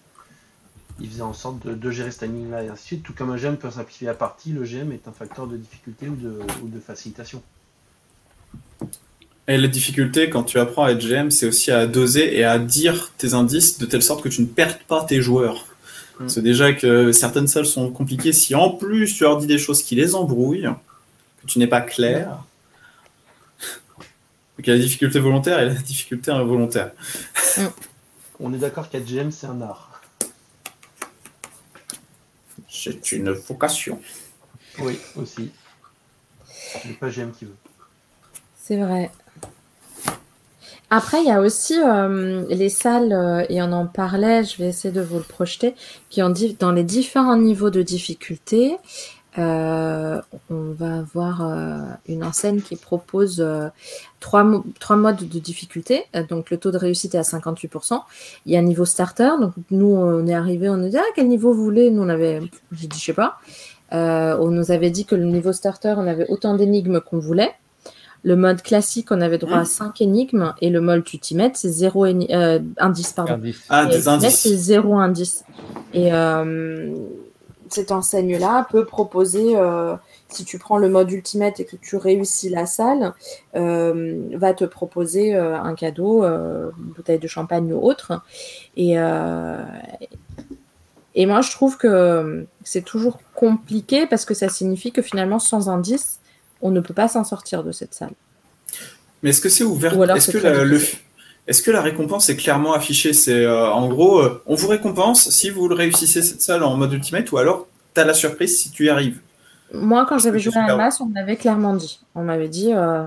il faisait en sorte de, gérer ce timing-là et ainsi de suite. Tout comme un GM peut simplifier la partie, le GM est un facteur de difficulté ou de, ou de facilitation. Et la difficulté quand tu apprends à être GM, c'est aussi à doser et à dire tes indices de telle sorte que tu ne perdes pas tes joueurs. Mm. C'est déjà que certaines salles sont compliquées. Si en plus tu leur dis des choses qui les embrouillent, que tu n'es pas clair, donc il y a la difficulté volontaire et la difficulté involontaire. Mm. On est d'accord qu'être GM, c'est un art. C'est une vocation. Oui, aussi. Ce n'est pas GM qui veut. C'est vrai. Après, il y a aussi euh, les salles, euh, et on en parlait, je vais essayer de vous le projeter, qui ont dit dans les différents niveaux de difficulté. Euh, on va avoir une enseigne qui propose trois, trois modes de difficulté. Donc, le taux de réussite est à 58%. Il y a un niveau starter. Donc, nous, on est arrivé, on a dit, ah, quel niveau vous voulez? Nous, on avait, j'ai dit, je sais pas. on nous avait dit que le niveau starter, on avait autant d'énigmes qu'on voulait. Le mode classique, on avait droit à 5 mmh. énigmes et le mode ultimate, c'est 0 euh, indice. Pardon. Ah, des indices. C'est 0 indice. Et euh, cette enseigne-là peut proposer, euh, si tu prends le mode ultimate et que tu réussis la salle, va te proposer un cadeau, une bouteille de champagne ou autre. Et, et moi, je trouve que c'est toujours compliqué parce que ça signifie que finalement, sans indice, on ne peut pas s'en sortir de cette salle. Mais est-ce que c'est ouvert Est-ce que, la, est que la récompense est clairement affichée C'est euh, en gros, euh, on vous récompense si vous réussissez cette salle en mode ultimate ou alors tu as la surprise si tu y arrives. Moi, quand j'avais joué à masse, on m'avait clairement dit. On m'avait dit euh,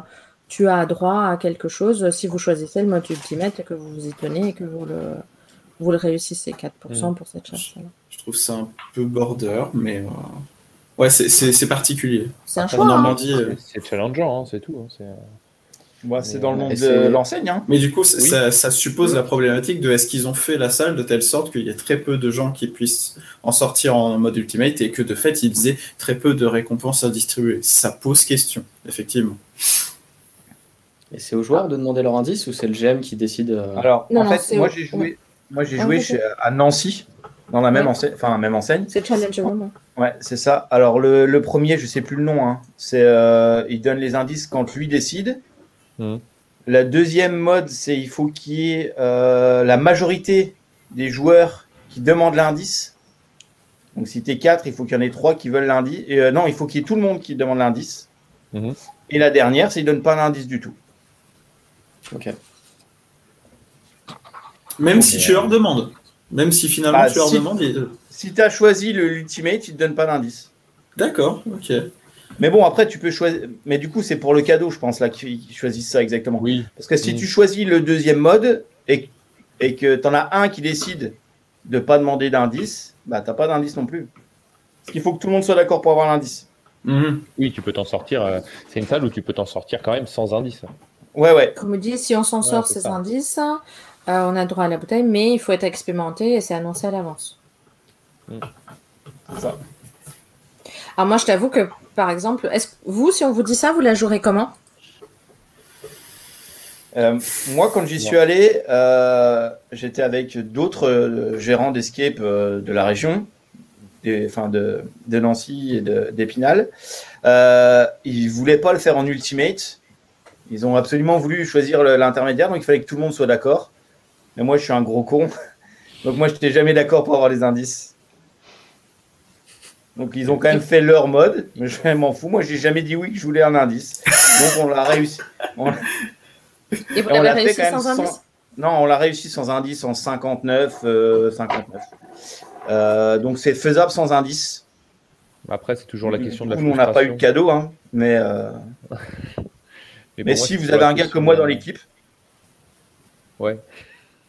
tu as droit à quelque chose si vous choisissez le mode ultimate et que vous vous y tenez et que vous le, vous le réussissez. 4% mm. pour cette chasse. Je trouve ça un peu border, mais. Ouais, c'est particulier. C'est un choix. Hein. Euh, c'est challengeant, hein, c'est tout. Hein, euh, c'est dans le monde de l'enseigne. Mais du coup, ça, suppose la problématique de est-ce qu'ils ont fait la salle de telle sorte qu'il y ait très peu de gens qui puissent en sortir en mode ultimate et que de fait, ils aient très peu de récompenses à distribuer? Ça pose question, effectivement. Et c'est aux joueurs de demander leur indice ou c'est le GM qui décide euh, Alors, en fait, moi j'ai joué, moi j'ai joué à Nancy dans la même enseigne, enfin même enseigne. C'est Challenge Room. Ouais, c'est ça. Alors le, premier, je sais plus le nom. Hein. C'est euh, il donne les indices quand lui décide. Hmm. La deuxième mode, c'est il faut qu'il y ait euh, la majorité des joueurs qui demandent l'indice. Donc si tu es 4, il faut qu'il y en ait 3 qui veulent l'indice. Euh, non, il faut qu'il y ait tout le monde qui demande l'indice. Hmm. Et la dernière, c'est il donne pas l'indice du tout. Ok. Même si tu leur demandes. Même si finalement bah, tu leur demandes. Si tu as choisi le ultimate, il te donne pas d'indice. D'accord, ok. Mais bon, après, tu peux choisir. Mais du coup, c'est pour le cadeau, je pense, là, qu'ils choisissent ça exactement. Oui. Parce que si tu choisis le deuxième mode et, et que tu en as un qui décide de pas demander d'indice, bah, t'as pas d'indice non plus. Parce qu'il faut que tout le monde soit d'accord pour avoir l'indice. Mhm. Oui, tu peux t'en sortir. Euh, c'est une salle où tu peux t'en sortir quand même sans indice. Ouais, ouais. Comme dit, si on s'en sort ces indices, euh, on a droit à la bouteille, mais il faut être expérimenté et c'est annoncé à l'avance. Ça. Alors moi, je t'avoue que, par exemple, est-ce vous, si on vous dit ça, vous la jouerez comment? Euh, moi, quand j'y suis allé, euh, j'étais avec d'autres gérants d'escape de la région, enfin de, de, Nancy et d'Épinal. ils voulaient pas le faire en ultimate. Ils ont absolument voulu choisir l'intermédiaire, donc il fallait que tout le monde soit d'accord. Mais moi, je suis un gros con. Donc moi, je n'étais jamais d'accord pour avoir les indices. Donc ils ont quand même fait leur mode, mais je m'en fous. Moi, j'ai jamais dit oui que je voulais un indice. Donc on l'a réussi. Et vous l'avez réussi sans indice Non, on l'a réussi sans indice en 59. 59. donc c'est faisable sans indice. Après, c'est toujours la question de la frustration. On n'a pas eu de cadeau, hein, mais. mais, si vous avez un gars comme moi dans l'équipe. Ouais.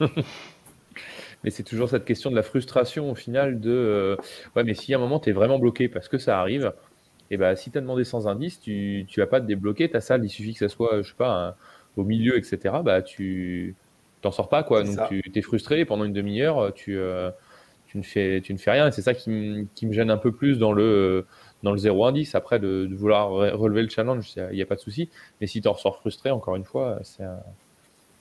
mais c'est toujours cette question de la frustration au final de euh, ouais mais si à un moment tu es vraiment bloqué parce que ça arrive et ben si tu as demandé sans indice tu tu vas pas te débloquer ta salle. Il suffit que ça soit je sais pas au milieu etc bah tu t'en sors pas quoi. Donc tu es frustré pendant une demi-heure tu euh, tu ne fais tu ne fais rien. Et c'est ça qui, me gêne un peu plus dans le dans le 0 indice. Après de, vouloir relever le challenge il n'y a, pas de souci. Mais si tu en ressors frustré encore une fois c'est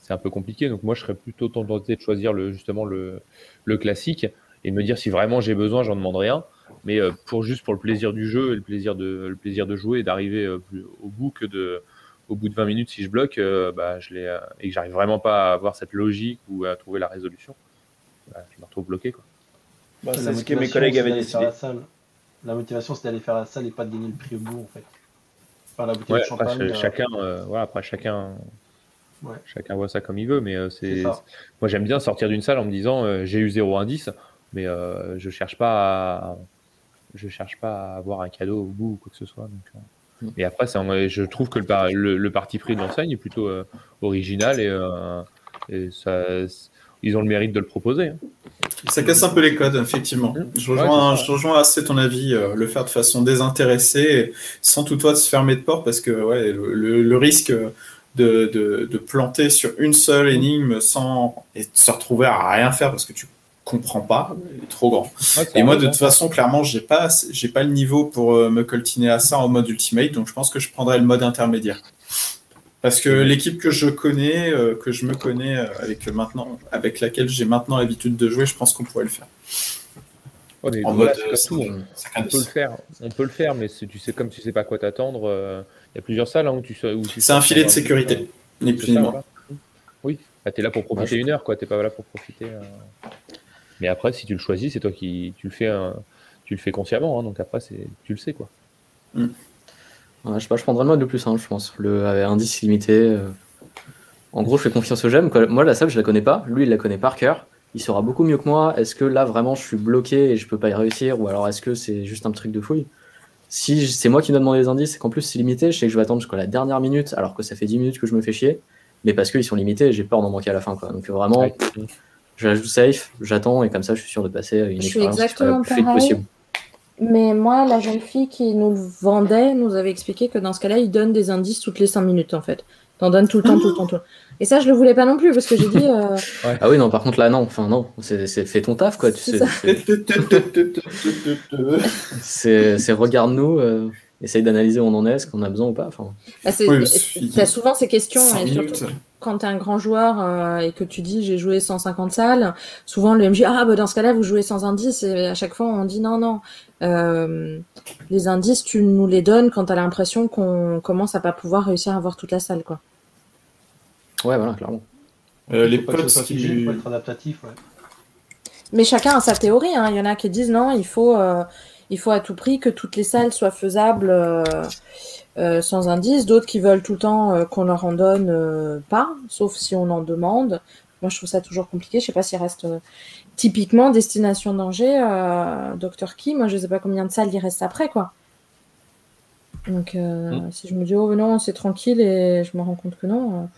c'est un peu compliqué. Donc moi, je serais plutôt tenté de choisir le, justement le, le classique et me dire si vraiment j'ai besoin, j'en demande rien. Mais euh, pour juste pour le plaisir du jeu et le plaisir de, le plaisir de jouer et d'arriver euh, au bout que de au bout de 20 minutes, si je bloque, euh, bah, je l'ai et que j'arrive vraiment pas à avoir cette logique ou à trouver la résolution, bah, je me retrouve bloqué. Quoi. Bah, c'est ce que mes collègues avaient décidé. La, motivation, c'est d'aller faire la salle et pas de gagner le prix au bout, en fait. la bouteille de champagne, après, chacun, voilà, après chacun Chacun voit ça comme il veut, mais euh, c'est. Moi, j'aime bien sortir d'une salle en me disant euh, j'ai eu 0 indice, mais euh, je cherche pas à... je cherche pas à avoir un cadeau au bout ou quoi que ce soit. Donc, mm. Et après, je trouve que le, le, parti pris de l'enseigne est plutôt original et, ça, ils ont le mérite de le proposer. Hein. Ça casse un peu les codes, effectivement. Mm. Je rejoins, je rejoins assez ton avis, le faire de façon désintéressée, sans toutefois se fermer de porte, parce que ouais, le, le risque de, de, de, planter sur une seule énigme sans et se retrouver à rien faire parce que tu comprends pas, il est trop grand. et moi, de toute façon, clairement, j'ai pas, j'ai pas le niveau pour euh, me coltiner à ça en mode ultimate, donc je pense que je prendrais le mode intermédiaire. Parce que l'équipe que je connais, euh, que je me connais euh, avec maintenant, avec laquelle j'ai maintenant l'habitude de jouer, je pense qu'on pourrait le faire. en mode, tout, on, peut le faire, on peut le faire, mais tu sais comme tu sais pas quoi t'attendre y a plusieurs salles hein, où tu C'est un filet de sécurité, ni plus ni moins. Oui, bah, tu es là pour profiter une heure, quoi. Tu pas là pour profiter. Euh. Mais après, si tu le choisis, c'est toi qui tu le fais, tu le fais consciemment. Hein, donc après, tu le sais, quoi. Mm. je sais pas, je prendrais le mode le plus simple, je pense. Le indice limité. Euh. En gros, je fais confiance au GEM. Moi, la salle, je la connais pas. Lui, il la connaît par cœur. Il sera beaucoup mieux que moi. Est-ce que là, vraiment, je suis bloqué et je peux pas y réussir? Ou alors, est-ce que c'est juste un truc de fouille? Si c'est moi qui dois demander les indices et qu'en plus c'est limité, je sais que je vais attendre jusqu'à la dernière minute alors que ça fait 10 minutes que je me fais chier, mais parce qu'ils sont limités et j'ai peur d'en manquer à la fin. Quoi. Donc vraiment, je joue safe, j'attends et comme ça je suis sûr de passer une je expérience exactement la plus possible. Mais moi, la jeune fille qui nous vendait nous avait expliqué que dans ce cas-là, il donne des indices toutes les 5 minutes en fait. T'en donnes tout le temps, tout le temps, tout le temps. Et ça, je le voulais pas non plus parce que j'ai dit. Euh, ah oui, non, par contre, là, non. Enfin, non. C'est fais ton taf, quoi. Tu sais. C'est regarde-nous, euh, essaye d'analyser où on en est, ce qu'on a besoin ou pas. Enfin... Bah, tu as souvent ces questions. quand tu es un grand joueur euh, et que tu dis j'ai joué 150 salles, souvent le MJ, ah, bah, dans ce cas-là, vous jouez sans indices. Et à chaque fois, on dit non, non. les indices, tu nous les donnes quand tu as l'impression qu'on commence à pas pouvoir réussir à voir toute la salle, quoi. Ouais, voilà, clairement. Euh, les potes qui... être adaptatif, ouais. Mais chacun a sa théorie. Hein. Il y en a qui disent non, il faut, euh, il faut à tout prix que toutes les salles soient faisables euh, sans indice. D'autres qui veulent tout le temps qu'on leur en donne pas, sauf si on en demande. Moi, je trouve ça toujours compliqué. Je sais pas s'il reste typiquement destination danger, Docteur Key. Moi, je sais pas combien de salles il reste après, quoi. Donc, hmm. si je me dis oh non, c'est tranquille et je me rends compte que non.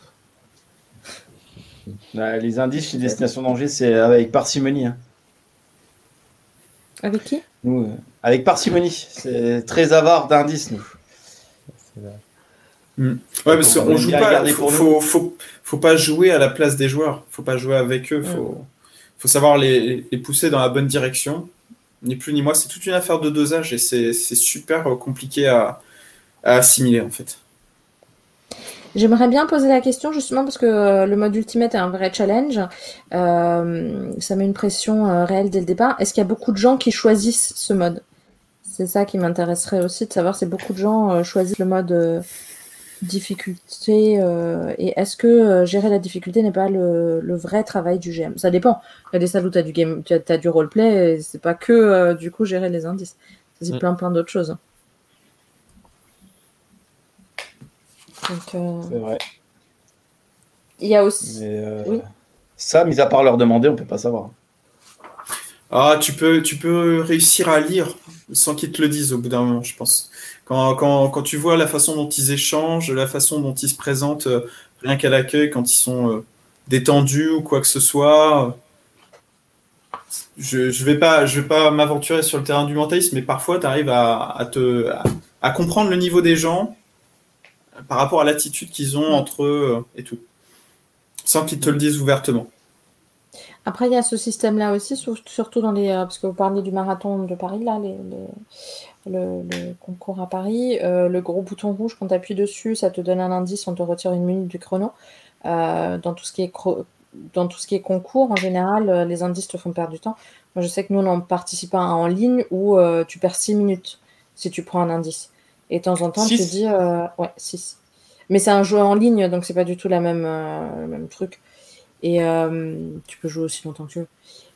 Bah, les indices chez Destination Danger, c'est avec parcimonie. Hein. Avec qui? Nous, euh, avec parcimonie. C'est très avare d'indices, nous. Hmm. Ouais, parce qu'on joue pas. Faut, faut, faut, pas jouer à la place des joueurs. Faut pas jouer avec eux. Faut, faut savoir les, pousser dans la bonne direction. Ni plus ni moins. C'est toute une affaire de dosage et c'est super compliqué à, à assimiler en fait. J'aimerais bien poser la question justement parce que euh, le mode Ultimate est un vrai challenge. Euh, ça met une pression euh, réelle dès le départ. Est-ce qu'il y a beaucoup de gens qui choisissent ce mode? C'est ça qui m'intéresserait aussi de savoir si beaucoup de gens choisissent le mode difficulté et est-ce que gérer la difficulté n'est pas le, vrai travail du GM Ça dépend. Il y a des salles où tu as du game, tu as, du roleplay et c'est pas que du coup gérer les indices. C'est mm. plein plein d'autres choses. Euh, c'est vrai. Il y a aussi. Euh, Ça, mis à part leur demander, on peut pas savoir. Ah, tu peux, tu peux réussir à lire sans qu'ils te le disent au bout d'un moment, je pense. Quand, quand, quand, tu vois la façon dont ils échangent, la façon dont ils se présentent, euh, rien qu'à l'accueil, quand ils sont euh, détendus ou quoi que ce soit, je ne vais pas, je vais pas m'aventurer sur le terrain du mentalisme, mais parfois tu arrives à, te, à, comprendre le niveau des gens par rapport à l'attitude qu'ils ont entre eux et tout, sans qu'ils te le disent ouvertement. Après, il y a ce système-là aussi, surtout dans les. Euh, parce que vous parlez du marathon de Paris, là, le, concours à Paris. Euh, le gros bouton rouge, quand tu appuies dessus, ça te donne un indice, on te retire une minute du chrono. Euh, dans, tout ce qui est dans tout ce qui est concours, en général, les indices te font perdre du temps. Moi, je sais que nous, on participe à un en ligne où tu perds 6 minutes si tu prends un indice. Et de temps en temps, tu dis. ouais, 6. Mais c'est un jeu en ligne, donc c'est pas du tout la même, le même truc. Et euh, tu peux jouer aussi longtemps que tu veux.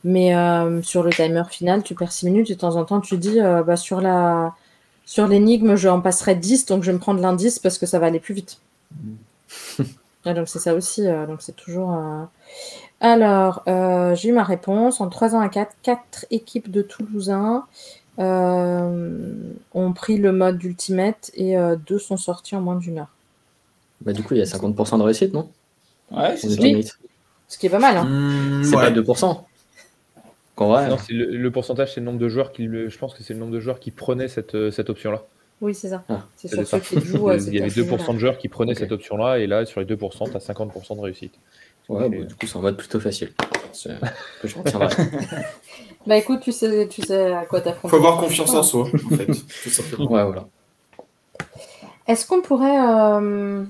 Mais euh, sur le timer final, tu perds 6 minutes et de temps en temps, tu dis euh, bah, sur la sur l'énigme, je en passerai 10, donc je vais me prendre l'indice parce que ça va aller plus vite. donc c'est ça aussi, donc c'est toujours. Alors, j'ai eu ma réponse. En 3 ans à 4, 4 équipes de Toulousains ont pris le mode Ultimate et 2 sont sortis en moins d'une heure. Bah, du coup, il y a 50% de réussite, non? Ouais, c'est ce qui est pas mal. Hein. Mmh, c'est pas 2%. Non, le, pourcentage, c'est le nombre de joueurs qui. Je pense que c'est le nombre de joueurs qui prenaient cette, euh, cette option-là. Oui, c'est ça. Ah, c'est sur ceux qui jouent. Il y avait 2% de joueurs qui prenaient cette option-là, et là, sur les 2%, tu as 50% de réussite. Ouais, bah, du coup, ça va être plutôt facile. je bah écoute, tu sais, tu sais à quoi t'affronter. Faut avoir confiance en soi, en fait. Tout simplement. Ouais, voilà. Est-ce qu'on pourrait. Euh,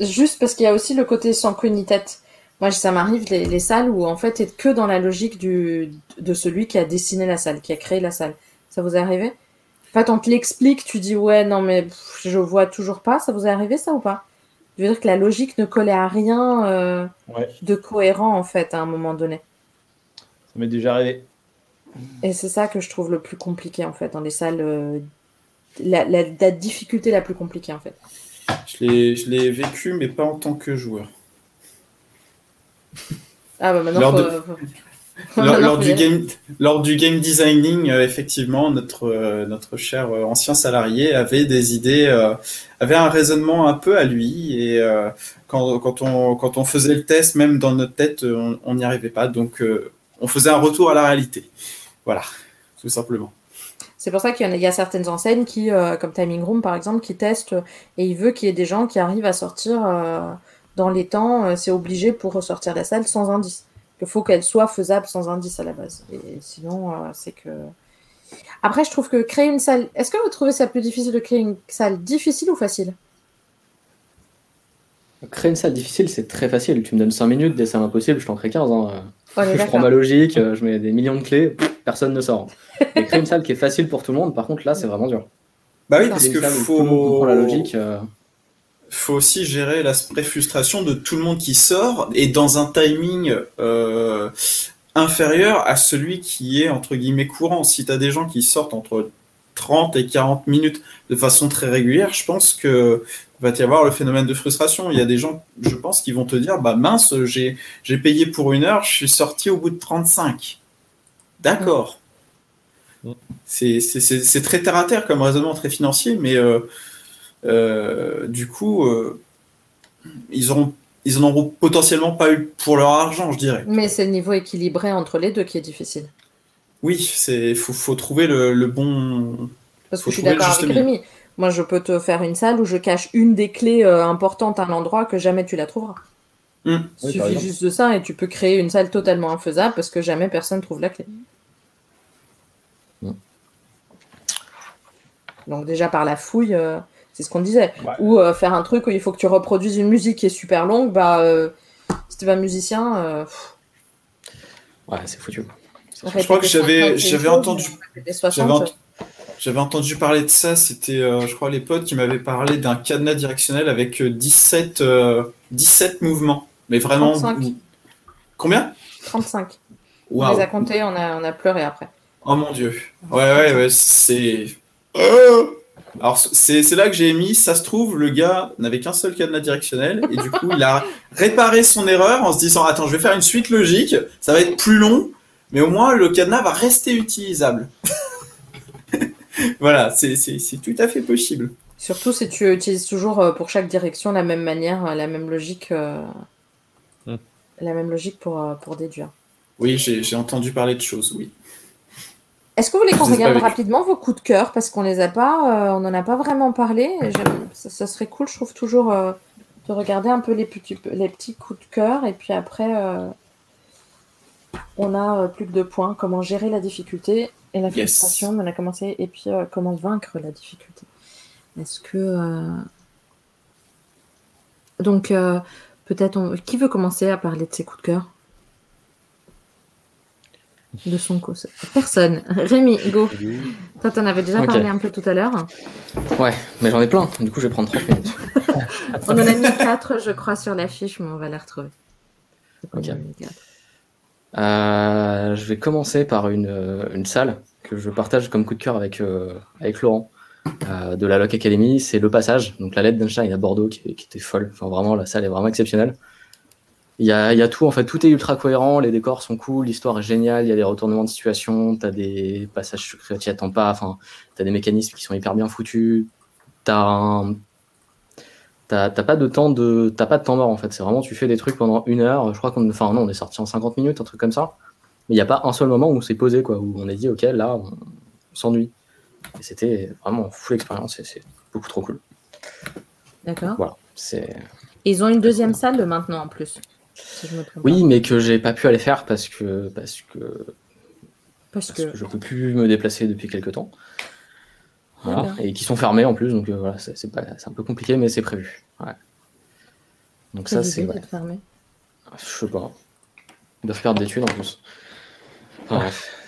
juste parce qu'il y a aussi le côté sans queue ni tête. Moi, ça m'arrive les, salles où en fait, être que dans la logique du, de celui qui a dessiné la salle, qui a créé la salle. Ça vous est arrivé? En fait, on te l'explique, tu dis ouais, non mais je vois toujours pas. Ça vous est arrivé ça ou pas? Je veux dire que la logique ne collait à rien euh, de cohérent en fait à un moment donné. Ça m'est déjà arrivé. Et c'est ça que je trouve le plus compliqué en fait dans les salles. Euh, la, la difficulté la plus compliquée en fait. Je l'ai vécu, mais pas en tant que joueur. Ah bah maintenant, lors, du game, lors du game designing, euh, effectivement, notre, euh, notre cher euh, ancien salarié avait des idées, avait un raisonnement un peu à lui. Et quand, quand, on, quand on faisait le test, même dans notre tête, on n'y arrivait pas. Donc, on faisait un retour à la réalité. Voilà, tout simplement. C'est pour ça qu'il y, a certaines enseignes qui, comme Timing Room par exemple, qui testent et il veut qu'il y ait des gens qui arrivent à sortir dans les temps. C'est obligé pour ressortir la salle sans indice. Il faut qu'elle soit faisable sans indice à la base. Et sinon, c'est que. Après, je trouve que créer une salle. Est-ce que vous trouvez ça plus difficile de créer une salle difficile ou facile? Créer une salle difficile, c'est très facile. Tu me donnes 5 minutes, des salles impossibles, je t'en crée 15. Hein. je prends ma logique, je mets des millions de clés, personne ne sort. Mais créer une salle qui est facile pour tout le monde, par contre, là, c'est vraiment dur. Bah oui, parce que faut. la logique. Euh. Faut aussi gérer l'aspect frustration de tout le monde qui sort et dans un timing euh, inférieur à celui qui est entre guillemets courant. Si tu as des gens qui sortent entre 30 et 40 minutes de façon très régulière, je pense que va y avoir le phénomène de frustration. Il y a des gens, je pense, qui vont te dire bah mince, j'ai payé pour une heure, je suis sorti au bout de 35. D'accord. Mm. C'est très terre à terre comme raisonnement, très financier, mais euh, euh, du coup, euh, ils auront ils n'en auront potentiellement pas eu pour leur argent, je dirais. Mais c'est le niveau équilibré entre les deux qui est difficile. Oui, il faut, faut, trouver le, bon. Parce que je suis d'accord avec Rémi. Moi, je peux te faire une salle où je cache une des clés euh, importantes à l'endroit que jamais tu la trouveras. Hmm. Il suffit juste de ça et tu peux créer une salle totalement infaisable parce que jamais personne trouve la clé. Hmm. Donc déjà par la fouille, euh, c'est ce qu'on disait. Ou euh, faire un truc où il faut que tu reproduises une musique qui est super longue, bah si tu pas musicien... Ouais, c'est foutu. Je crois que j'avais j'avais entendu... J'avais entendu parler de ça, c'était, euh, je crois, les potes qui m'avaient parlé d'un cadenas directionnel avec 17, euh, 17 euh, mouvements. Mais vraiment. 35. Combien? 35. On les a comptés, on a, on a pleuré après. Oh mon dieu. Ouais, ouais, ouais, c'est. Alors, c'est là que j'ai mis, ça se trouve, le gars n'avait qu'un seul cadenas directionnel, et du coup, il a réparé son erreur en se disant, attends, je vais faire une suite logique, ça va être plus long, mais au moins, le cadenas va rester utilisable. voilà, c'est tout à fait possible. Surtout si tu utilises toujours euh, pour chaque direction la même manière, euh, la même logique, euh, hmm. la même logique pour, pour déduire. Oui, j'ai entendu parler de choses, oui. Est-ce que vous voulez qu'on regarde rapidement vos coups de cœur? Parce qu'on les a pas, on n'en a pas vraiment parlé. Ça, serait cool, je trouve toujours de regarder un peu les petits, les petits coups de cœur et puis après on a plus que deux points comment gérer la difficulté et la frustration. On a commencé et puis comment vaincre la difficulté. Est-ce que. Euh, donc, euh, peut-être. Qui veut commencer à parler de ses coups de cœur? De son cause Personne. Rémi, go. Toi, t'en avais déjà parlé un peu tout à l'heure. Ouais, mais j'en ai plein. Du coup, je vais prendre 30 minutes. on en a mis 4, je crois, sur l'affiche, mais on va les retrouver. Ok. Euh, je vais commencer par une, une, salle que je partage comme coup de cœur avec, avec Laurent. Euh, de la Lock Academy, c'est le passage. Donc la lettre d'Einstein à Bordeaux qui, était folle. Enfin vraiment, la salle est vraiment exceptionnelle. Il y a, y a, tout, en fait, tout est ultra cohérent, les décors sont cool, l'histoire est géniale, il y a des retournements de situation, t'as des passages secrets, tu attends pas, enfin, t'as des mécanismes qui sont hyper bien foutus, t'as T'as pas de temps de t'as pas de temps mort en fait c'est vraiment tu fais des trucs pendant une heure je crois qu'on enfin non on est sorti en 50 minutes un truc comme ça mais il n'y a pas un seul moment où c'est posé quoi où on a dit ok là on s'ennuie et c'était vraiment full expérience et c'est beaucoup trop cool. D'accord. Voilà, c'est. Ils ont une deuxième salle maintenant en plus. Oui, mais que j'ai pas pu aller faire parce que parce que parce, que... je peux plus me déplacer depuis quelques temps. Voilà. Et qui sont fermés en plus, donc euh, voilà, c'est un peu compliqué, mais c'est prévu. Ouais. Donc ça, c'est. Ouais. Je sais pas. Ils doivent perdre des thunes en plus. bref.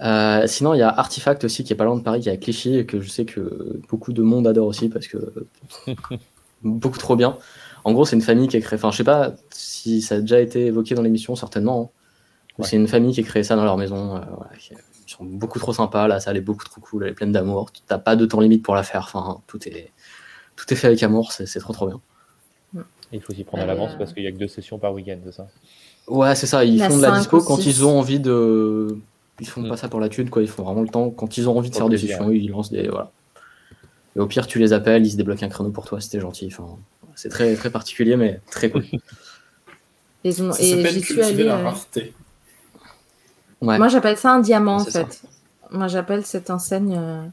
Euh, sinon, il y a Artifact aussi qui est pas loin de Paris, qui est à Clichy, et que je sais que beaucoup de monde adore aussi parce que beaucoup trop bien. En gros, c'est une famille qui a créé. Enfin, je sais pas si ça a déjà été évoqué dans l'émission, certainement. Hein. C'est une famille qui a créé ça dans leur maison. Euh, ils sont beaucoup trop sympas. La salle est beaucoup trop cool. Elle est pleine d'amour. T'as pas de temps limite pour la faire. Enfin, tout est tout est fait avec amour. C'est trop trop bien. Il faut s'y prendre à l'avance parce qu'il y a que deux sessions par week-end, c'est ça? Ouais, c'est ça. Ils font de la disco quand ils ont envie de ils font pas mm. ça pour la thune, quoi. Ils font vraiment le temps. Quand ils ont envie de faire des sessions, ils lancent des. Voilà. Et au pire, tu les appelles, ils se débloquent un créneau pour toi, c'était gentil. Enfin, c'est très, très particulier, mais très cool. Ils ont... et j'y suis allé. Euh, Moi, j'appelle ça un diamant, en fait. Moi, j'appelle cette enseigne euh,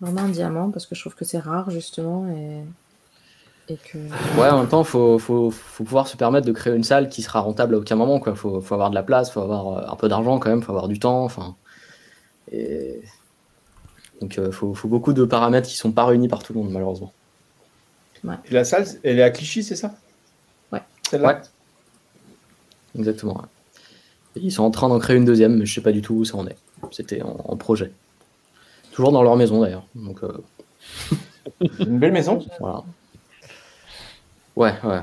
vraiment un diamant parce que je trouve que c'est rare, justement. Et... Ouais, en même temps, il faut, faut, faut, pouvoir se permettre de créer une salle qui sera rentable à aucun moment. Il faut, faut, avoir de la place, il faut avoir euh, un peu d'argent quand même, il faut avoir du temps. Enfin, et... Donc il euh, faut, faut, beaucoup de paramètres qui sont pas réunis par tout le monde, malheureusement. Et la salle, elle est à Clichy, c'est ça? Ouais. Ouais. Exactement. ils sont en train d'en créer une deuxième, mais je sais pas du tout où ça en est. C'était en, projet. Toujours dans leur maison d'ailleurs. Donc, euh, Une belle maison? Voilà. Ouais, ouais.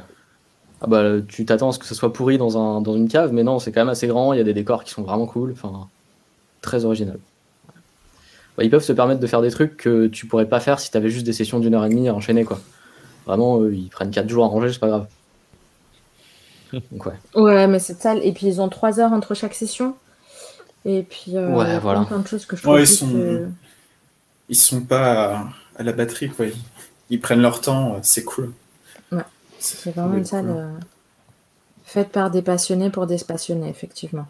Ah bah, tu t'attends à ce que ça soit pourri dans, un, dans une cave, mais non, c'est quand même assez grand, il y a des décors qui sont vraiment cool, enfin, très original. Bah, ils peuvent se permettre de faire des trucs que tu pourrais pas faire si tu avais juste des sessions d'une heure et demie à enchaîner, quoi. Vraiment, ils prennent 4 jours à ranger, c'est pas grave. Donc, ouais. Ouais, mais c'est sale. Et puis, ils ont 3 heures entre chaque session. Et puis, euh, ouais, voilà. plein de choses que je trouve ils, sont... ils sont pas à, la batterie, quoi. ils prennent leur temps, c'est cool. C'est vraiment une salle euh, faite par des passionnés pour des passionnés, effectivement.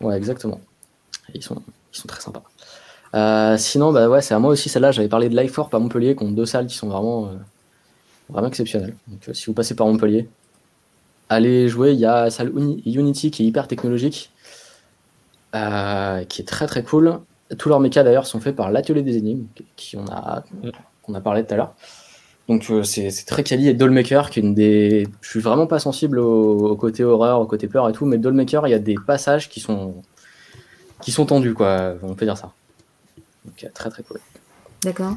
Ouais, exactement. Ils sont, ils sont très sympas. Euh, sinon, bah ouais, c'est à moi aussi celle-là. J'avais parlé de Life à Montpellier, qui ont deux salles qui sont vraiment, euh, vraiment exceptionnelles. Donc, si vous passez par Montpellier, allez jouer. Il y a la salle Unity qui est hyper technologique, qui est très très cool. Tous leurs mécas d'ailleurs sont faits par l'atelier des énigmes, qui on a, qu'on a parlé tout à l'heure. Donc euh, c'est très quali et Dollmaker qui est une des. Je suis vraiment pas sensible au, côté horreur, au côté peur et tout, mais Dollmaker, il y a des passages qui sont qui sont tendus quoi, on peut dire ça. Donc très très cool. D'accord.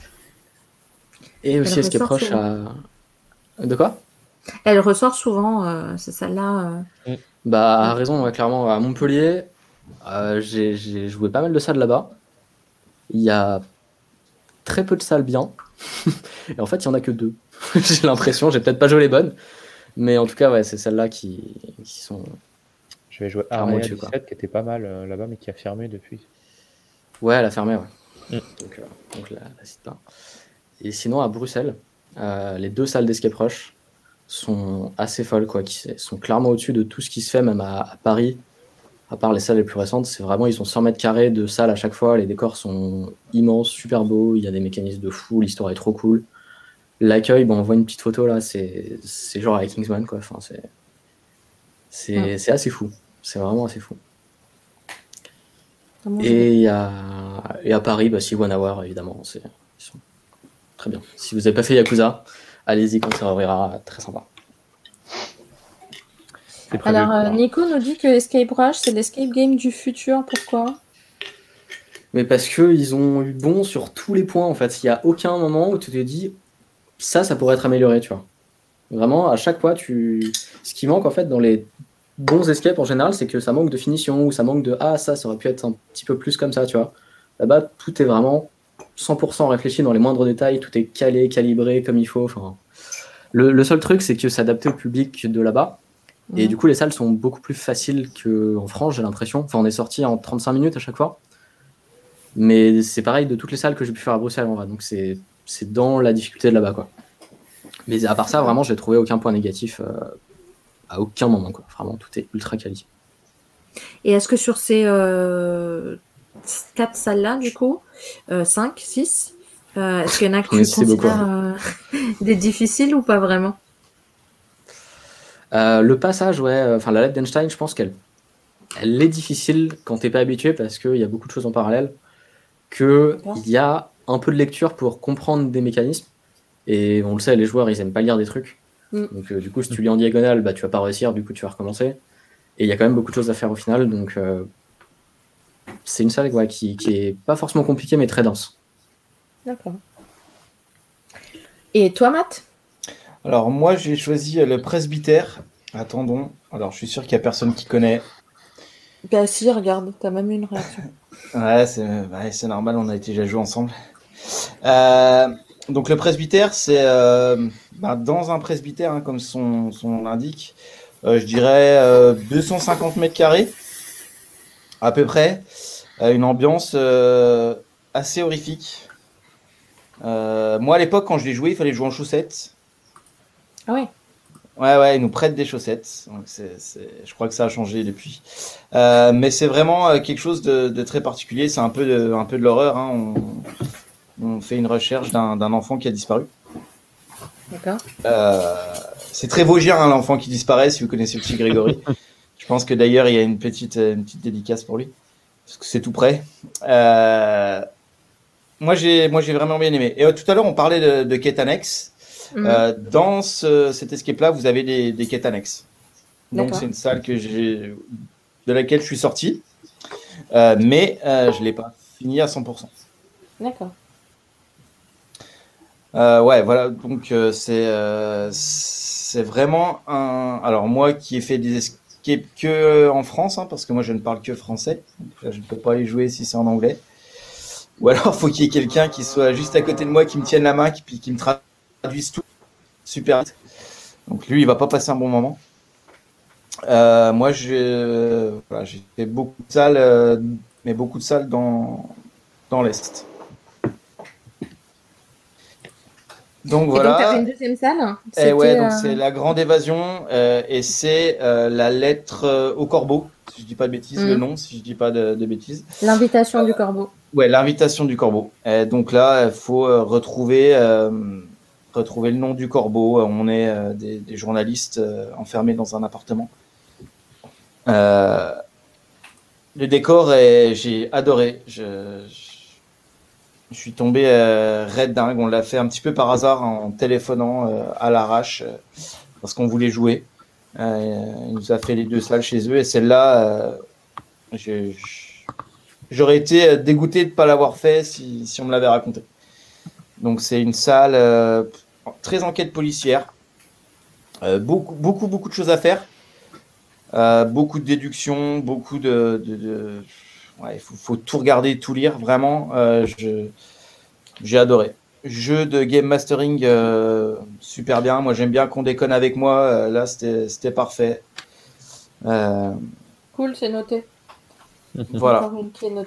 Et aussi est-ce qu'elle est proche à. De quoi? Elle ressort souvent, euh, c'est celle-là. Euh. Bah, à raison, clairement. À Montpellier, j'ai joué pas mal de de là-bas. Il y a très peu de salles bien. et en fait, il y en a que deux. j'ai l'impression, j'ai peut-être pas joué les bonnes. Mais en tout cas, ouais, c'est celles-là qui, qui sont. Je vais jouer Area 17 qui était pas mal euh, là-bas, mais qui a fermé depuis. Ouais, elle a fermé, ouais. Mm. Donc, euh, donc la, la, cite pas. Et sinon, à Bruxelles, euh, les deux salles d'escape rush sont assez folles, quoi, qui sont clairement au-dessus de tout ce qui se fait, même à, Paris. À part les salles les plus récentes, c'est vraiment, ils ont 100 mètres carrés de salles à chaque fois. Les décors sont immenses, super beaux. Il y a des mécanismes de fou. L'histoire est trop cool. L'accueil, bon, on voit une petite photo là, c'est genre avec Kingsman, quoi. Enfin, c'est c'est assez fou. C'est vraiment assez fou. Et, à, et à Paris, bah, si One Hour, évidemment, c'est très bien. Si vous n'avez pas fait Yakuza, allez-y quand ça ouvrira, très sympa. Alors, euh, Nico nous dit que Escape Rush, c'est l'escape game du futur. Pourquoi? Mais parce qu'ils ont eu bon sur tous les points, en fait. Il n'y a aucun moment où tu te dis, ça, ça pourrait être amélioré, tu vois. Vraiment, à chaque fois, tu... ce qui manque, en fait, dans les bons escapes en général, c'est que ça manque de finition ou ça manque de ah, ça, ça aurait pu être un petit peu plus comme ça, tu vois. Là-bas, tout est vraiment 100% réfléchi dans les moindres détails, tout est calé, calibré comme il faut. Enfin, le, seul truc, c'est que c'est adapté au public de là-bas. Et du coup, les salles sont beaucoup plus faciles qu'en France, j'ai l'impression. Enfin, on est sorti en 35 minutes à chaque fois. Mais c'est pareil de toutes les salles que j'ai pu faire à Bruxelles en vrai. Donc c'est dans la difficulté de là-bas, quoi. Mais à part ça, vraiment, j'ai trouvé aucun point négatif euh, à aucun moment. Quoi. Vraiment, tout est ultra quali. Et est-ce que sur ces euh, quatre salles-là, du coup, euh, 5, 6, euh, est-ce qu'il y en a que tu considères euh, des difficiles ou pas vraiment? Le passage, ouais, enfin la lettre d'Einstein, je pense qu'elle elle est difficile quand t'es pas habitué parce qu'il y a beaucoup de choses en parallèle, qu'il y a un peu de lecture pour comprendre des mécanismes. Et on le sait, les joueurs, ils aiment pas lire des trucs. Mm. Donc, euh, du coup, si tu lis en diagonale, bah, tu vas pas réussir, du coup, tu vas recommencer. Et il y a quand même beaucoup de choses à faire au final. Donc, euh, c'est une salle qui, qui est pas forcément compliquée, mais très dense. D'accord. Et toi, Matt? Alors, moi, j'ai choisi le presbytère. Attendons. Alors, je suis sûr qu'il y a personne qui connaît. Bah, si, regarde, t'as même eu une réaction. ouais, c'est normal, on a été déjà joué ensemble. Euh, donc le presbytère, c'est euh, bah, dans un presbytère, hein, comme son, nom l'indique, euh, je dirais 250 euh, mètres carrés, à peu près. Une ambiance assez horrifique. moi, à l'époque, quand je l'ai joué, il fallait jouer en chaussettes. Ah ouais? Ouais, ouais, ils nous prêtent des chaussettes. Donc Je crois que ça a changé depuis. mais c'est vraiment quelque chose de, très particulier. C'est un peu de, un peu de l'horreur. Hein. On fait une recherche d'un enfant qui a disparu. D'accord. Euh, c'est très vosgien, hein, l'enfant qui disparaît, si vous connaissez le petit Grégory. Je pense que d'ailleurs, il y a une petite, une petite dédicace pour lui. Parce que c'est tout près. Euh, moi, j'ai vraiment bien aimé. Et euh, tout à l'heure, on parlait de, de quêtes annexes. Mhm. dans cet escape-là, vous avez des, des quêtes annexes. Donc, c'est une salle que de laquelle je suis sorti. mais je ne l'ai pas fini à 100%. D'accord. Euh, ouais, voilà, donc euh, c'est euh, c'est vraiment un. Alors, moi qui ai fait des escapes que en France, hein, parce que moi je ne parle que français, je ne peux pas les jouer si c'est en anglais. Ou alors, faut qu'il y ait quelqu'un qui soit juste à côté de moi, qui me tienne la main, qui, qui me traduise tout super. Donc, lui, il va pas passer un bon moment. moi, j'ai voilà, fait beaucoup de salles, mais beaucoup de salles dans, dans l'Est. Donc voilà. Et donc, une deuxième salle. Et eh ouais, donc euh, c'est la grande évasion euh, et c'est euh, la lettre au corbeau, si je dis pas de bêtises, le mm. nom, si je dis pas de, bêtises. L'invitation du corbeau. Ouais, l'invitation du corbeau. Et donc là, il faut retrouver, retrouver le nom du corbeau. On est des, des, journalistes enfermés dans un appartement. le décor, est, j'ai adoré. je je suis tombé euh, red dingue. On l'a fait un petit peu par hasard en téléphonant euh, à l'arrache euh, parce qu'on voulait jouer. il nous a fait les deux salles chez eux et celle-là, j'aurais été dégoûté de ne pas l'avoir fait si, on me l'avait raconté. Donc c'est une salle très enquête policière. beaucoup, beaucoup, beaucoup de choses à faire. beaucoup de déductions, beaucoup de il faut, tout regarder, tout lire, vraiment. Euh, J'ai adoré. Jeu de game mastering euh, super bien. Moi, j'aime bien qu'on déconne avec moi. Euh, là, c'était parfait. Euh, cool, c'est noté. voilà.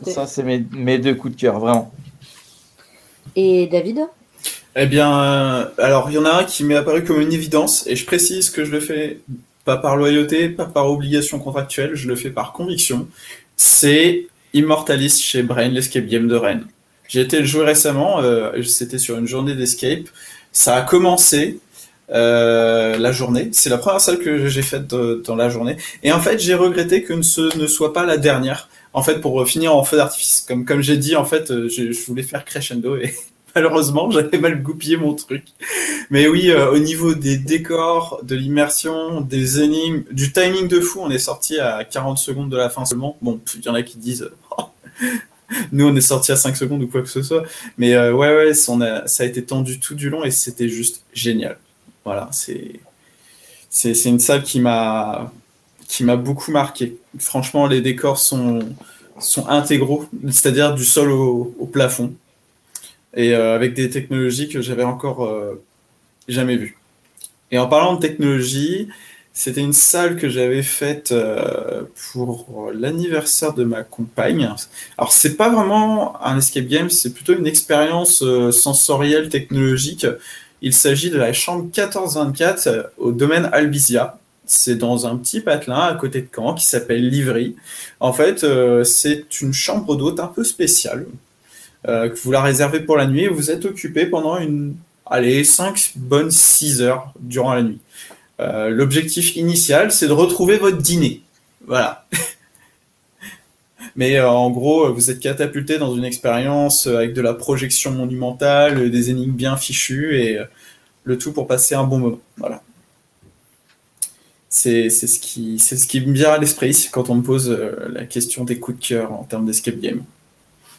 Ça, c'est mes, mes, deux coups de cœur, vraiment. Et David? Eh bien, alors, il y en a un qui m'est apparu comme une évidence, et je précise que je le fais pas par loyauté, pas par obligation contractuelle, je le fais par conviction. C'est Immortalist chez Brain, l'escape game de Rennes. J'ai été le jouer récemment, euh, c'était sur une journée d'escape. Ça a commencé euh, la journée. C'est la première salle que j'ai faite dans la journée. Et en fait, j'ai regretté que ce ne soit pas la dernière. En fait, pour finir en feu d'artifice. Comme, comme j'ai dit, en fait, euh, je, je, voulais faire crescendo et malheureusement, j'avais mal goupillé mon truc. Mais oui, euh, au niveau des décors, de l'immersion, des énigmes, du timing de fou, on est sorti à 40 secondes de la fin seulement. Bon, il y en a qui disent... Oh, nous, on est sorti à 5 secondes ou quoi que ce soit. Mais euh, ouais, ouais, ça, a, été tendu tout du long et c'était juste génial. Voilà, c'est c'est une salle qui m'a qui m'a beaucoup marqué. Franchement, les décors sont sont intégraux, c'est-à-dire du sol au, plafond, et euh, avec des technologies que j'avais encore euh, jamais vues. Et en parlant de technologie, c'était une salle que j'avais faite euh, pour l'anniversaire de ma compagne. Alors, c'est pas vraiment un escape game, c'est plutôt une expérience sensorielle technologique. Il s'agit de la chambre 1424 euh, au domaine Albizia. C'est dans un petit patelin à côté de Caen qui s'appelle Livry. En fait, c'est une chambre d'hôte un peu spéciale. Que vous la réservez pour la nuit et vous êtes occupé pendant une, allez, 5 bonnes 6 heures durant la nuit. Euh, l'objectif initial, c'est de retrouver votre dîner. Voilà. Mais euh, en gros, vous êtes catapulté dans une expérience euh, avec de la projection monumentale, des énigmes bien fichues et le tout pour passer un bon moment. Voilà. C'est ce, ce qui me vient à l'esprit quand on me pose la question des coups de cœur en termes d'escape game.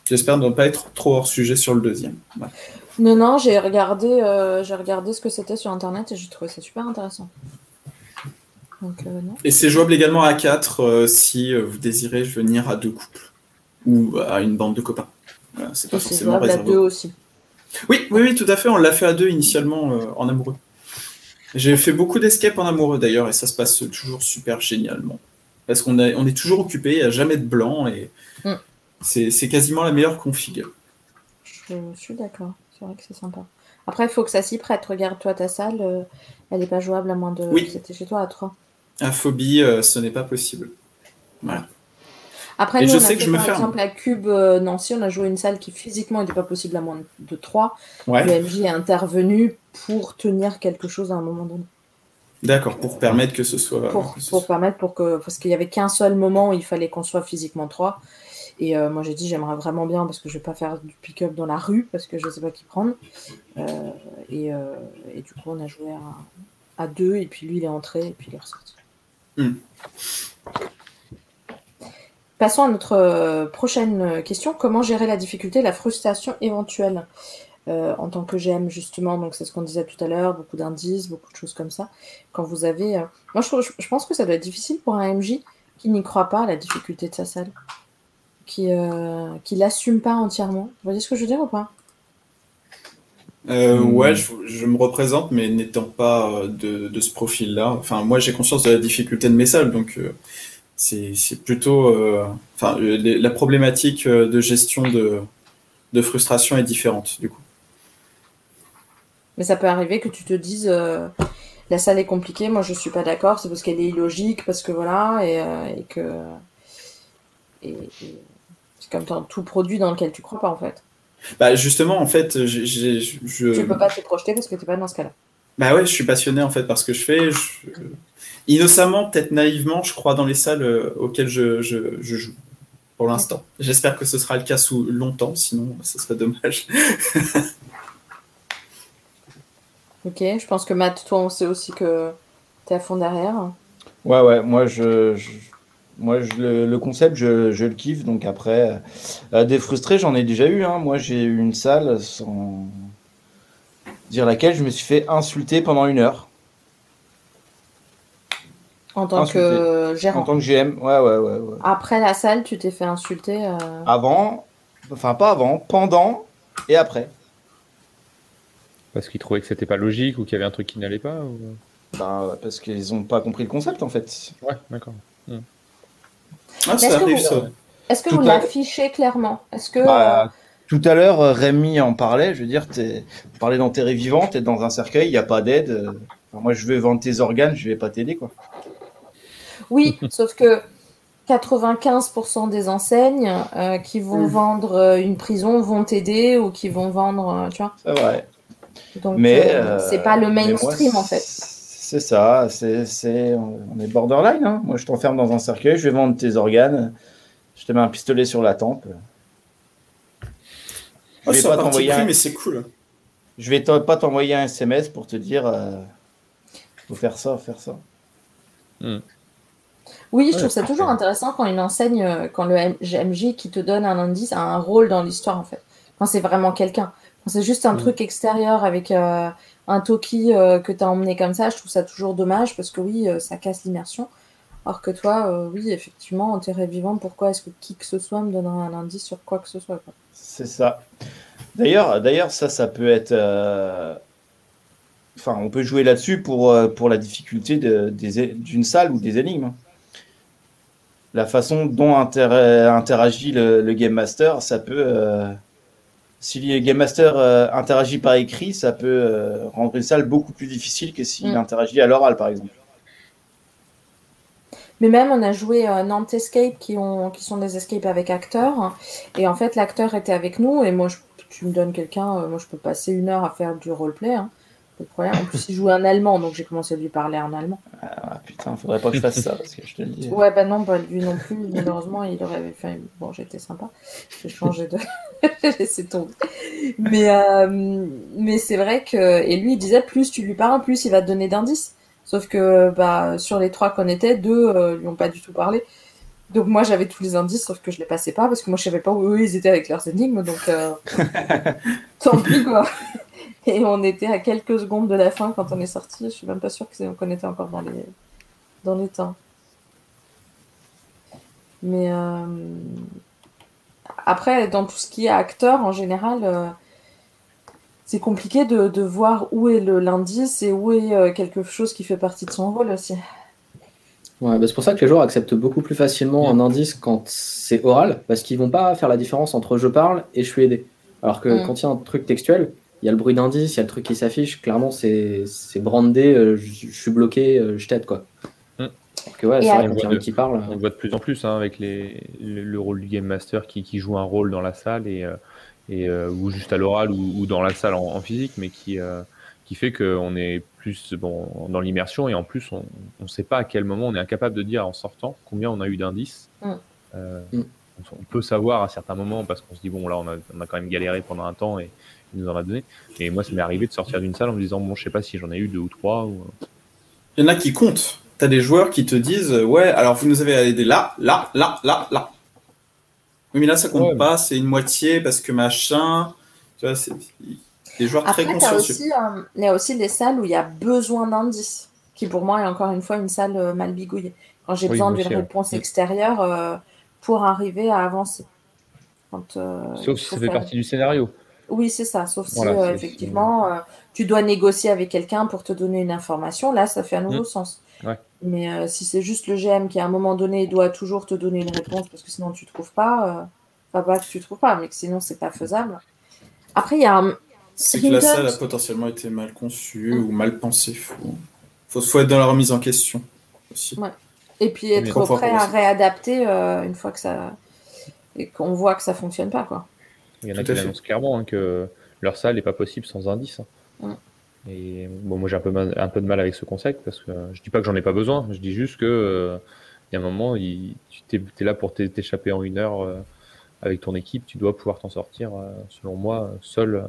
J'espère ne pas être trop hors sujet sur le deuxième. Non, non, j'ai regardé, euh, j'ai regardé ce que c'était sur Internet et j'ai trouvé ça super intéressant. Euh, et c'est jouable également à 4 euh, si vous désirez venir à deux couples ou à une bande de copains. c'est pas forcément jouable à deux aussi. Oui, oui, oui, tout à fait. On l'a fait à deux initialement en amoureux. J'ai fait beaucoup d'escape en amoureux d'ailleurs et ça se passe toujours super génialement. Parce qu'on on est toujours occupé, il n'y a jamais de blanc et mm. C'est quasiment la meilleure config. Je suis d'accord. C'est vrai que c'est sympa. Après, il faut que ça s'y prête. Regarde-toi ta salle, euh, elle n'est pas jouable à moins de. Oui. C'était chez toi à 3. À phobie, euh, ce n'est pas possible. Voilà. Après, nous, je on sais a que je me par exemple, à Cube euh, Nancy, on a joué une salle qui physiquement n'était pas possible à moins de 3. Ouais. Le MJ est intervenu pour tenir quelque chose à un moment donné. D'accord, pour permettre que ce soit. Pour, permettre pour que. Parce qu'il n'y avait qu'un seul moment où il fallait qu'on soit physiquement 3. Et euh, moi, j'ai dit, j'aimerais vraiment bien parce que je vais pas faire du pick-up dans la rue parce que je sais pas qui prendre. Euh, euh, et, du coup, on a joué à, deux et puis lui, il est entré et puis il est ressorti. Hmm. Passons à notre prochaine question. Comment gérer la difficulté, la frustration éventuelle? En tant que GM, justement Donc, c'est ce qu'on disait tout à l'heure, beaucoup d'indices, beaucoup de choses comme ça. Quand vous avez. Moi, je, je, pense que ça doit être difficile pour un MJ qui n'y croit pas à la difficulté de sa salle qui euh, qui l'assume pas entièrement. Vous voyez ce que je veux dire ou pas? Euh, Ouais, je, me représente, mais n'étant pas euh, de, ce profil-là. Enfin, moi, j'ai conscience de la difficulté de mes salles, donc c'est plutôt. enfin, la problématique de gestion de, de frustration est différente, du coup. Mais ça peut arriver que tu te dises la salle est compliquée, moi je suis pas d'accord, c'est parce qu'elle est illogique, parce que voilà, et, que. et, c'est comme tout produit dans lequel tu crois pas, en fait. Bah justement, en fait, je... Tu peux pas te projeter parce que t'es pas dans ce cas-là. Bah ouais, je suis passionné en fait par ce que je fais. Innocemment, peut-être naïvement, je crois dans les salles euh, auxquelles je, joue. Pour l'instant. J'espère que ce sera le cas sous longtemps, sinon ce serait dommage. ok, je pense que Matt, toi, on sait aussi que tu es à fond derrière. Ouais, ouais, moi je, moi, le, concept, je, le kiffe. Donc après, euh, des frustrés, j'en ai déjà eu. Hein. Moi, j'ai eu une salle sans dire laquelle je me suis fait insulter pendant une heure. En tant que gérant. En tant que GM, ouais, ouais, ouais. Après la salle, tu t'es fait insulter. Euh, avant, enfin pas avant, pendant et après. Parce qu'ils trouvaient que c'était pas logique ou qu'il y avait un truc qui n'allait pas bah, Parce qu'ils n'ont pas compris le concept en fait. Ouais, d'accord. Hmm. Ah, ça arrive ça. Est-ce que vous l'affichez clairement? Est-ce que bah, tout à l'heure, Rémi en parlait. Je veux dire, tu parlais d'enterrer vivant, t'es dans un cercueil, il n'y a pas d'aide. moi, je veux vendre tes organes, je vais pas t'aider, quoi. Oui, sauf que 95% des enseignes euh, qui vont mm. vendre euh, une prison vont t'aider ou qui vont vendre, euh, tu vois. C'est vrai. Donc, mais c'est pas le mainstream en fait. C'est ça, c'est, on est borderline. Hein. Moi, je t'enferme dans un cercueil, je vais vendre tes organes, je te mets un pistolet sur la tempe. Je vais pas t'envoyer un... mais c'est cool. Je vais pas t'envoyer un SMS pour te dire faut faire ça, faire ça. Mm. Oui, je trouve ça toujours intéressant quand une enseigne, euh, quand le GMJ qui te donne un indice a un rôle dans l'histoire en fait. Quand c'est vraiment quelqu'un. Quand c'est juste un mm. truc extérieur avec euh, un Toki euh, que tu as emmené comme ça, je trouve ça toujours dommage parce que oui, ça casse l'immersion. Alors que toi, oui, effectivement, en terre vivant, pourquoi est-ce que qui que ce soit me donnera un indice sur quoi que ce soit C'est ça. D'ailleurs, d'ailleurs, ça, ça peut être. Enfin, on peut jouer là-dessus pour, la difficulté d'une salle ou des énigmes la façon dont interagit le, Game Master, ça peut. Euh, si le Game Master euh, interagit par écrit, ça peut euh, rendre une salle beaucoup plus difficile que s'il mm. interagit à l'oral, par exemple. Mais même, on a joué Nantes Escape, qui, ont, qui sont des escapes avec acteurs. Et en fait, l'acteur était avec nous. Et moi, tu me donnes quelqu'un, moi, je peux passer une heure à faire du roleplay. Hein. En plus, il jouait en allemand, donc j'ai commencé à lui parler en allemand. Ah putain, faudrait pas que je fasse ça, parce que je te le dis. Ouais, bah non, bah, lui non plus. Malheureusement, il aurait fait. Bon, j'étais sympa. J'ai changé de. j'ai laissé tomber. Mais, euh, mais c'est vrai que. Et lui, il disait plus tu lui parles, plus il va te donner d'indices. Sauf que bah, sur les trois qu'on était, deux euh, lui ont pas du tout parlé. Donc moi j'avais tous les indices, sauf que je les passais pas parce que moi je savais pas où eux ils étaient avec leurs énigmes, donc euh... tant pis quoi. Et on était à quelques secondes de la fin quand on est sorti. Je suis même pas sûre qu'on était encore dans les, dans les temps. Mais euh, après, dans tout ce qui est acteur, en général, euh, c'est compliqué de, voir où est l'indice et où est euh, quelque chose qui fait partie de son rôle aussi. Ouais, bah, c'est pour ça que les joueurs acceptent beaucoup plus facilement un indice quand c'est oral, parce qu'ils vont pas faire la différence entre je parle et je suis aidé. Alors que mm. quand il y a un truc textuel, il y a le bruit d'indice, il y a le truc qui s'affiche, clairement c'est brandé, euh, je, suis bloqué, euh, je t'aide quoi. Mm. Que, ouais, ça, on, voit qui parle. on le voit de plus en plus hein, avec les, le, rôle du Game Master qui, qui, joue un rôle dans la salle et, euh, et ou juste à l'oral ou, dans la salle en, physique, mais qui, qui fait qu'on est plus bon, dans l'immersion et en plus on ne sait pas à quel moment on est incapable de dire en sortant combien on a eu d'indices. Mm. Mm. On, peut savoir à certains moments parce qu'on se dit bon là on a, on a, quand même galéré pendant un temps et nous en a donné. Et moi, ça m'est arrivé de sortir d'une salle en me disant, bon, je sais pas si j'en ai eu deux ou trois. Ou... Il y en a qui comptent. Tu as des joueurs qui te disent, ouais, alors vous nous avez aidé là, là, là, là, là. Oui, mais là, ça compte pas, c'est une moitié parce que machin. Tu vois, c'est des joueurs très consciencieux. Euh, il y a aussi des salles où il y a besoin d'indices, qui pour moi est encore une fois une salle euh, mal bigouillée. Quand j'ai besoin d'une réponse extérieure euh, pour arriver à avancer. Sauf si ça fait partie du scénario. Oui, c'est ça. Sauf si euh, effectivement euh, tu dois négocier avec quelqu'un pour te donner une information, là, ça fait un nouveau mmh. sens. Mais euh, si c'est juste le GM qui, à un moment donné, doit toujours te donner une réponse parce que sinon tu ne trouves pas, enfin, pas que tu trouves pas, mais que sinon c'est pas faisable. Après, il y a un. C'est que la salle a potentiellement été mal conçue ou mal pensée. Faut, faut, être dans la remise en question aussi. Et puis être prêt à réadapter une fois que ça. et qu'on voit que ça fonctionne pas, quoi. Il y en a qui annoncent clairement hein, que leur salle n'est pas possible sans indice. Hein. Et bon, moi j'ai un peu, un peu de mal avec ce concept parce que je dis pas que j'en ai pas besoin, je dis juste que euh, il y a un moment, tu es, là pour t'échapper en une heure euh, avec ton équipe, tu dois pouvoir t'en sortir, euh, selon moi, seul.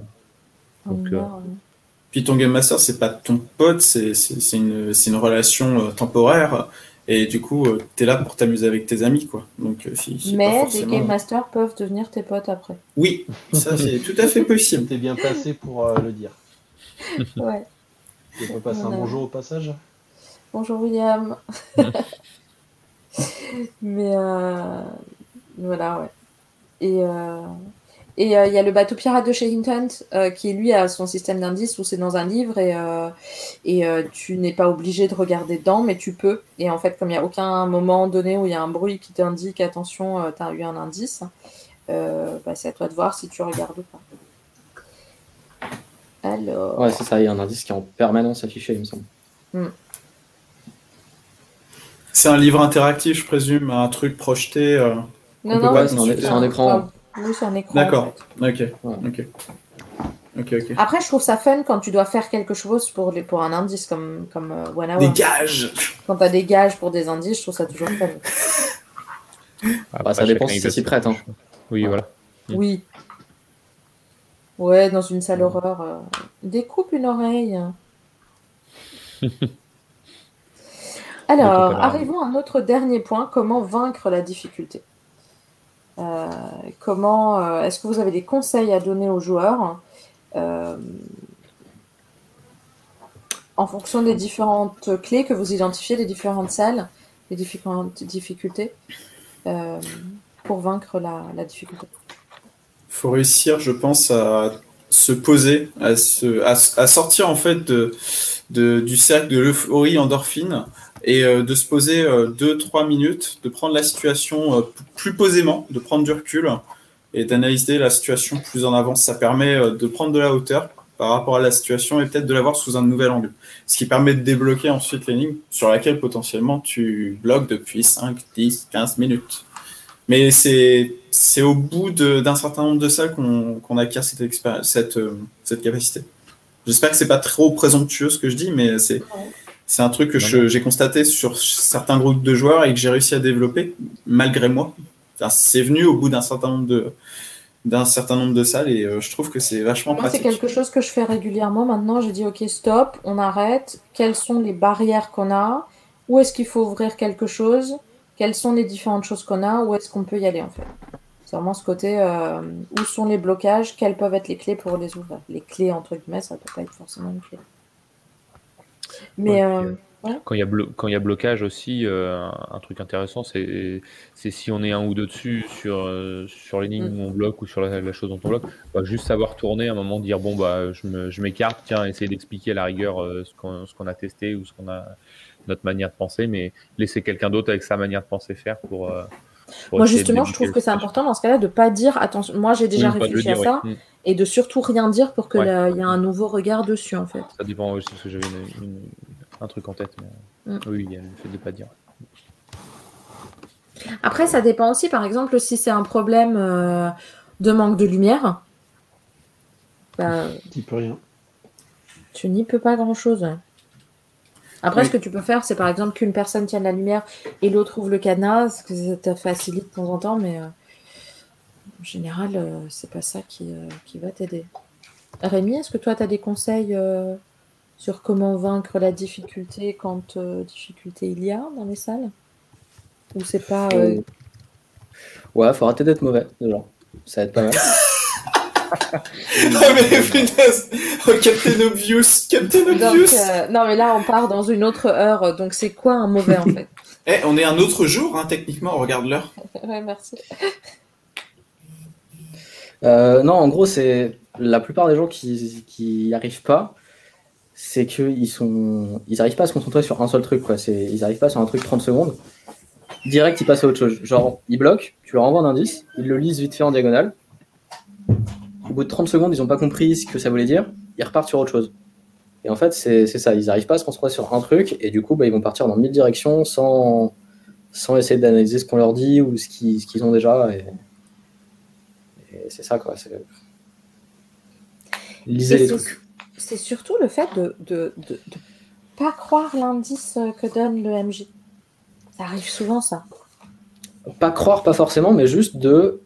Donc, Puis ton Game Master, c'est pas ton pote, c'est une, une, relation temporaire. Et du coup, euh, tu es là pour t'amuser avec tes amis, quoi. Donc, euh, Mais des Game Masters peuvent devenir tes potes après. Oui, ça c'est tout à fait possible. T'es bien placé pour euh, le dire. ouais. Tu peux passer un bonjour au passage? Bonjour William. Mais voilà, ouais. Et, Et euh, il y a le bateau pirate de chez Hinton euh, qui, lui, a son système d'indices où c'est dans un livre et, euh, et tu n'es pas obligé de regarder dedans, mais tu peux. Et en fait, comme il n'y a aucun moment donné où il y a un bruit qui t'indique attention, tu as eu un indice, bah, c'est à toi de voir si tu regardes ou pas. Alors. Ouais, c'est ça, il y a un indice qui est en permanence affiché, il me semble. Hmm. C'est un livre interactif, je présume, un truc projeté. non, non, c'est un, écran. Oui, c'est un écran. D'accord. Ok. Ok. Ok, ok. Après, je trouve ça fun quand tu dois faire quelque chose pour, les, pour un indice comme, comme euh, One Hour. Des gages Quand tu as des gages pour des indices, je trouve ça toujours fun. Ah, bah, ça dépend si c'est s'y prête. Hein. Oui, voilà. Oui. Ouais, dans une salle horreur. Euh, découpe une oreille. Alors, arrivons à notre dernier point comment vaincre la difficulté? Comment euh, est-ce que vous avez des conseils à donner aux joueurs euh, en fonction des différentes clés que vous identifiez, des différentes salles, des différentes difficultés pour vaincre la, difficulté? Il faut réussir, je pense, à se poser, à, sortir en fait du cercle de l'euphorie endorphine et euh, de se poser 2-3 euh, minutes, de prendre la situation euh, plus posément, de prendre du recul et d'analyser la situation plus en avance. Ça permet de prendre de la hauteur par rapport à la situation et peut-être de la voir sous un nouvel angle. Ce qui permet de débloquer ensuite l'énigme sur laquelle potentiellement tu bloques depuis 5, 10, 15 minutes. Mais c'est, au bout d'un certain nombre de salles qu'on, acquiert cette, cette, cette capacité. J'espère que c'est pas trop présomptueux ce que je dis, mais c'est, c'est un truc que j'ai constaté sur certains groupes de joueurs et que j'ai réussi à développer malgré moi. c'est venu au bout d'un certain nombre de d'un certain nombre de salles et euh, je trouve que c'est vachement moi, pratique. C'est quelque chose que je fais régulièrement. Maintenant, j'ai dit ok stop, on arrête. Quelles sont les barrières qu'on a? Où est-ce qu'il faut ouvrir quelque chose? Quelles sont les différentes choses qu'on a? Où est-ce qu'on peut y aller en fait? C'est vraiment ce côté euh, où sont les blocages? Quelles peuvent être les clés pour les ouvrir? Les clés entre guillemets, ça peut pas être forcément une clé. Mais euh, quand il y a y blocage aussi, euh, un truc intéressant, c'est si on est un ou deux dessus sur euh, sur l'énigme mm. où on bloque ou sur la, chose dont on bloque, bah, juste savoir tourner, à un moment dire bon bah je m'écarte, tiens, essayer d'expliquer à la rigueur ce qu'on ce qu'on a testé ou ce qu'on a notre manière de penser, mais laisser quelqu'un d'autre avec sa manière de penser faire pour moi, justement, je trouve que c'est important dans ce cas-là de pas dire attention. Moi, j'ai déjà réfléchi à ça et de surtout rien dire pour qu'il y ait un nouveau regard dessus, en fait. Ça dépend aussi parce que j'avais un truc en tête. Mm. Oui, il y a le fait de pas dire. Après, ça dépend aussi, par exemple, si c'est un problème euh, de manque de lumière. Bah, tu peux rien. Tu n'y peux pas grand-chose. Après, ce que tu peux faire, c'est par exemple qu'une personne tienne la lumière et l'autre ouvre le cadenas, ce que ça te facilite de temps en temps, mais euh, en général, euh, c'est pas ça qui, euh, qui va t'aider. Rémi, est-ce que toi, tu as des conseils sur comment vaincre la difficulté quand difficulté il y a dans les salles? Ou c'est pas. Ouais, faut arrêter d'être mauvais, déjà. Ça va être pas mal. ah mais punaise oh, Captain Obvious Captain Obvious euh, Non mais là on part dans une autre heure, donc c'est quoi un mauvais en fait? Eh, on est un autre jour, hein, techniquement, on regarde l'heure. ouais, merci. Euh, non, en gros, c'est la plupart des gens qui n'y arrivent pas, c'est qu'ils sont, ils n'arrivent pas à se concentrer sur un seul truc, quoi. Ils n'arrivent pas sur un truc 30 secondes. Direct, ils passent à autre chose. Genre, ils bloquent, tu leur envoies un indice, ils le lisent vite fait en diagonale, au bout de 30 secondes, ils n'ont pas compris ce que ça voulait dire, ils repartent sur autre chose. Et en fait, c'est ça, ils n'arrivent pas à se concentrer sur un truc, et du coup, bah, ils vont partir dans mille directions sans, sans essayer d'analyser ce qu'on leur dit ou ce qu'ils ont déjà. C'est ça, quoi. Lisez les trucs. C'est surtout le fait de ne pas croire l'indice que donne le MJ. Ça arrive souvent, ça. Pas croire, pas forcément, mais juste de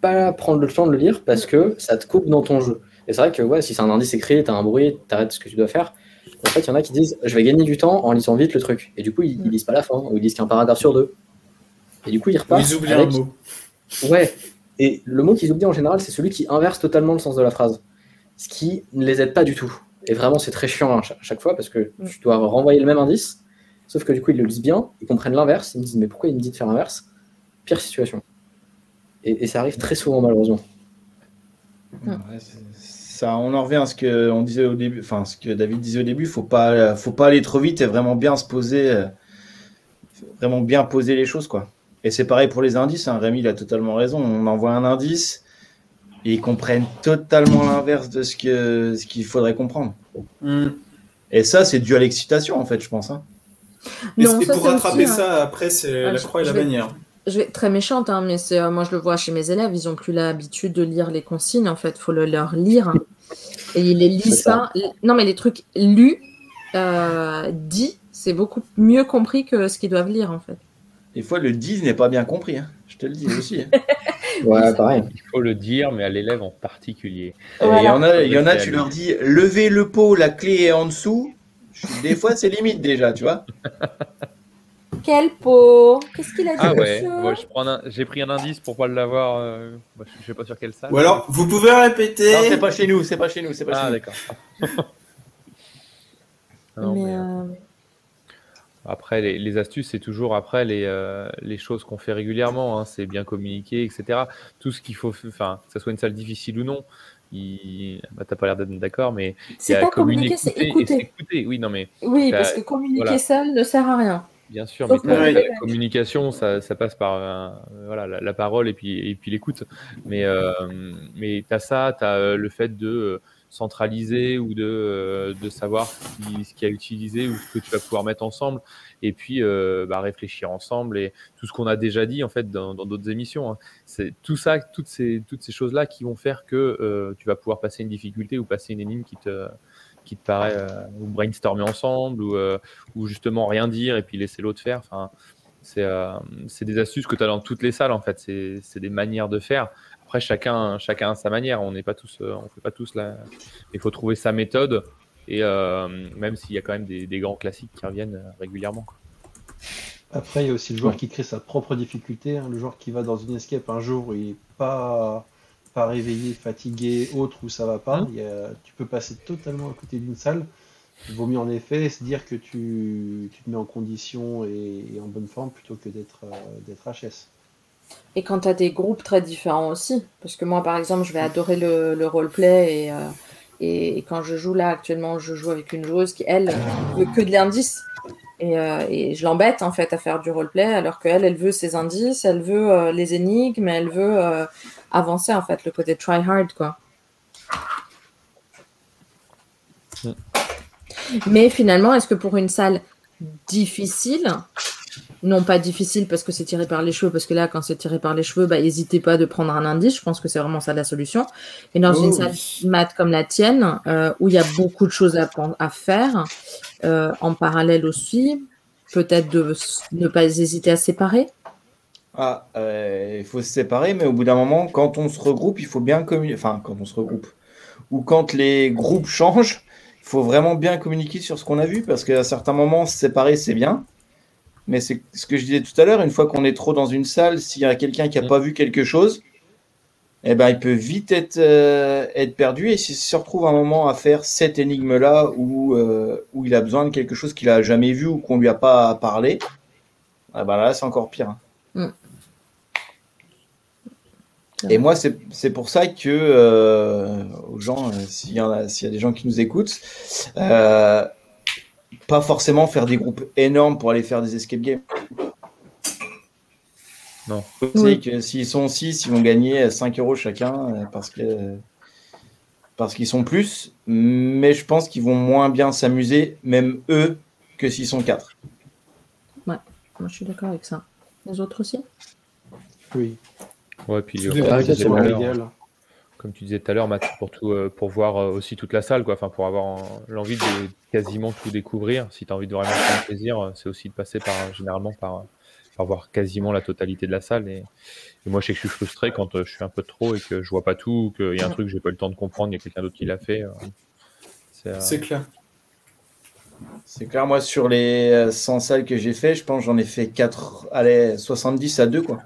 pas prendre le temps de le lire parce que ça te coupe dans ton jeu. Et c'est vrai que ouais, si c'est un indice écrit, tu as un bruit, tu arrêtes ce que tu dois faire. En fait, il y en a qui disent je vais gagner du temps en lisant vite le truc. Et du coup, ils, mm. lisent pas la fin, ou ils lisent qu'un paragraphe sur deux. Et du coup, ils repartent. Ils oublient un mot. Ouais. Et le mot qu'ils oublient en général, c'est celui qui inverse totalement le sens de la phrase. Ce qui ne les aide pas du tout. Et vraiment, c'est très chiant à chaque fois parce que mm. tu dois renvoyer le même indice. Sauf que du coup, ils le lisent bien, ils comprennent l'inverse. Ils me disent mais pourquoi il me dit de faire l'inverse? Pire situation. Et, ça arrive très souvent, malheureusement. ça, on en revient à ce que on disait au début, enfin ce que David disait au début, faut pas, faut pas aller trop vite et vraiment bien se poser, euh, vraiment bien poser les choses quoi. Et c'est pareil pour les indices. Hein. Rémi il a totalement raison. On envoie un indice et ils comprennent totalement l'inverse de ce qu'il faudrait comprendre. Hmm. Et ça, c'est dû à l'excitation en fait, je pense. Hein. et pour rattraper hein. ça, après, c'est ah, la croix et la bannière je vais être très méchante, hein, mais c'est, euh, moi je le vois chez mes élèves, ils n'ont plus l'habitude de lire les consignes, en fait, il faut le leur lire. Et ils les lisent pas. Non, mais les trucs lus, euh, dits, c'est beaucoup mieux compris que ce qu'ils doivent lire, en fait. Des fois, le dit n'est pas bien compris, hein. je te le dis aussi. Hein. ouais, pareil. Il faut le dire, mais à l'élève en particulier. Il y en a, il y en a tu leur dis levez le pot, la clé est en dessous. Des fois, c'est limite déjà, tu vois. Quel pot? Qu'est-ce qu'il a dit Ah ouais, j'ai pris un indice pour pas l'avoir. Euh... je sais pas sur quelle salle. Ou alors, vous pouvez répéter. Non, c'est pas chez nous, c'est pas chez nous, c'est pas ah, chez nous. d'accord. Euh, après, les, astuces, c'est toujours après les, euh, les choses qu'on fait régulièrement. Hein. c'est bien communiquer, etc. Tout ce qu'il faut, enfin, que ce soit une salle difficile ou non. Il... Bah, t'as pas l'air d'être d'accord, mais c'est pas communiquer, c'est écouter. Oui, non mais. Oui, parce que communiquer seul ne sert à rien. Bien sûr, mais la communication, ça, ça, passe par euh, voilà, la, parole et puis, et puis l'écoute. Mais, euh, mais tu as ça, tu as euh, le fait de centraliser ou de, de savoir ce qui, a utilisé ou ce que tu vas pouvoir mettre ensemble et puis bah, réfléchir ensemble et tout ce qu'on a déjà dit en fait dans d'autres émissions. Hein. C'est tout ça, toutes ces, toutes ces choses-là qui vont faire que tu vas pouvoir passer une difficulté ou passer une énigme qui te, qui te paraît, euh, ou brainstormer ensemble, ou, euh, ou, justement rien dire et puis laisser l'autre faire. Enfin, c'est euh, des astuces que tu as dans toutes les salles, en fait. C'est des manières de faire. Après, chacun, chacun a sa manière. On n'est pas tous, on fait pas tous là. Il faut trouver sa méthode. Et même s'il y a quand même des, des, grands classiques qui reviennent régulièrement. Après, il y a aussi le joueur qui crée sa propre difficulté. Hein. Le joueur qui va dans une escape un jour, il n'est pas pas réveillé, fatigué, autre où ça va pas. Hein tu peux passer totalement à côté d'une salle. Il vaut mieux en effet se dire que tu, te mets en condition et, en bonne forme plutôt que d'être euh, d'être HS. Et quand tu as des groupes très différents aussi, parce que moi par exemple je vais adorer le, le roleplay et, euh, et, quand je joue là actuellement je joue avec une joueuse qui elle veut que de l'indice et, euh, et, je l'embête en fait à faire du roleplay alors qu'elle elle veut ses indices, elle veut les énigmes, elle veut avancer en fait, le côté try hard quoi. Mais finalement, est-ce que pour une salle difficile, non pas difficile parce que c'est tiré par les cheveux, parce que là, quand c'est tiré par les cheveux, bah, n'hésitez pas de prendre un indice. Je pense que c'est vraiment ça la solution. Et dans une oh salle mat comme la tienne, euh, où il y a beaucoup de choses à, à faire, euh, en parallèle aussi, peut-être de ne pas hésiter à séparer. Ah, euh, il faut se séparer, mais au bout d'un moment, quand on se regroupe, il faut bien communiquer. Enfin, quand on se regroupe. Ou quand les groupes changent, il faut vraiment bien communiquer sur ce qu'on a vu, parce qu'à certains moments, se séparer, c'est bien. Mais c'est ce que je disais tout à l'heure, une fois qu'on est trop dans une salle, s'il y a quelqu'un qui n'a pas vu quelque chose, eh ben, il peut vite être, euh, être perdu. Et s'il se retrouve un moment à faire cette énigme-là où, euh, où il a besoin de quelque chose qu'il n'a jamais vu ou qu'on lui a pas parlé, eh ben là, c'est encore pire. Hein. Mm. Et moi, c'est pour ça que euh, aux gens, s'il y, a, y a des gens qui nous écoutent, pas forcément faire des groupes énormes pour aller faire des escape games. Non. Oui. que s'ils sont 6, ils vont gagner 5 euros chacun parce que parce qu'ils sont plus, mais je pense qu'ils vont moins bien s'amuser, même eux, que s'ils sont 4. Ouais, moi je suis d'accord avec ça. Les autres aussi? Oui. Ouais, puis comme tu disais tout à l'heure, Matt, pour, tout, euh, pour voir euh, aussi toute la salle, quoi. Enfin, pour avoir l'envie de quasiment tout découvrir. Si tu as envie de vraiment prendre plaisir, euh, c'est aussi de passer par, généralement par, par voir quasiment la totalité de la salle. Et, moi, je sais que je suis frustré quand je suis un peu trop et que je vois pas tout, qu'il y a un truc que j'ai pas eu le temps de comprendre, il y a quelqu'un d'autre qui l'a fait. c'est clair. C'est clair, moi, sur les 100 salles que j'ai fait, je pense j'en ai fait 4, allez, 70 à 2, quoi.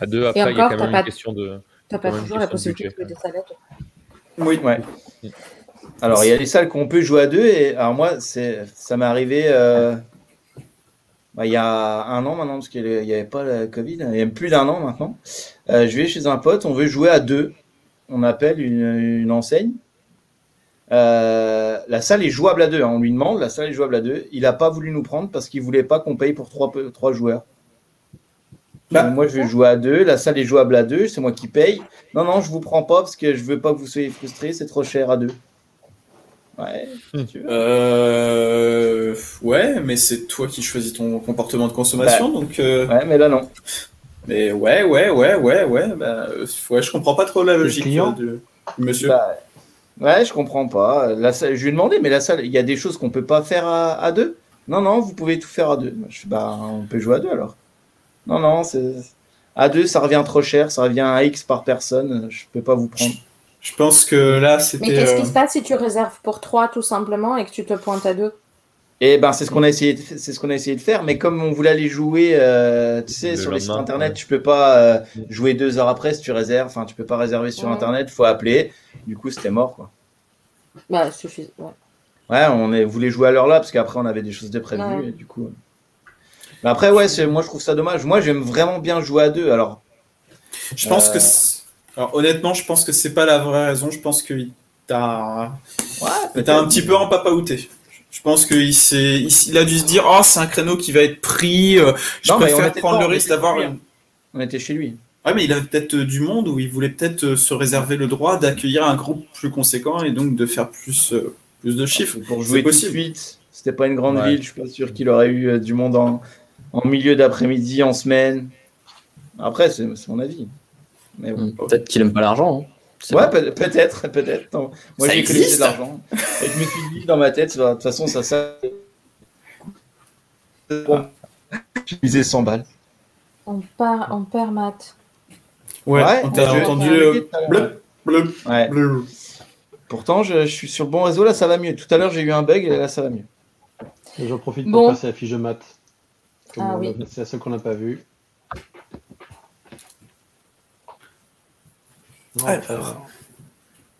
À deux, après, il y a quand même une question de. T'as pas toujours la possibilité de jouer des salades Oui, ouais. Alors, il y a des salles qu'on peut jouer à deux, et alors moi, ça m'est arrivé euh, bah, il y a un an maintenant, parce qu'il n'y avait pas la Covid, il y a plus d'un an maintenant. je vais chez un pote, on veut jouer à deux. On appelle une, enseigne. la salle est jouable à deux. Hein. On lui demande, la salle est jouable à deux. Il n'a pas voulu nous prendre parce qu'il voulait pas qu'on paye pour trois, trois joueurs. Bah, moi, je vais jouer à deux. La salle est jouable à deux. C'est moi qui paye. Non, non, je vous prends pas parce que je veux pas que vous soyez frustrés. C'est trop cher à deux. Ouais. Euh... Ouais, mais c'est toi qui choisis ton comportement de consommation, bah, donc. Euh, ouais, mais là non. Mais ouais, ouais, ouais, ouais, ouais. Bah, ouais, je comprends pas trop la logique du monsieur. Bah, ouais, je comprends pas. La salle, je lui ai demandé, mais la salle, il y a des choses qu'on peut pas faire à, deux? Non, non, vous pouvez tout faire à deux. Je bah, on peut jouer à deux alors. Non, non, c'est à deux, ça revient trop cher, ça revient à X par personne. Je peux pas vous prendre. Je pense que là, c'était. Mais qu'est-ce qui euh, se passe si tu réserves pour 3 tout simplement et que tu te pointes à 2 Eh ben, c'est ce qu'on a essayé, c'est ce qu'on a essayé de faire. Mais comme on voulait aller jouer, euh, tu sais, sur les sites internet, tu peux pas euh, jouer deux heures après si tu réserves. Enfin, tu peux pas réserver sur internet, internet, faut appeler. Du coup, c'était mort, quoi. Bah, suffit. Ouais. ouais, on est... voulait jouer à l'heure là parce qu'après on avait des choses de prévues et du coup. Mais après, ouais, moi je trouve ça dommage. Moi, j'aime vraiment bien jouer à deux. Alors. Je pense que alors, honnêtement, je pense que c'est pas la vraie raison. Je pense qu'il t'a ouais, un petit peu en papaouté. Je pense qu'il il, a dû se dire Oh, c'est un créneau qui va être pris. Euh, je préfère prendre le risque d'avoir. On était chez lui. Ouais, mais il avait peut-être euh, du monde où il voulait peut-être euh, se réserver le droit d'accueillir un groupe plus conséquent et donc de faire plus, plus de chiffres. Pour jouer tout de suite, c'était pas une grande ville. Je suis pas sûr qu'il aurait eu du monde en, en milieu d'après-midi, en semaine. Après, c'est mon avis. Hmm. Peut-être qu'il aime pas l'argent. Hein. Ouais, peut-être, peut-être. Moi, j'ai économisé de l'argent. Et je me suis dit dans ma tête, de toute façon, ça ça. J'ai misé 100 balles. On, part, on perd mat. Ouais, on t'a entendu euh, bleu, bleu, ouais. bleu. Pourtant, je, je, suis sur le bon réseau, là ça va mieux. Tout à l'heure, j'ai eu un bug et là ça va mieux. J'en profite pour passer à la fiche de maths. Ah, oui. C'est la seule qu'on n'a pas vue.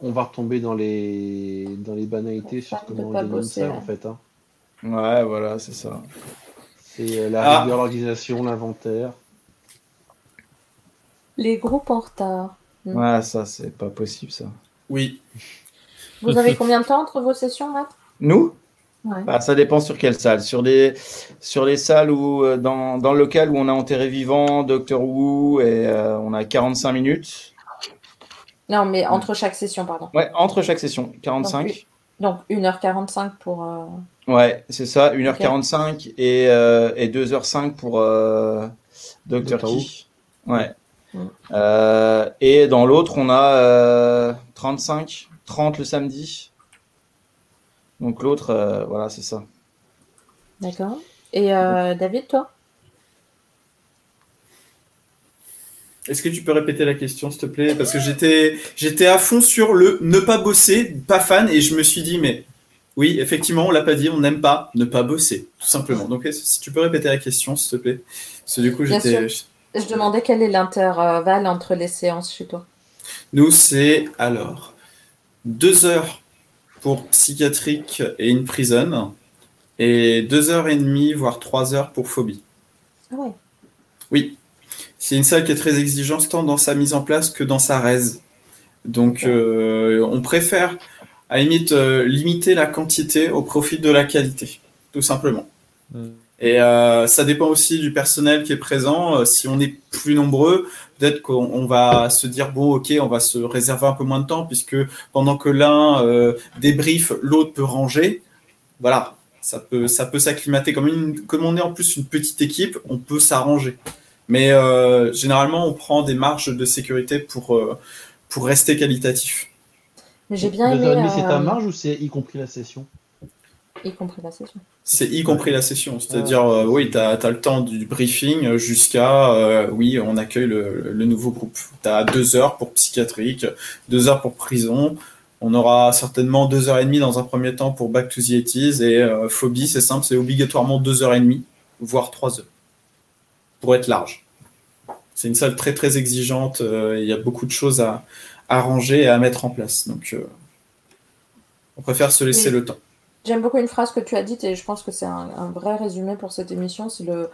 on va retomber dans les dans les banalités sur comment on ça en fait. Hein. Ouais, voilà, c'est ça. C'est euh, la ah. rigueur, l'organisation, l'inventaire. Les groupes en retard. Hmm. Ouais, ça, c'est pas possible, ça. Oui. Vous avez combien de temps entre vos sessions, Matt? Nous? Bah, ça dépend sur quelle salle. Sur les, sur les salles où, euh, dans, dans le local où on a enterré vivant, Doctor Who, et euh, on a 45 minutes. Non, mais entre chaque session, pardon. Ouais, entre chaque session, 45. Donc, 1h45 pour. Euh, ouais, c'est ça, 1h45 et, et 2h05 pour Doctor Who. Ouais. Mm. et dans l'autre, on a 35, 30 le samedi. Donc l'autre, euh, voilà, c'est ça. D'accord. Et euh, David, toi? Est-ce que tu peux répéter la question, s'il te plaît? Parce que j'étais, j'étais à fond sur le ne pas bosser, pas fan, et je me suis dit, mais oui, effectivement, on l'a pas dit, on n'aime pas ne pas bosser, tout simplement. Donc, si tu peux répéter la question, s'il te plaît? Parce que du coup, j'étais. Je demandais quel est l'intervalle entre les séances chez toi. Nous, c'est alors deux heures pour psychiatrique et une prison, et deux heures et demie, voire trois heures pour phobie. Ah ouais. Oui. C'est une salle qui est très exigeante tant dans sa mise en place que dans sa raise. Donc, euh, on préfère, à limite, euh, limiter la quantité au profit de la qualité, tout simplement. Mm. Et euh, ça dépend aussi du personnel qui est présent. si on est plus nombreux, peut-être qu'on va se dire bon ok on va se réserver un peu moins de temps puisque pendant que l'un euh, débriefe l'autre peut ranger. Voilà. Ça peut ça peut s'acclimater. Comme une comme on est en plus une petite équipe on peut s'arranger. Mais euh, généralement on prend des marges de sécurité pour euh, pour rester qualitatif. J'ai bien aimé c'est ta marge ou c'est y compris la session? Y compris la session c'est y compris la session, c'est-à-dire, euh, oui, tu as, le temps du briefing jusqu'à, euh, oui, on accueille le, nouveau groupe. Tu as deux heures pour psychiatrique, deux heures pour prison. On aura certainement deux heures et demie dans un premier temps pour Back to the 80 et euh, Phobie, c'est simple, c'est obligatoirement deux heures et demie, voire trois heures, pour être large. C'est une salle très très exigeante, il y a beaucoup de choses à, arranger et à mettre en place. Donc, on préfère se laisser le temps. J'aime beaucoup une phrase que tu as dite et je pense que c'est un, vrai résumé pour cette émission. C'est le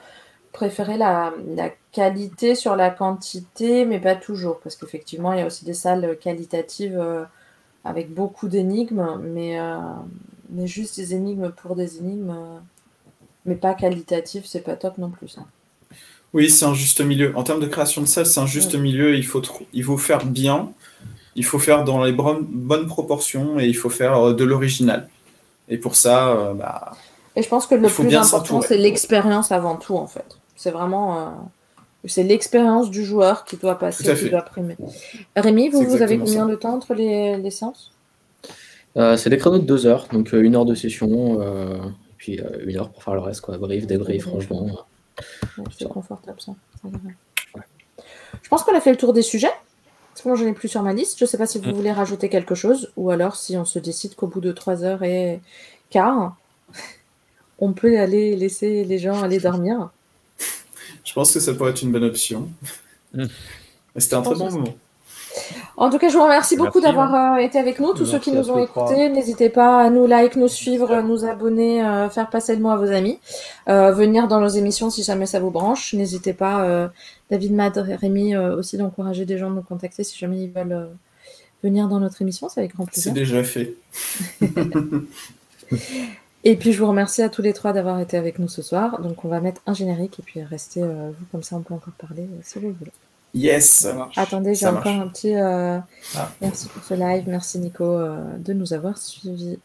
préférer la, qualité sur la quantité, mais pas toujours, parce qu'effectivement, il y a aussi des salles qualitatives euh, avec beaucoup d'énigmes, mais, euh, mais juste des énigmes pour des énigmes, euh, mais pas qualitatives, c'est pas top non plus. Oui, c'est un juste milieu. En termes de création de salles, c'est un juste milieu. Il faut, il faut faire bien, il faut faire dans les bonnes proportions et il faut faire de l'original. Et pour ça, bah, et je pense que le plus important, c'est l'expérience avant tout, en fait. C'est vraiment. Euh, c'est l'expérience du joueur qui doit passer, qui doit primer. Rémi, vous, vous avez combien de temps entre les, les séances? Euh, C'est des créneaux de deux heures, donc euh, une heure de session, et puis une heure pour faire le reste, quoi. Brief, débrief, franchement. c'est confortable, ça. Je pense qu'on a fait le tour des sujets. Parce que moi, j'en ai plus sur ma liste. Je ne sais pas si vous mm. voulez rajouter quelque chose, ou alors si on se décide qu'au bout de trois heures et quart, on peut aller laisser les gens aller dormir. Je pense que ça pourrait être une bonne option. Hmm. C'était un très bon moment. En tout cas, je vous remercie beaucoup d'avoir euh, été avec nous. Tous ceux qui nous ont écoutés, n'hésitez pas à nous like, nous suivre, nous abonner, euh, faire passer le mot à vos amis, euh, venir dans nos émissions si jamais ça vous branche. N'hésitez pas, David Mad, Rémi euh, aussi d'encourager des gens de nous contacter si jamais ils veulent euh, venir dans notre émission. C'est avec grand plaisir. C'est déjà fait. et puis je vous remercie à tous les trois d'avoir été avec nous ce soir. Donc on va mettre un générique et puis restez euh, vous comme ça on peut encore parler si vous voulez. Yes, ça marche. Attendez, j'ai encore un petit ah. merci pour ce live, merci Nico de nous avoir suivis.